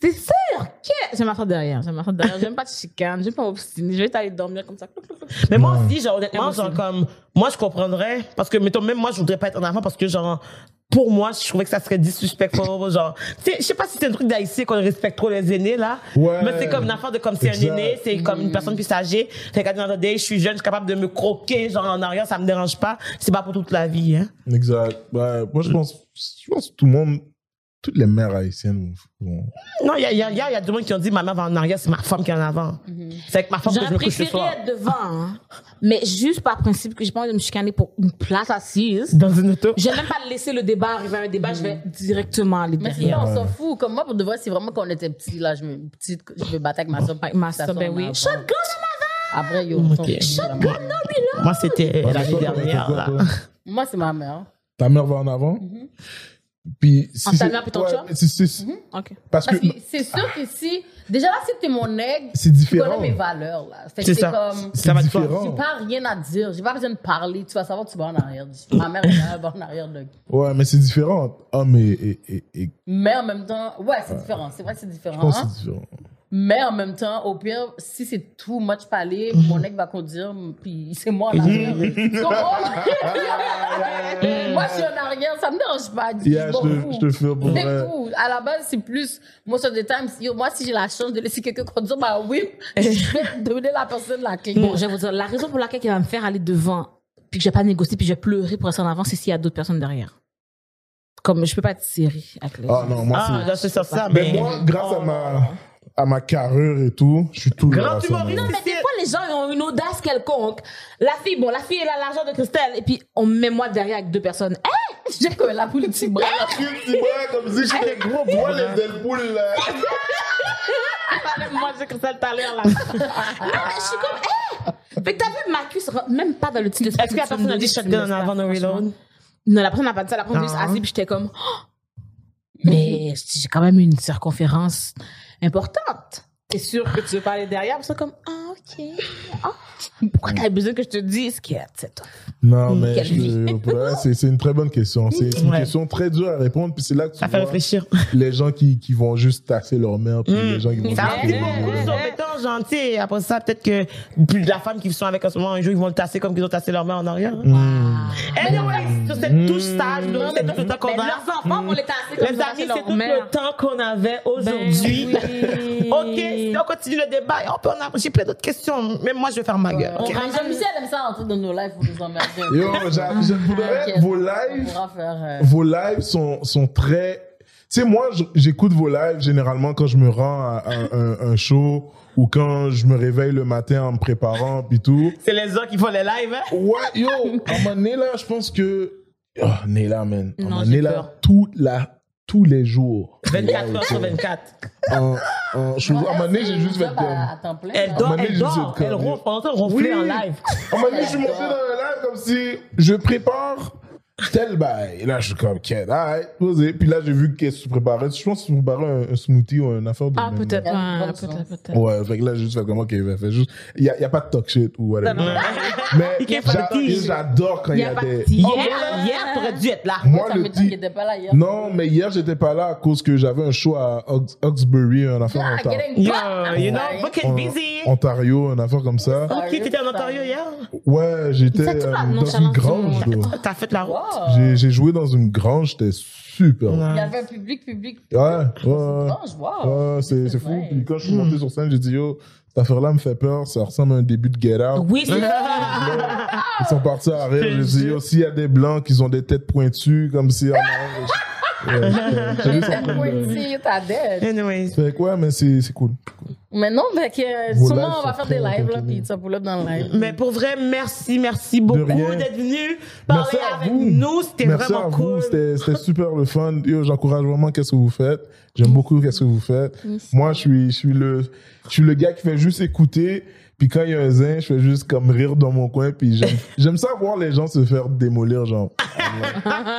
C'est sûr que je vais m'asseoir derrière. Je vais m'asseoir derrière. J'aime pas de chicane. Je vais pas m'obstiner. Je vais aller dormir comme ça. Mais moi aussi, genre, honnêtement, genre, comme, moi, je comprendrais, parce que, mettons, même moi, je voudrais pas être en avant parce que, genre, pour moi, je trouvais que ça serait disrespectful, genre, tu sais, je sais pas si c'est un truc d'haïtien qu'on respecte trop les aînés, là. Ouais. Mais c'est comme une affaire de comme c'est un aîné, c'est comme une personne plus âgée. Fait qu'à je suis jeune, je suis capable de me croquer, genre, en arrière, ça me dérange pas. C'est pas pour toute la vie, hein. Exact. Ouais, moi, je pense, je pense que tout le monde, toutes les mères haïtiennes vont, Non, il y a, y a, y a, il y a des gens qui ont dit, ma mère va en arrière, c'est ma femme qui est en avant. C'est avec ma femme que je me couche préféré soir. être devant. hein. Mais juste par principe que j'ai pas envie de me chicaner pour une place assise. Dans une auto. J'aime même pas laisser le débat arriver à un débat. Je vais directement aller Mais derrière. ça, on s'en fout. Comme moi, pour de vrai, c'est vraiment quand on était petits, là, je me, petite, je me battais avec ma soeur. Avec ma soeur, ben oui. Shotgun Après, yo, Ok. on s'en fout, vraiment. Moi, c'était l'année dernière, là. Moi, c'est ma mère. Ta mère va en avant? Puis, si En ta c'est- mère puis ton ouais, chum? c'est- c'est- Ok. Parce que Parce que c'est sûr que si, déjà là, si t'es mon aigle, c'est tu différent. connais mes valeurs, là. Fait que C'est ça. comme, C'est Ça va de soi. j'ai différent. pas rien à dire, j'ai pas besoin de parler, tu vas savoir, tu vas en arrière. Ma mère est là, elle va en arrière de. Ouais, mais c'est différent. Homme et, et, et, et- Mais en même temps, ouais, c'est différent, c'est vrai que c'est je différent. pense que hein. c'est différent. Mais en même temps, au pire, si c'est too much parler, mon ex va conduire, puis c'est moi en arrière. Moi, je suis en arrière, ça me dérange pas. Je Yeah, je te, je te fais pour vrai. tout. À la base, c'est plus, moi, sur des times, yo, moi, si j'ai la chance de laisser quelqu'un conduire, bah oui, je vais donner la personne la clé. Bon, je vais vous dire, la raison pour laquelle il va me faire aller devant, puis que je vais pas négocier, puis je vais pleurer pour rester en avant, c'est s'il y a d'autres personnes derrière. Comme je peux pas être série avec les Ah non, moi, Ah, c'est. sur ça, Mais mais. moi, grâce à ma, à ma carrure et tout, je suis tout le Grand humoriste. Non, mais des fois, les gens ils ont une audace quelconque. La fille, bon, la fille, elle a l'argent de Christelle, et puis on met moi derrière avec deux personnes. Eh! J'ai comme la poule petit bras. petit bras comme si j'étais gros. Moi, les ailes poules, là. moi, j'ai Christelle tout à l'heure, là. non, mais je suis comme, eh! Fait que t'as vu, ma cuisse rentre même pas dans le titre de Est-ce que la personne a dit shotgun en avant de reload? Non, la personne n'a pas dit ça. La personne a juste Ah. assis, puis j'étais comme, oh! mais j'ai quand même une circonférence importante. T'es sûr que tu veux pas aller derrière? Puis c'est comme, ah, ok. Ah. Pourquoi t'as besoin que je te dise que c'est toi? Non, mais je- c'est c'est une très bonne question. C'est c'est une Ouais. question très dure à répondre. Puis c'est là que tu Ça fait réfléchir. les gens qui, qui vont juste tasser leur mère, puis Mm. les gens qui vont Ça juste en dit Ouais, beaucoup ouais, sur ouais. mettons gentil. Après ça, peut-être que plus de la femme qu'ils sont avec en ce moment, un jour, ils vont le tasser comme qu'ils ont tassé leur mère en arrière. Mm. Anyway, sur cette touche sage, c'est tout le temps qu'on Mais a. leurs enfants vont les tasser comme Les amis, c'est tout mère. le temps qu'on avait aujourd'hui. Ben oui. Ok, si on continue le débat, on peut en avoir- j'ai plein d'autres questions. Même moi, je vais faire ma gueule. ok? Jean-Michel aime ça entrer dans nos lives pour nous emmerder. Yo, Ok. vos On lives, faire. euh, vos lives sont, sont très. Tu sais, moi, j'écoute vos lives généralement quand je me rends à, à un, un show ou quand je me réveille le matin en me préparant puis tout. C'est les gens qui font les lives, hein? Ouais, yo, à un moment donné, là, je pense que. Oh, Néla, man. À un moment donné, là, peur. tout, la, tous les jours. 24 heures sur 24. En, en, je, à un moment donné, j'ai juste fait à, à plein. Elle dort, elle dort, elle ronfle, on entend ronfler en live. À un moment donné, je suis monté dans un live comme si je prépare tel bail. Et là, je suis comme, ok, alright, posé. Puis là, j'ai vu qu'est-ce que tu préparais. Je pense que tu préparais un, un smoothie ou une affaire de Ah, peut-être, Il ouais, peut-être, peut-être. Ouais, fait que là, j'ai juste fait comme, ok, ben, fais juste. Il n'y a, il y a pas de talk shit ou whatever. Mais Il de j'a- tease. j'adore quand il y a, des. tease. Hier, Yeah. hier, t'aurais dû être là. Moi, Ça le m'étonne qu'il était pas là hier. Non, mais hier, j'étais pas là à cause que j'avais un show à Oxbury, un affaire Ah, en Ontario. back. you know, booking En- busy. Ontario, une affaire comme ça. Ok, t'étais en Ontario hier? Ouais, j'étais euh, dans une grange. T'as fait la route? J'ai j'ai joué dans une grange, j'étais super. Il y avait un public, public. Ouais, ouais, wow. Ouais, c'est c'est fou. Puis quand je suis monté sur scène, j'ai dit, yo, cette affaire-là me fait peur, ça ressemble à un début de Get Out. Oui, c'est Ils sont partis à rire. J'ai dit, yo, s'il y a des blancs qui ont des têtes pointues, comme si en en train de- Pointy, t'as dead. Anyways. Fait que ouais, mais c'est cool. Mais non, mais que, euh, Vos sûrement on va faire des lives, là, puis tu vas pull up dans le live. Mais pour vrai, merci, merci beaucoup d'être venu parler avec vous. nous. C'était Merci vraiment à vous, cool. c'était c'était super le fun. Yo, j'encourage vraiment qu'est-ce que vous faites. J'aime beaucoup qu'est-ce que vous faites. Moi, je suis, je suis le, je suis le gars qui fait juste écouter. Puis quand il y a un zin, je fais juste comme rire dans mon coin. Puis j'aime, j'aime ça voir les gens se faire démolir, genre.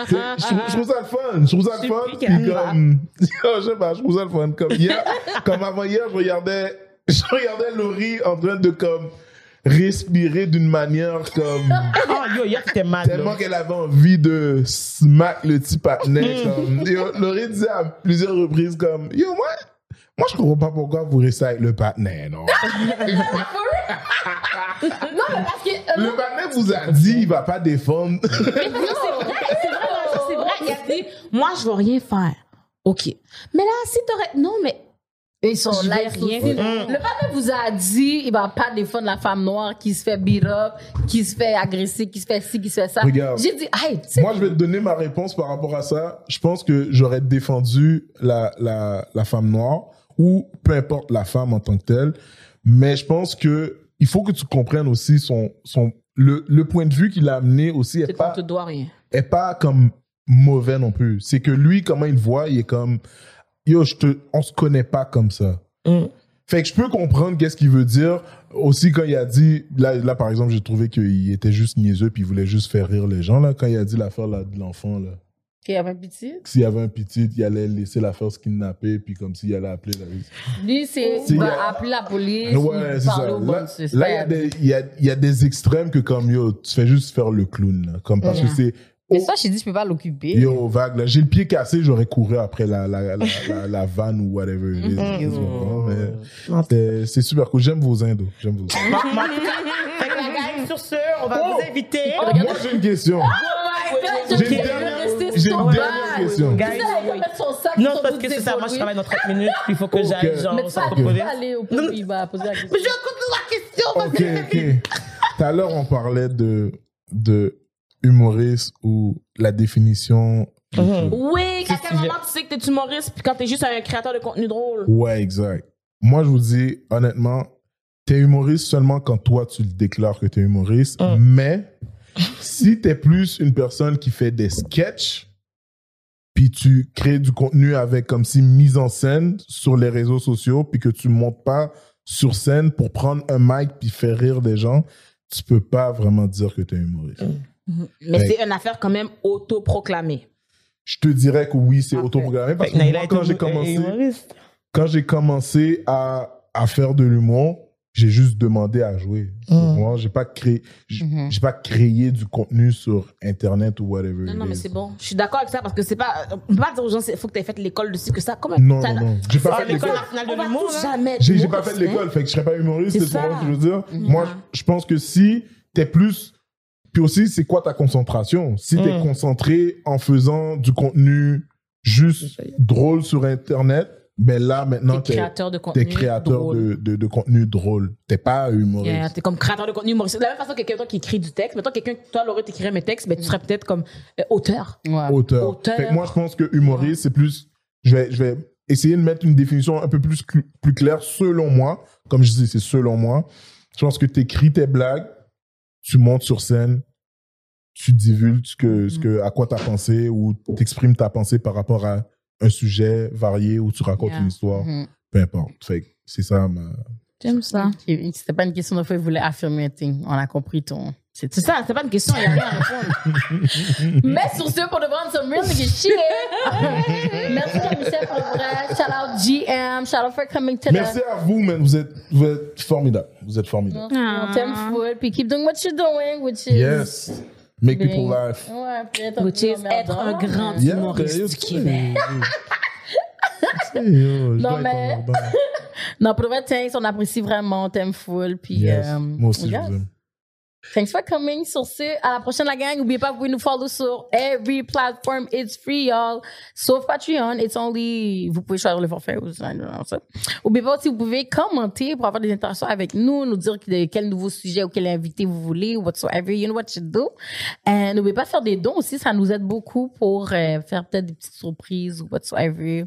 Je, trouve- je trouve ça le fun. Je trouve ça le fun. Puis comme, je sais pas, je trouve ça le fun. Comme hier, comme avant hier, je regardais, je regardais Laurie en train de comme respirer d'une manière comme Oh, yo, yo, c'était mal. tellement qu'elle avait envie de smack le petit patinet. comme, yo, Laurie disait à plusieurs reprises comme, yo, moi, moi, je comprends pas pourquoi vous restez avec le patinet, non? Non, mais parce que. euh, le patinet vous a dit, il va pas défendre. c'est vrai, c'est vrai. Il a dit, moi, je veux rien faire. OK. Mais là, si t'aurais. Non, mais. Ils sont là, vais ils sont rien faire. Le pape vous a dit, il va pas défendre la femme noire qui se fait beat up, qui se fait agresser, qui se fait ci, qui se fait ça. Regarde. J'ai dit, hey, Moi, je vais te donner ma réponse par rapport à ça. Je pense que j'aurais défendu la, la, la femme noire ou peu importe la femme en tant que telle. Mais je pense que il faut que tu comprennes aussi son, son, le, le point de vue qu'il a amené aussi est pas, te doit rien. est pas comme mauvais non plus. C'est que lui, comment il voit, il est comme, yo, je te, on se connaît pas comme ça. Mm. Fait que je peux comprendre qu'est-ce qu'il veut dire. Aussi, quand il a dit, là, là par exemple, j'ai trouvé qu'il était juste niaiseux puis il voulait juste faire rire les gens, là, quand il a dit l'affaire là, de l'enfant, là. Qu'il y avait un petit? S'il y avait un petit, il allait laisser l'affaire se kidnapper puis comme s'il allait appeler la Lui, c'est, il va appeler la police, Ouais, ou c'est ça. Là, bon suspect. là, il y a des, il y a, il y a des extrêmes que comme, yo, tu fais juste faire le clown, là. Comme parce que c'est, Mais ça, j'ai dit, je peux pas l'occuper. Yo, vague, là, j'ai le pied cassé, j'aurais couru après la, la, la, la, la vanne ou whatever. comprends? Mais c'est- super cool. J'aime vos indos. J'aime vos indos. Fait que la gang, sur ce, on va vous inviter. Moi, j'ai une question. J'ai J'ai une dernière- j'ai une dernière question. Guys, mettre son sac Non, parce que c'est ça. Moi, je travaille dans 30 minutes, puis il faut que j'aille, genre, Mais pont, puis il va poser la question. Mais je vais écouter la question. Ok. Tout à l'heure, on parlait de, de humoriste ou la définition. Mhm. Oui, à quel moment tu sais que t'es humoriste puis quand t'es juste un créateur de contenu drôle? Ouais, exact. Moi, je vous dis, honnêtement, t'es humoriste seulement quand toi, tu le déclares que t'es humoriste. Mm. Mais si t'es plus une personne qui fait des sketchs, puis tu crées du contenu avec comme si mise en scène sur les réseaux sociaux, puis que tu montes pas sur scène pour prendre un mic puis faire rire des gens, tu peux pas vraiment dire que t'es humoriste. Mais Ouais. c'est une affaire quand même autoproclamée. Je te dirais que oui, c'est autoprogrammé parce que moi, quand j'ai hum- commencé, quand j'ai commencé à, à faire de l'humour, j'ai juste demandé à jouer. Mm. Moi, j'ai pas créé, j'ai Mhm. j'ai pas créé du contenu sur Internet ou whatever. Non, non, mais is. c'est bon. Je suis d'accord avec ça parce que c'est pas. On peut pas dire aux gens, il faut que tu aies fait l'école de ci, que ça. Comme Non, non, non. J'ai pas Ah, fait l'école nationale de l'humour, là. jamais J'ai pas fait l'école, fait que je serais pas humoriste, C'est ce ça. que je veux dire? Moi, je pense que si t'es plus. Puis aussi, c'est quoi ta concentration? Si t'es Mm. concentré en faisant du contenu juste drôle sur Internet, ben là, maintenant, T'es créateur de contenu. t'es créateur drôle. de, de, de contenu drôle. T'es pas humoriste. Yeah, t'es comme créateur de contenu humoristique. De la même façon que quelqu'un qui écrit du texte, mettons quelqu'un, toi, Laurie, t'écrirais mes textes, ben, tu serais peut-être comme euh, auteur. Ouais. auteur. Auteur. Fait que moi, je pense que humoriste, c'est plus. Je vais, je vais essayer de mettre une définition un peu plus, cl- plus claire selon moi. Comme je dis, c'est selon moi. Je pense que tu écris tes blagues, tu montes sur scène, tu divulgues ce que, ce que, à quoi tu as pensé ou tu exprimes ta pensée par rapport à un sujet varié ou tu racontes Yeah. une histoire, Mhm. peu importe. Fait que c'est ça ma. J'aime ça. C'était pas une question de fois, il voulait affirmer un thing. On a compris ton. C'est ça, c'est pas une question, il y a rien à répondre. Mais sur ce, pour de vendre some real nigga shit. Merci Jean-Michel pour le vrai. Shout out GM. Shout out for coming to Merci à vous, man. Vous êtes, vous êtes formidable. Vous êtes formidable. the. On t'aime full. Puis keep doing what you're doing, which is. Yes. Make people laugh. Ouais, puis être un Which is être un grand Yeah, humoriste du Québec. yo. Non, mais-. Non, pour le vrai, thanks, on apprécie vraiment, on t'aime full. Puis, Yes. euh, Moi aussi, je regarde. vous aime. Thanks for coming. Sur ce, à la prochaine, la gang. N'oubliez pas, vous pouvez nous follow sur every platform. It's free, y'all. Sauf Patreon. It's only, vous pouvez choisir le forfait ou ça. N'oubliez pas aussi, vous pouvez commenter pour avoir des interactions avec nous, nous dire de quel nouveau sujet ou quel invité vous voulez ou whatsoever. You know what you do. Et n'oubliez pas de faire des dons aussi. Ça nous aide beaucoup pour euh, faire peut-être des petites surprises ou whatsoever.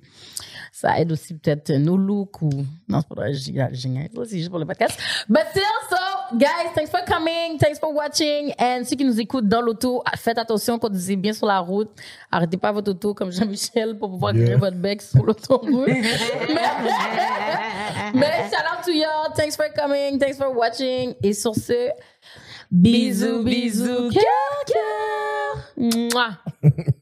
Ça aide aussi peut-être nos looks ou, non, c'est pas vrai, génial, génial. C'est juste pour le podcast. But still, so, guys, thanks for coming. Thanks for watching. And ceux qui nous écoutent dans l'auto, faites attention, conduisez bien sur la route. Arrêtez pas votre auto comme Jean-Michel pour pouvoir Yeah. créer votre bec sur l'autoroute. mais, mais shout out to y'all. Thanks for coming. Thanks for watching. Et sur ce, bisous, bisous, cœur, cœur. Mouah.